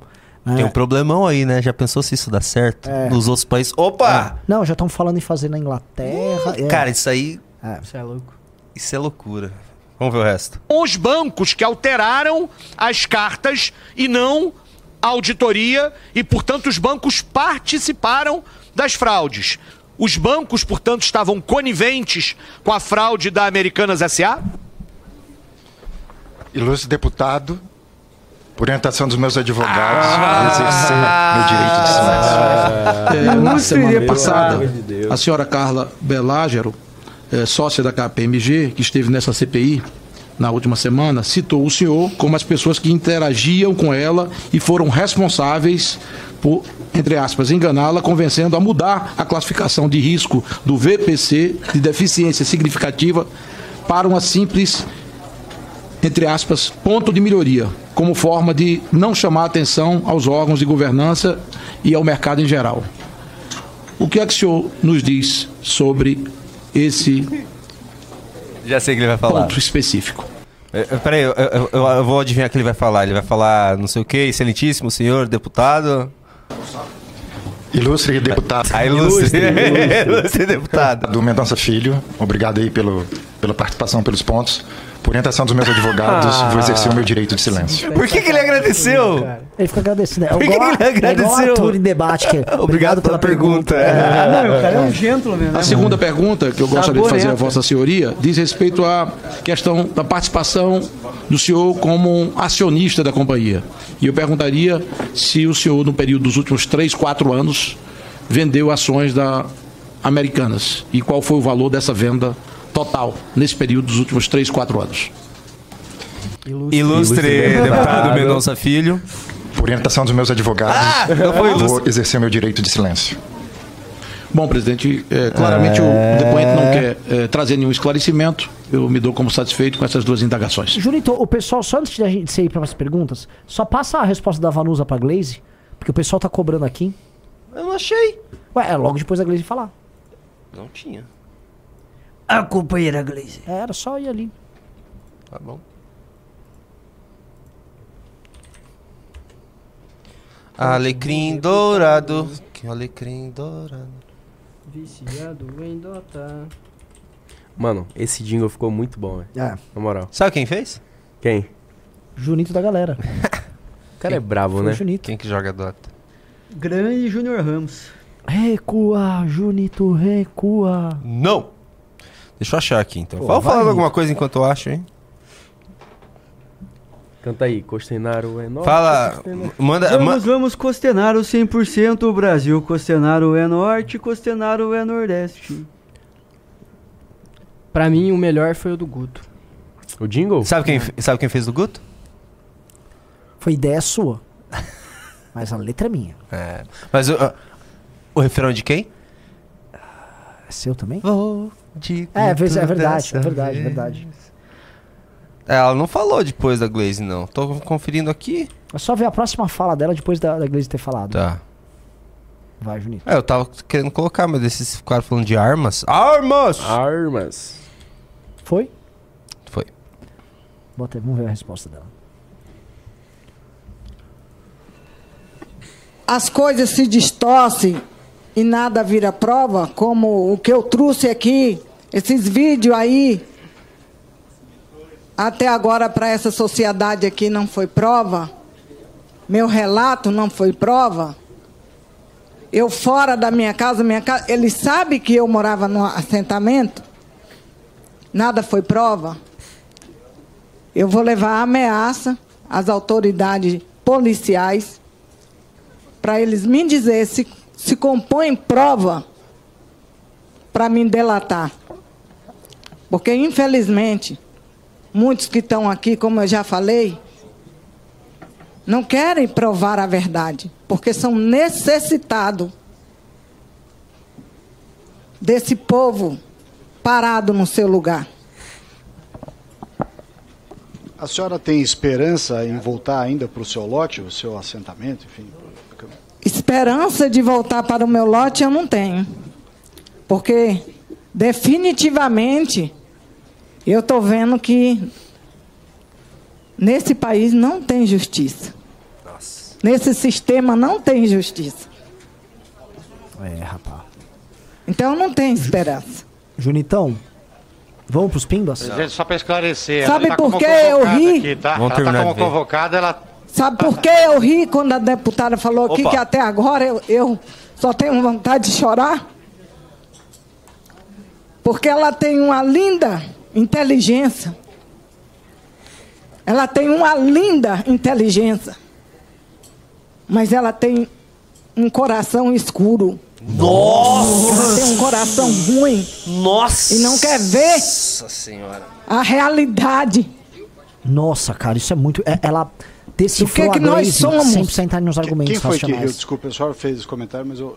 Tem um problemão aí, né? Já pensou se isso dá certo? É. Nos outros países. Opa! Não, já estão falando em fazer na Inglaterra. é. Cara, isso aí. Isso é louco. Isso é loucura. Vamos ver o resto. Os bancos que alteraram as cartas e não auditoria, e, portanto, os bancos participaram das fraudes. Os bancos, portanto, estavam coniventes com a fraude da Americanas SA? Ilustre deputado, por orientação dos meus advogados, vou exercer meu direito de silêncio. É, na semana passada, a senhora Carla Belágero, é, sócia da KPMG, que esteve nessa CPI na última semana, citou o senhor como as pessoas que interagiam com ela e foram responsáveis por, entre aspas, enganá-la, convencendo a mudar a classificação de risco do VPC de deficiência significativa para uma simples entre aspas, ponto de melhoria, como forma de não chamar atenção aos órgãos de governança e ao mercado em geral. O que é que o senhor nos diz sobre esse Já sei o que ele vai falar. ponto específico? É, é, Peraí, eu, eu- eu- eu vou adivinhar o que ele vai falar. Ele vai falar não sei o que, excelentíssimo senhor deputado. Ilustre deputado. Ah, ilustre. Ilustre deputado. Do Mendonça Filho, obrigado aí pelo, pela participação, pelos pontos. Por orientação dos meus advogados, Ah. vou exercer o meu direito de silêncio. Por que, que ele agradeceu? Ele fica agradecido. É Por que igual, que ele é igual agradeceu? Arthur em debate. Que, é, obrigado pela pergunta. Não, o cara é um gentleman, né? A segunda pergunta que eu gostaria de fazer à. Vossa Senhoria diz respeito à questão da participação do senhor como um acionista da companhia. E eu perguntaria se o senhor, no período dos últimos três, quatro anos, vendeu ações da Americanas e qual foi o valor dessa venda total nesse período dos últimos três, quatro anos. Ilustre deputado Mendonça Filho. Por orientação dos meus advogados, Ah, vou ilustre. exercer meu direito de silêncio. Bom, presidente, é, claramente o depoente não quer é, trazer nenhum esclarecimento. Eu me dou como satisfeito com essas duas indagações. Junito, o pessoal, só antes de a gente ir para as perguntas, só passa a resposta da Vanusa pra Glaze, porque o pessoal tá cobrando aqui. Eu não achei. Ué, é logo depois da Glaze falar. Não tinha. A companheira Glaze. É, era só ir ali. Tá bom. Alecrim dourado. Que alecrim dourado. Viciado em Dota. Mano, esse jingle ficou muito bom, velho. É. Na moral. Sabe quem fez? Quem? Junito da galera. O cara é bravo, Foi né? Junito. Quem que joga Dota? Grande Júnior Ramos. Recua, Junito, recua. Não! Deixa eu achar aqui então. Pô, Fala vai, falando alguma coisa enquanto eu acho, hein? Canta aí, Costenaro é norte. Fala. Costenaro- Manda. Vamos, ma- vamos Costenaro 100% Brasil. Costenaro é norte, Costenaro é nordeste. Pra mim, o melhor foi o do Guto. O jingle? Sabe quem, sabe quem fez do Guto? Foi ideia sua. Mas a letra é minha. É. Mas o, o refrão é de quem? É seu também? Vou de É, é é verdade, é verdade, é verdade. É, Ela não falou depois da Glaze, não. Tô conferindo aqui. É só ver a próxima fala dela depois da, da Glaze ter falado. Tá. Vai, Junito. É, eu tava querendo colocar, mas esses ficaram falando de armas. Armas! Armas. Foi? Foi. Bota aí, vamos ver a resposta dela. as coisas se distorcem e nada vira prova, como o que eu trouxe aqui, esses vídeos aí, até agora para essa sociedade aqui não foi prova, meu relato não foi prova. Eu fora da minha casa, minha casa, ele sabe que eu morava no assentamento, nada foi prova. Eu vou levar ameaça às autoridades policiais para eles me dizer se se compõe prova para me delatar. Porque, infelizmente, muitos que estão aqui, como eu já falei, não querem provar a verdade, porque são necessitados desse povo parado no seu lugar. A senhora tem esperança em voltar ainda para o seu lote, o seu assentamento, enfim? Esperança de voltar para o meu lote eu não tenho. Porque definitivamente eu estou vendo que nesse país não tem justiça. Nesse sistema não tem justiça. É, rapaz. Então não tem esperança. Junitão, vamos pros pimbas? Gente, só para esclarecer. Sabe tá por que eu ri? Aqui, tá? Vamos ela terminar tá como convocada, ela Sabe por que eu ri quando a deputada falou aqui Opa. que até agora eu, eu só tenho vontade de chorar? Porque ela tem uma linda inteligência. Ela tem uma linda inteligência. Mas ela tem um coração escuro. Nossa! Ela tem um coração ruim. Nossa! E não quer ver Nossa senhora. a realidade. Nossa, cara, isso é muito. é- ela decifrou Do que que a nós Glaze somos? sem precisar entrar nos argumentos Quem foi que. Eu, racionais. desculpa, a senhora fez esse comentário, mas eu.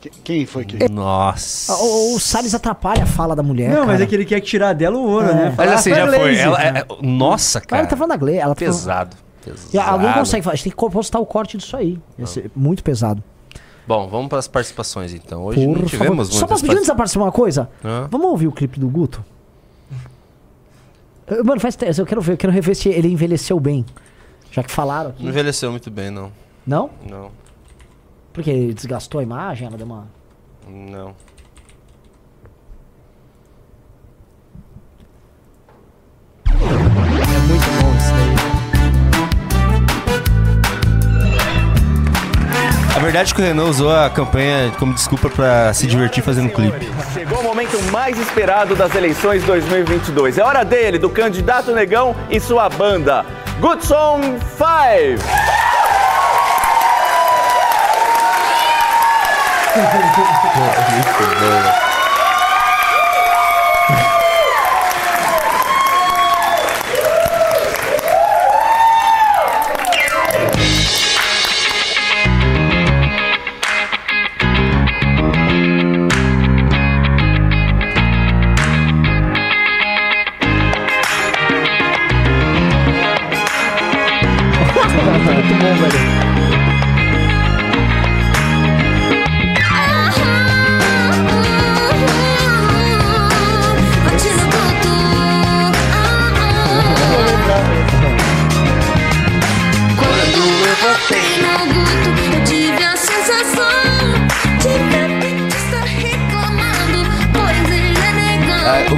que- Quem foi que. Nossa. O, o Salles atrapalha a fala da mulher. Não, mas cara. é que ele quer tirar dela o ouro, É. né? Mas assim, Fala, já "Ah, foi. Glaze". Ela, é- é- nossa, Cara, cara. ele tá falando da Gle, ela tá falando- Pesado. pesado. E alguém consegue falar, a gente tem que postar o corte disso aí. Ser muito pesado. Bom, vamos para as participações então. Hoje Por não favor. tivemos Só muitas posso pedir antes da participar uma coisa? Hã? Vamos ouvir o clipe do Guto? Mano, faz teste, eu quero ver, eu quero rever se ele envelheceu bem. Já que falaram aqui. Não envelheceu muito bem, não. Não? Não. Porque ele desgastou a imagem, ela deu uma. Não. É muito bom isso daí. A verdade é que o Renan usou a campanha como desculpa pra se divertir fazendo clipe. Chegou o momento mais esperado das eleições 2022. É hora dele, do candidato negão e sua banda. Good Song 5!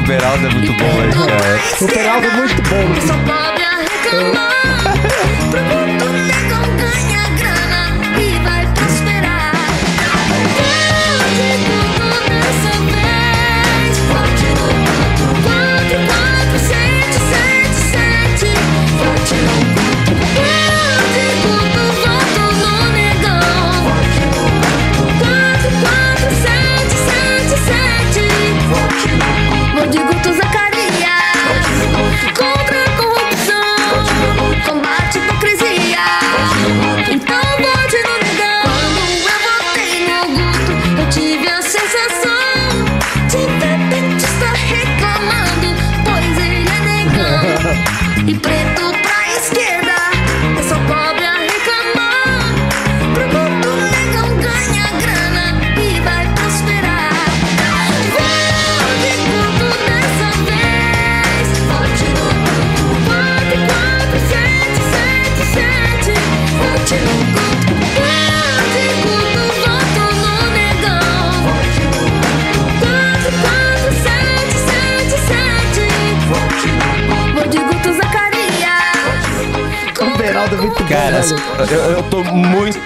Beraldo é muito bom, né, cara? O Beraldo é muito bom. Eu sou pobre a reclamar. É muito Cara, bom, eu, eu tô muito.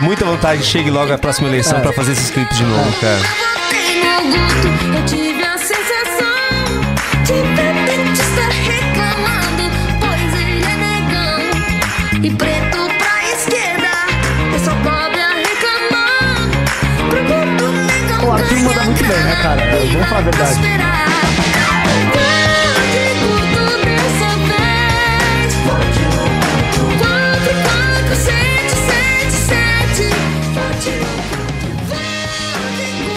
Muita vontade que chegue logo a próxima eleição É. pra fazer esses clipes de novo, cara. Votei no Guto, eu tive a sensação de repentista reclamando, pois ele é negão. E preto pra esquerda, eu sou pobre a reclamar. Pro Guto negão O Arthur manda muito bem, né, cara? Vamos falar a verdade.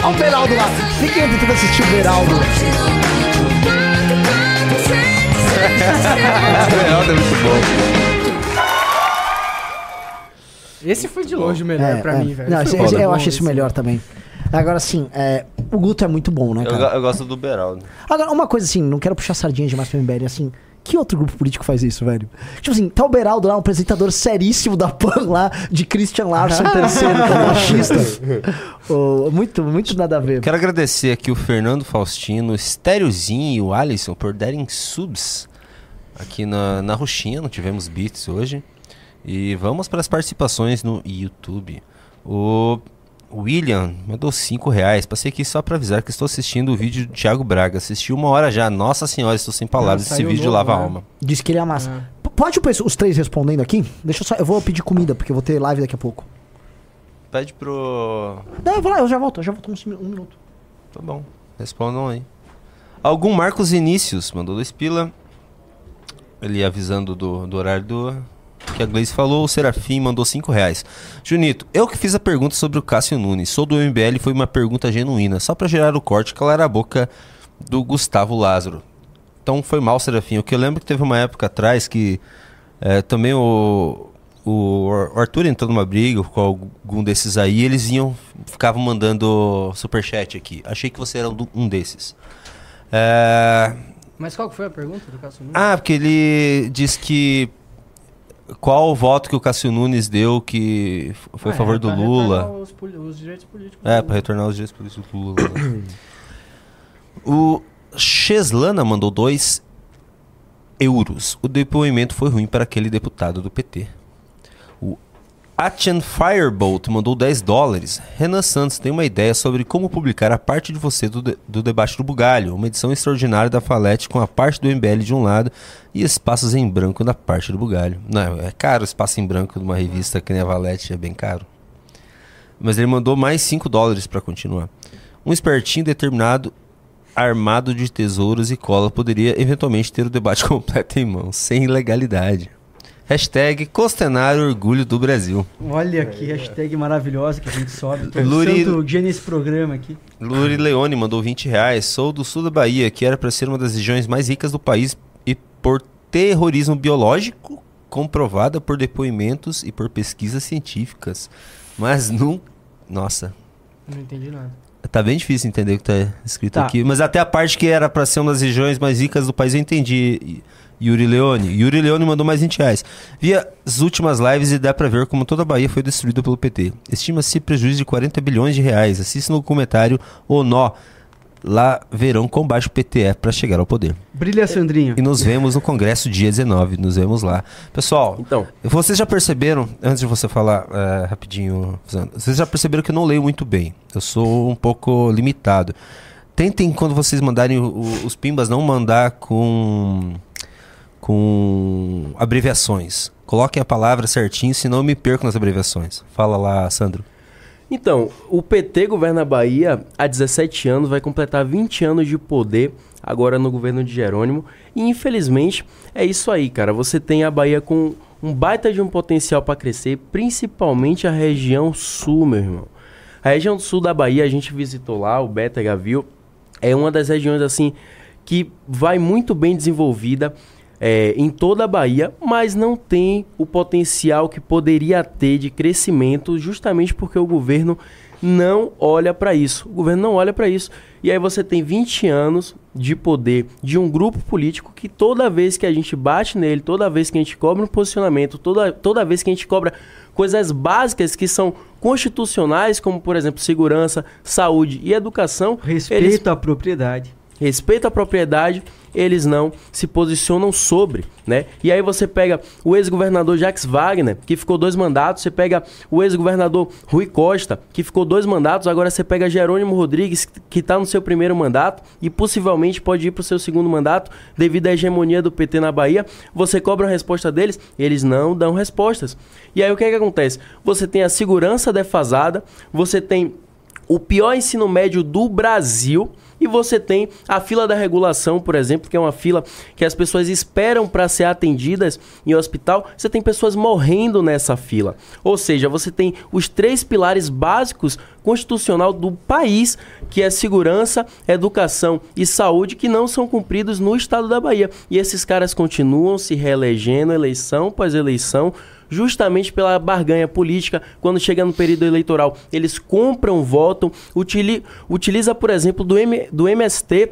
Olha o Beraldo lá. Fiquem tentando assistir o Beraldo. o Beraldo é muito bom. Esse foi de longe o melhor É, pra é. mim, velho. Não, esse- esse- eu acho esse melhor também. Agora, assim, é, o Guto é muito bom, né, Eu, cara? go- eu gosto do Beraldo. Agora, uma coisa assim, não quero puxar sardinha demais pro MBL, assim, Que outro grupo político faz isso, velho? Tipo assim, tá o Beraldo lá, um apresentador seríssimo da PAN lá, de Christian Larson terceiro, que é machista. Ô, muito, muito nada a ver. Quero agradecer aqui o Fernando Faustino, o Estériozinho e o Alisson por darem subs aqui na, na roxinha. Não tivemos beats hoje. E vamos para as participações no YouTube. O William mandou 5 reais. Passei aqui só para avisar que estou assistindo o vídeo do Thiago Braga. Assisti uma hora já. Nossa senhora, estou sem palavras. Ah, Esse vídeo novo, lava a né? alma. Diz que ele é massa. P- Pode os três respondendo aqui? Deixa eu só. Eu vou pedir comida, porque eu vou ter live daqui a pouco. Pede pro. Não, eu vou lá, eu já volto, eu já volto um, um minuto. Tá bom. Respondam aí. Algum Marcos Vinícius mandou dois pila. Ele avisando do, do horário do. Que a Gleice falou, o Serafim mandou 5 reais. Junito, eu que fiz a pergunta sobre o Cássio Nunes. Sou do MBL e foi uma pergunta genuína, só pra gerar o corte, calar a boca do Gustavo Lázaro. Então foi mal, Serafim. O que eu lembro que teve uma época atrás que eh, também o, o Ar- o Arthur entrou numa briga com algum desses aí, eles iam, ficavam mandando superchat aqui. Achei que você era um desses. É, Mas qual foi a pergunta do Cássio Nunes? ah, porque ele diz que qual o voto que o Cássio Nunes deu que foi Ah, a favor é do Lula. retornar Os, os direitos políticos. É, pra retornar os direitos políticos do Lula. o Cheslana mandou dois euros. O depoimento foi ruim para aquele deputado do PT. Atian Firebolt mandou 10 dólares. Renan Santos tem uma ideia sobre como publicar a parte de você do, de- do debate do Bugalho. Uma edição extraordinária da Falete com a parte do MBL de um lado e espaços em branco da parte do Bugalho. Não, é caro espaço em branco de uma revista que nem a Valete, é bem caro. Mas ele mandou mais 5 dólares para continuar. Um espertinho determinado, armado de tesouros e cola, poderia eventualmente ter o debate completo em mãos, sem ilegalidade. Hashtag Costenário Orgulho do Brasil. Olha que hashtag maravilhosa que a gente sobe. Todo Luri- santo dia nesse programa aqui. Luri Leone mandou 20 reais. Sou do sul da Bahia, que era para ser uma das regiões mais ricas do país e por terrorismo biológico comprovada por depoimentos e por pesquisas científicas. Mas não. Nossa, Não entendi nada. Tá bem difícil entender o que tá escrito Tá. aqui. Mas até a parte que era pra ser uma das regiões mais ricas do país eu entendi. Yuri Leone. Yuri Leone mandou mais 20 reais. Via as últimas lives e dá pra ver como toda a Bahia foi destruída pelo PT. Estima-se prejuízo de 40 bilhões de reais. Assista no documentário O Nó. Lá verão quão baixo o PT é pra chegar ao poder. Brilha, Sandrinho. E nos vemos no Congresso dia 19. Nos vemos lá. Pessoal, então. vocês já perceberam, antes de você falar é, rapidinho, vocês já perceberam que eu não leio muito bem. Eu sou um pouco limitado. Tentem, quando vocês mandarem o- o- os pimbas, não mandar com, com abreviações. Coloquem a palavra certinho, senão eu me perco nas abreviações. Fala lá, Sandro. Então, o PT governa a Bahia há 17 anos, vai completar 20 anos de poder agora no governo de Jerônimo. E infelizmente é isso aí, cara. Você tem a Bahia com um baita de um potencial para crescer, principalmente a região sul, meu irmão. A região sul da Bahia, a gente visitou lá, o Bétega viu, é uma das regiões assim que vai muito bem desenvolvida é, em toda a Bahia, mas não tem o potencial que poderia ter de crescimento, justamente porque o governo não olha para isso. O governo não olha para isso. E aí você tem 20 anos de poder de um grupo político que toda vez que a gente bate nele, toda vez que a gente cobra um posicionamento, toda, toda vez que a gente cobra coisas básicas que são constitucionais, como por exemplo segurança, saúde e educação, Respeito eles à propriedade. Respeito à propriedade, eles não se posicionam sobre, né? E aí você pega o ex-governador Jacques Wagner, que ficou dois mandatos, você pega o ex-governador Rui Costa, que ficou dois mandatos, agora você pega Jerônimo Rodrigues, que está no seu primeiro mandato e possivelmente pode ir para o seu segundo mandato devido à hegemonia do PT na Bahia. Você cobra a resposta deles, eles não dão respostas. E aí o que, é que acontece? Você tem a segurança defasada, você tem o pior ensino médio do Brasil. E você tem a fila da regulação, por exemplo, que é uma fila que as pessoas esperam para ser atendidas em hospital. Você tem pessoas morrendo nessa fila. Ou seja, você tem os três pilares básicos constitucional do país, que é segurança, educação e saúde, que não são cumpridos no estado da Bahia. E esses caras continuam se reelegendo eleição após eleição justamente pela barganha política. Quando chega no período eleitoral, eles compram voto, utili utiliza, por exemplo, do, M do MST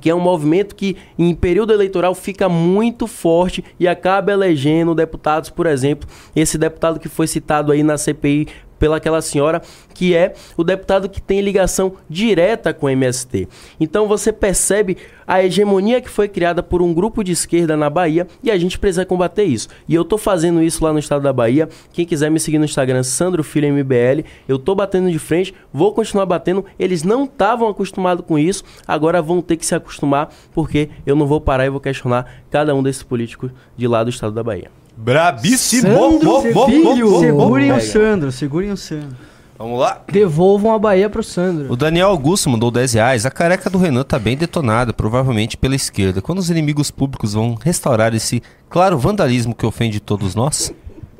que é um movimento que em período eleitoral fica muito forte e acaba elegendo deputados, por exemplo, esse deputado que foi citado aí na CPI pelaquela senhora, que é o deputado que tem ligação direta com o MST. Então você percebe a hegemonia que foi criada por um grupo de esquerda na Bahia e a gente precisa combater isso. E eu tô fazendo isso lá no estado da Bahia. Quem quiser me seguir no Instagram, Sandro Filho MBL, eu tô batendo de frente, vou continuar batendo. Eles não estavam acostumados com isso, agora vão ter que se acostumar, porque eu não vou parar e vou questionar cada um desses políticos de lá do estado da Bahia. Brabíssimo! Sandro Bo- bo- Sevilho. bo- bo- Segurem o. Sandro, segurem o Sandro. Vamos lá. Devolvam a Bahia pro Sandro. O Daniel Augusto mandou 10 reais. A careca do Renan tá bem detonada, provavelmente pela esquerda. Quando os inimigos públicos vão restaurar esse claro vandalismo que ofende todos nós?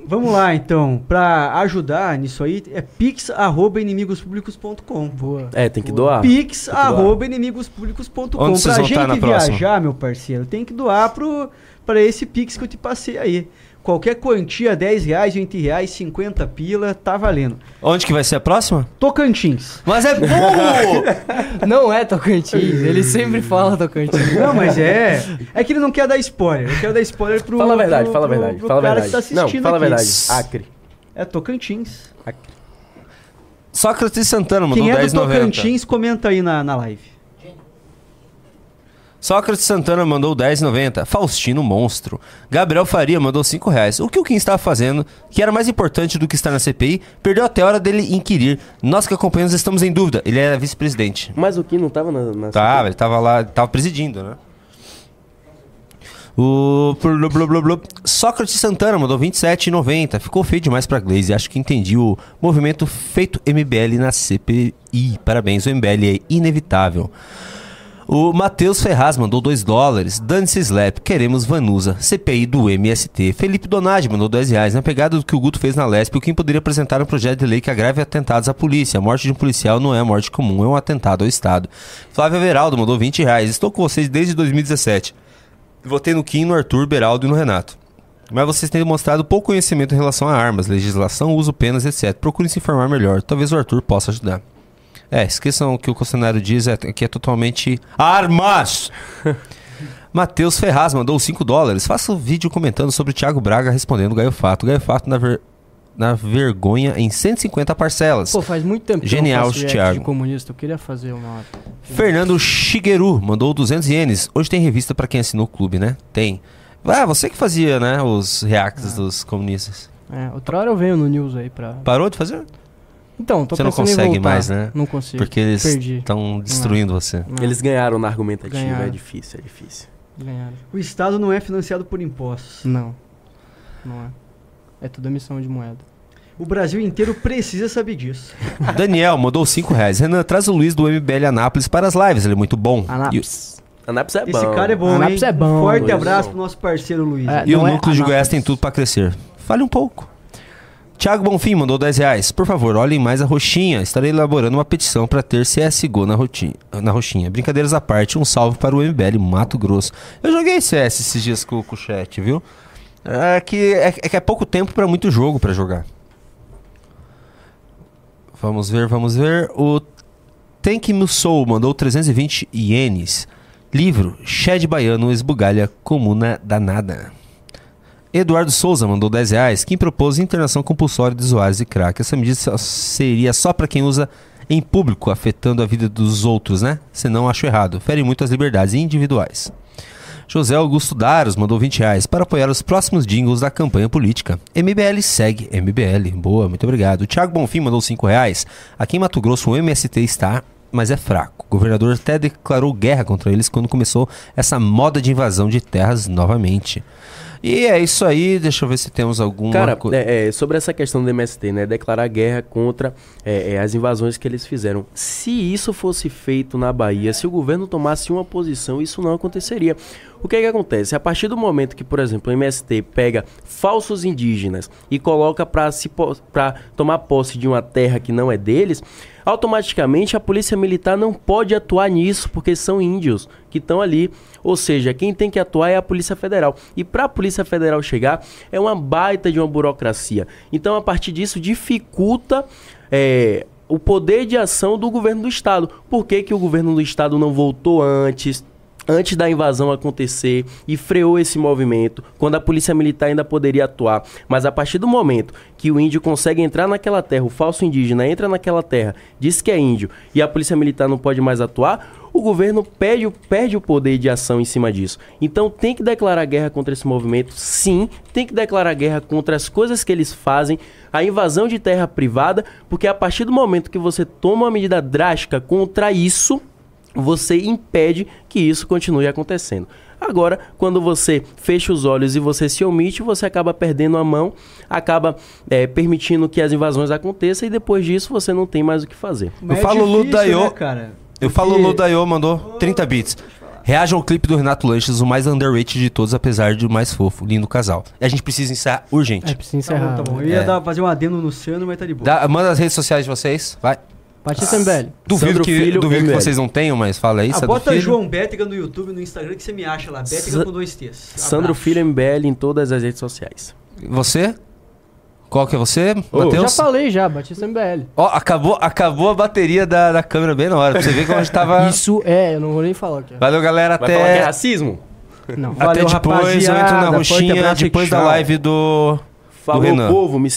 Vamos lá, então. Pra ajudar nisso aí, é pix.inimigospublicos.com. Boa. É, tem que doar. pix.inimigospublicos.com. Vocês Pra vão estar gente na próxima? viajar, meu parceiro, tem que doar pro, pra esse pix que eu te passei aí. Qualquer quantia, 10 reais, 20 reais, 50 pila, tá valendo. Onde que vai ser a próxima? Tocantins. Mas é burro! Não é Tocantins, ele sempre fala Tocantins. Não, mas é. É que ele não quer dar spoiler. Eu quero dar spoiler pro. Fala a verdade, pro- fala a verdade, pro fala a cara verdade. que tá assistindo Não, fala a verdade. Acre. É Tocantins. Sócrates Santana mandou Quem é do 10,90. Tocantins, comenta aí na, na live. Sócrates Santana mandou 10,90. Faustino Monstro. Gabriel Faria mandou 5 reais. O que o Kim estava fazendo, que era mais importante do que estar na CPI, perdeu até a hora dele inquirir. Nós que acompanhamos estamos em dúvida. Ele era vice-presidente. Mas o Kim não tava na. na Tava, ele tava lá, tava presidindo, né? O blu, blu, blu, blu. Sócrates Santana mandou 27,90. Ficou feio demais pra Glaze. Acho que entendi o movimento feito MBL na CPI. Parabéns, o MBL é inevitável. O Matheus Ferraz mandou 2 dólares. Dane-se Slap, queremos Vanusa. CPI do MST. Felipe Donadi mandou 10 reais. Na pegada do que o Guto fez na Lesp, o Kim poderia apresentar um projeto de lei que agrave atentados à polícia. A morte de um policial não é morte comum, é um atentado ao Estado. Flávio Veraldo mandou 20 reais. Estou com vocês desde 2017. Votei no Kim, no Arthur, Beraldo e no Renato. Mas vocês têm demonstrado pouco conhecimento em relação a armas, legislação, uso, penas, etc. Procurem se informar melhor. Talvez o Arthur possa ajudar. É, esqueçam que o questionário diz é, que é totalmente armas. Matheus Ferraz mandou 5 dólares. Faça um vídeo comentando sobre o Thiago Braga respondendo Gaio Fato. Gaio Fato na, ver- na vergonha em 150 parcelas. Pô, faz muito tempo que Genial, eu não faço react Thiago. de comunista. Eu queria fazer uma... Fernando Shigeru mandou 200 ienes. Hoje tem revista pra quem assinou o clube, né? Tem. Ah, você que fazia, né, os reacts dos comunistas. É, outra hora eu venho no news aí pra... Parou de fazer? Então, tô Você não consegue mais, né? Não consigo. Porque eles estão destruindo Não. você. Não. Eles ganharam na argumentativa, Ganharam. é difícil, é difícil. Ganharam. O Estado não é financiado por impostos. Não. Não é. É tudo emissão de moeda. O Brasil inteiro precisa saber disso. Daniel mandou 5 reais. Renan, traz o Luiz do MBL Anápolis para as lives, ele é muito bom. Anápolis. Anápolis é bom. Esse cara é bom, Anápolis hein? é bom, Forte Luiz. abraço pro nosso parceiro Luiz. É, E o é núcleo de Goiás Anápolis. tem tudo para crescer. Fale um pouco. Tiago Bonfim mandou 10 reais. Por favor, olhem mais a roxinha. Estarei elaborando uma petição para ter CSGO na, rotinha, na roxinha. Brincadeiras à parte, um salve para o MBL Mato Grosso. Eu joguei CS esses dias com, com o chat, viu? É que é, é que é pouco tempo para muito jogo para jogar. Vamos ver, vamos ver. O Tank Soul mandou 320 ienes. Livro Shed Baiano Esbugalha Comuna Danada. Eduardo Souza mandou 10 reais. Quem propôs internação compulsória de usuários de crack. Essa medida seria só para quem usa em público, afetando a vida dos outros, né? Senão acho errado. Fere muito as liberdades individuais. José Augusto Daros mandou 20 reais para apoiar os próximos jingles da campanha política. MBL segue MBL. Boa, muito obrigado. O Thiago Bonfim mandou 5 reais. Aqui em Mato Grosso o MST está, mas é fraco. O governador até declarou guerra contra eles quando começou essa moda de invasão de terras novamente. E é isso aí, deixa eu ver se temos alguma Cara, coisa. é, é, sobre essa questão do MST, né? Declarar guerra contra é, é, as invasões que eles fizeram. Se isso fosse feito na Bahia, se o governo tomasse uma posição, isso não aconteceria. O que é que acontece? A partir do momento que, por exemplo, o MST pega falsos indígenas e coloca para tomar posse de uma terra que não é deles, automaticamente a polícia militar não pode atuar nisso, porque são índios que estão ali. Ou seja, quem tem que atuar é a Polícia Federal. E para a Polícia Federal chegar, é uma baita de uma burocracia. Então, a partir disso, dificulta é, o poder de ação do governo do Estado. Por que, que o governo do Estado não voltou antes? Antes da invasão acontecer e freou esse movimento, quando a polícia militar ainda poderia atuar. Mas a partir do momento que o índio consegue entrar naquela terra, o falso indígena entra naquela terra, diz que é índio e a polícia militar não pode mais atuar, o governo perde, perde o poder de ação em cima disso. Então tem que declarar guerra contra esse movimento, sim, tem que declarar guerra contra as coisas que eles fazem, a invasão de terra privada, porque a partir do momento que você toma uma medida drástica contra isso, você impede que isso continue acontecendo. Agora, quando você fecha os olhos e você se omite, você acaba perdendo a mão, acaba é, permitindo que as invasões aconteçam e depois disso você não tem mais o que fazer. Eu falo Lu Daiô. né, cara? Eu falo Lu Daiô, mandou 30 bits. Reajam ao clipe do Renato Lanches, o mais underrated de todos, apesar de o mais fofo. Lindo casal. E a gente precisa encerrar urgente. É, precisa Tá bom, tá bom. Eu ia É. dar- fazer um adendo no Luciano, mas tá de boa. Dá- manda as redes sociais de vocês, vai. Batista MBL. Duvido, Sandro que, Filho, duvido que vocês não tenham, mas fala aí, Ah, Sandro bota Filho. João Bétega no YouTube, no Instagram, que você me acha lá. Bétega Sa- com dois T's. Sandro Abraço. Filho MBL em todas as redes sociais. Você? Qual que é você, Já Matheus? falei já, Batista MBL. Ó, acabou, acabou a bateria da, da câmera bem na hora. Pra você ver como a gente tava... Isso é, eu não vou nem falar aqui. Valeu, galera. Vai falar que é Até, racismo? Não. até Valeu, depois. Eu entro na roxinha depois da live do... Falou, Renan. povo. Me...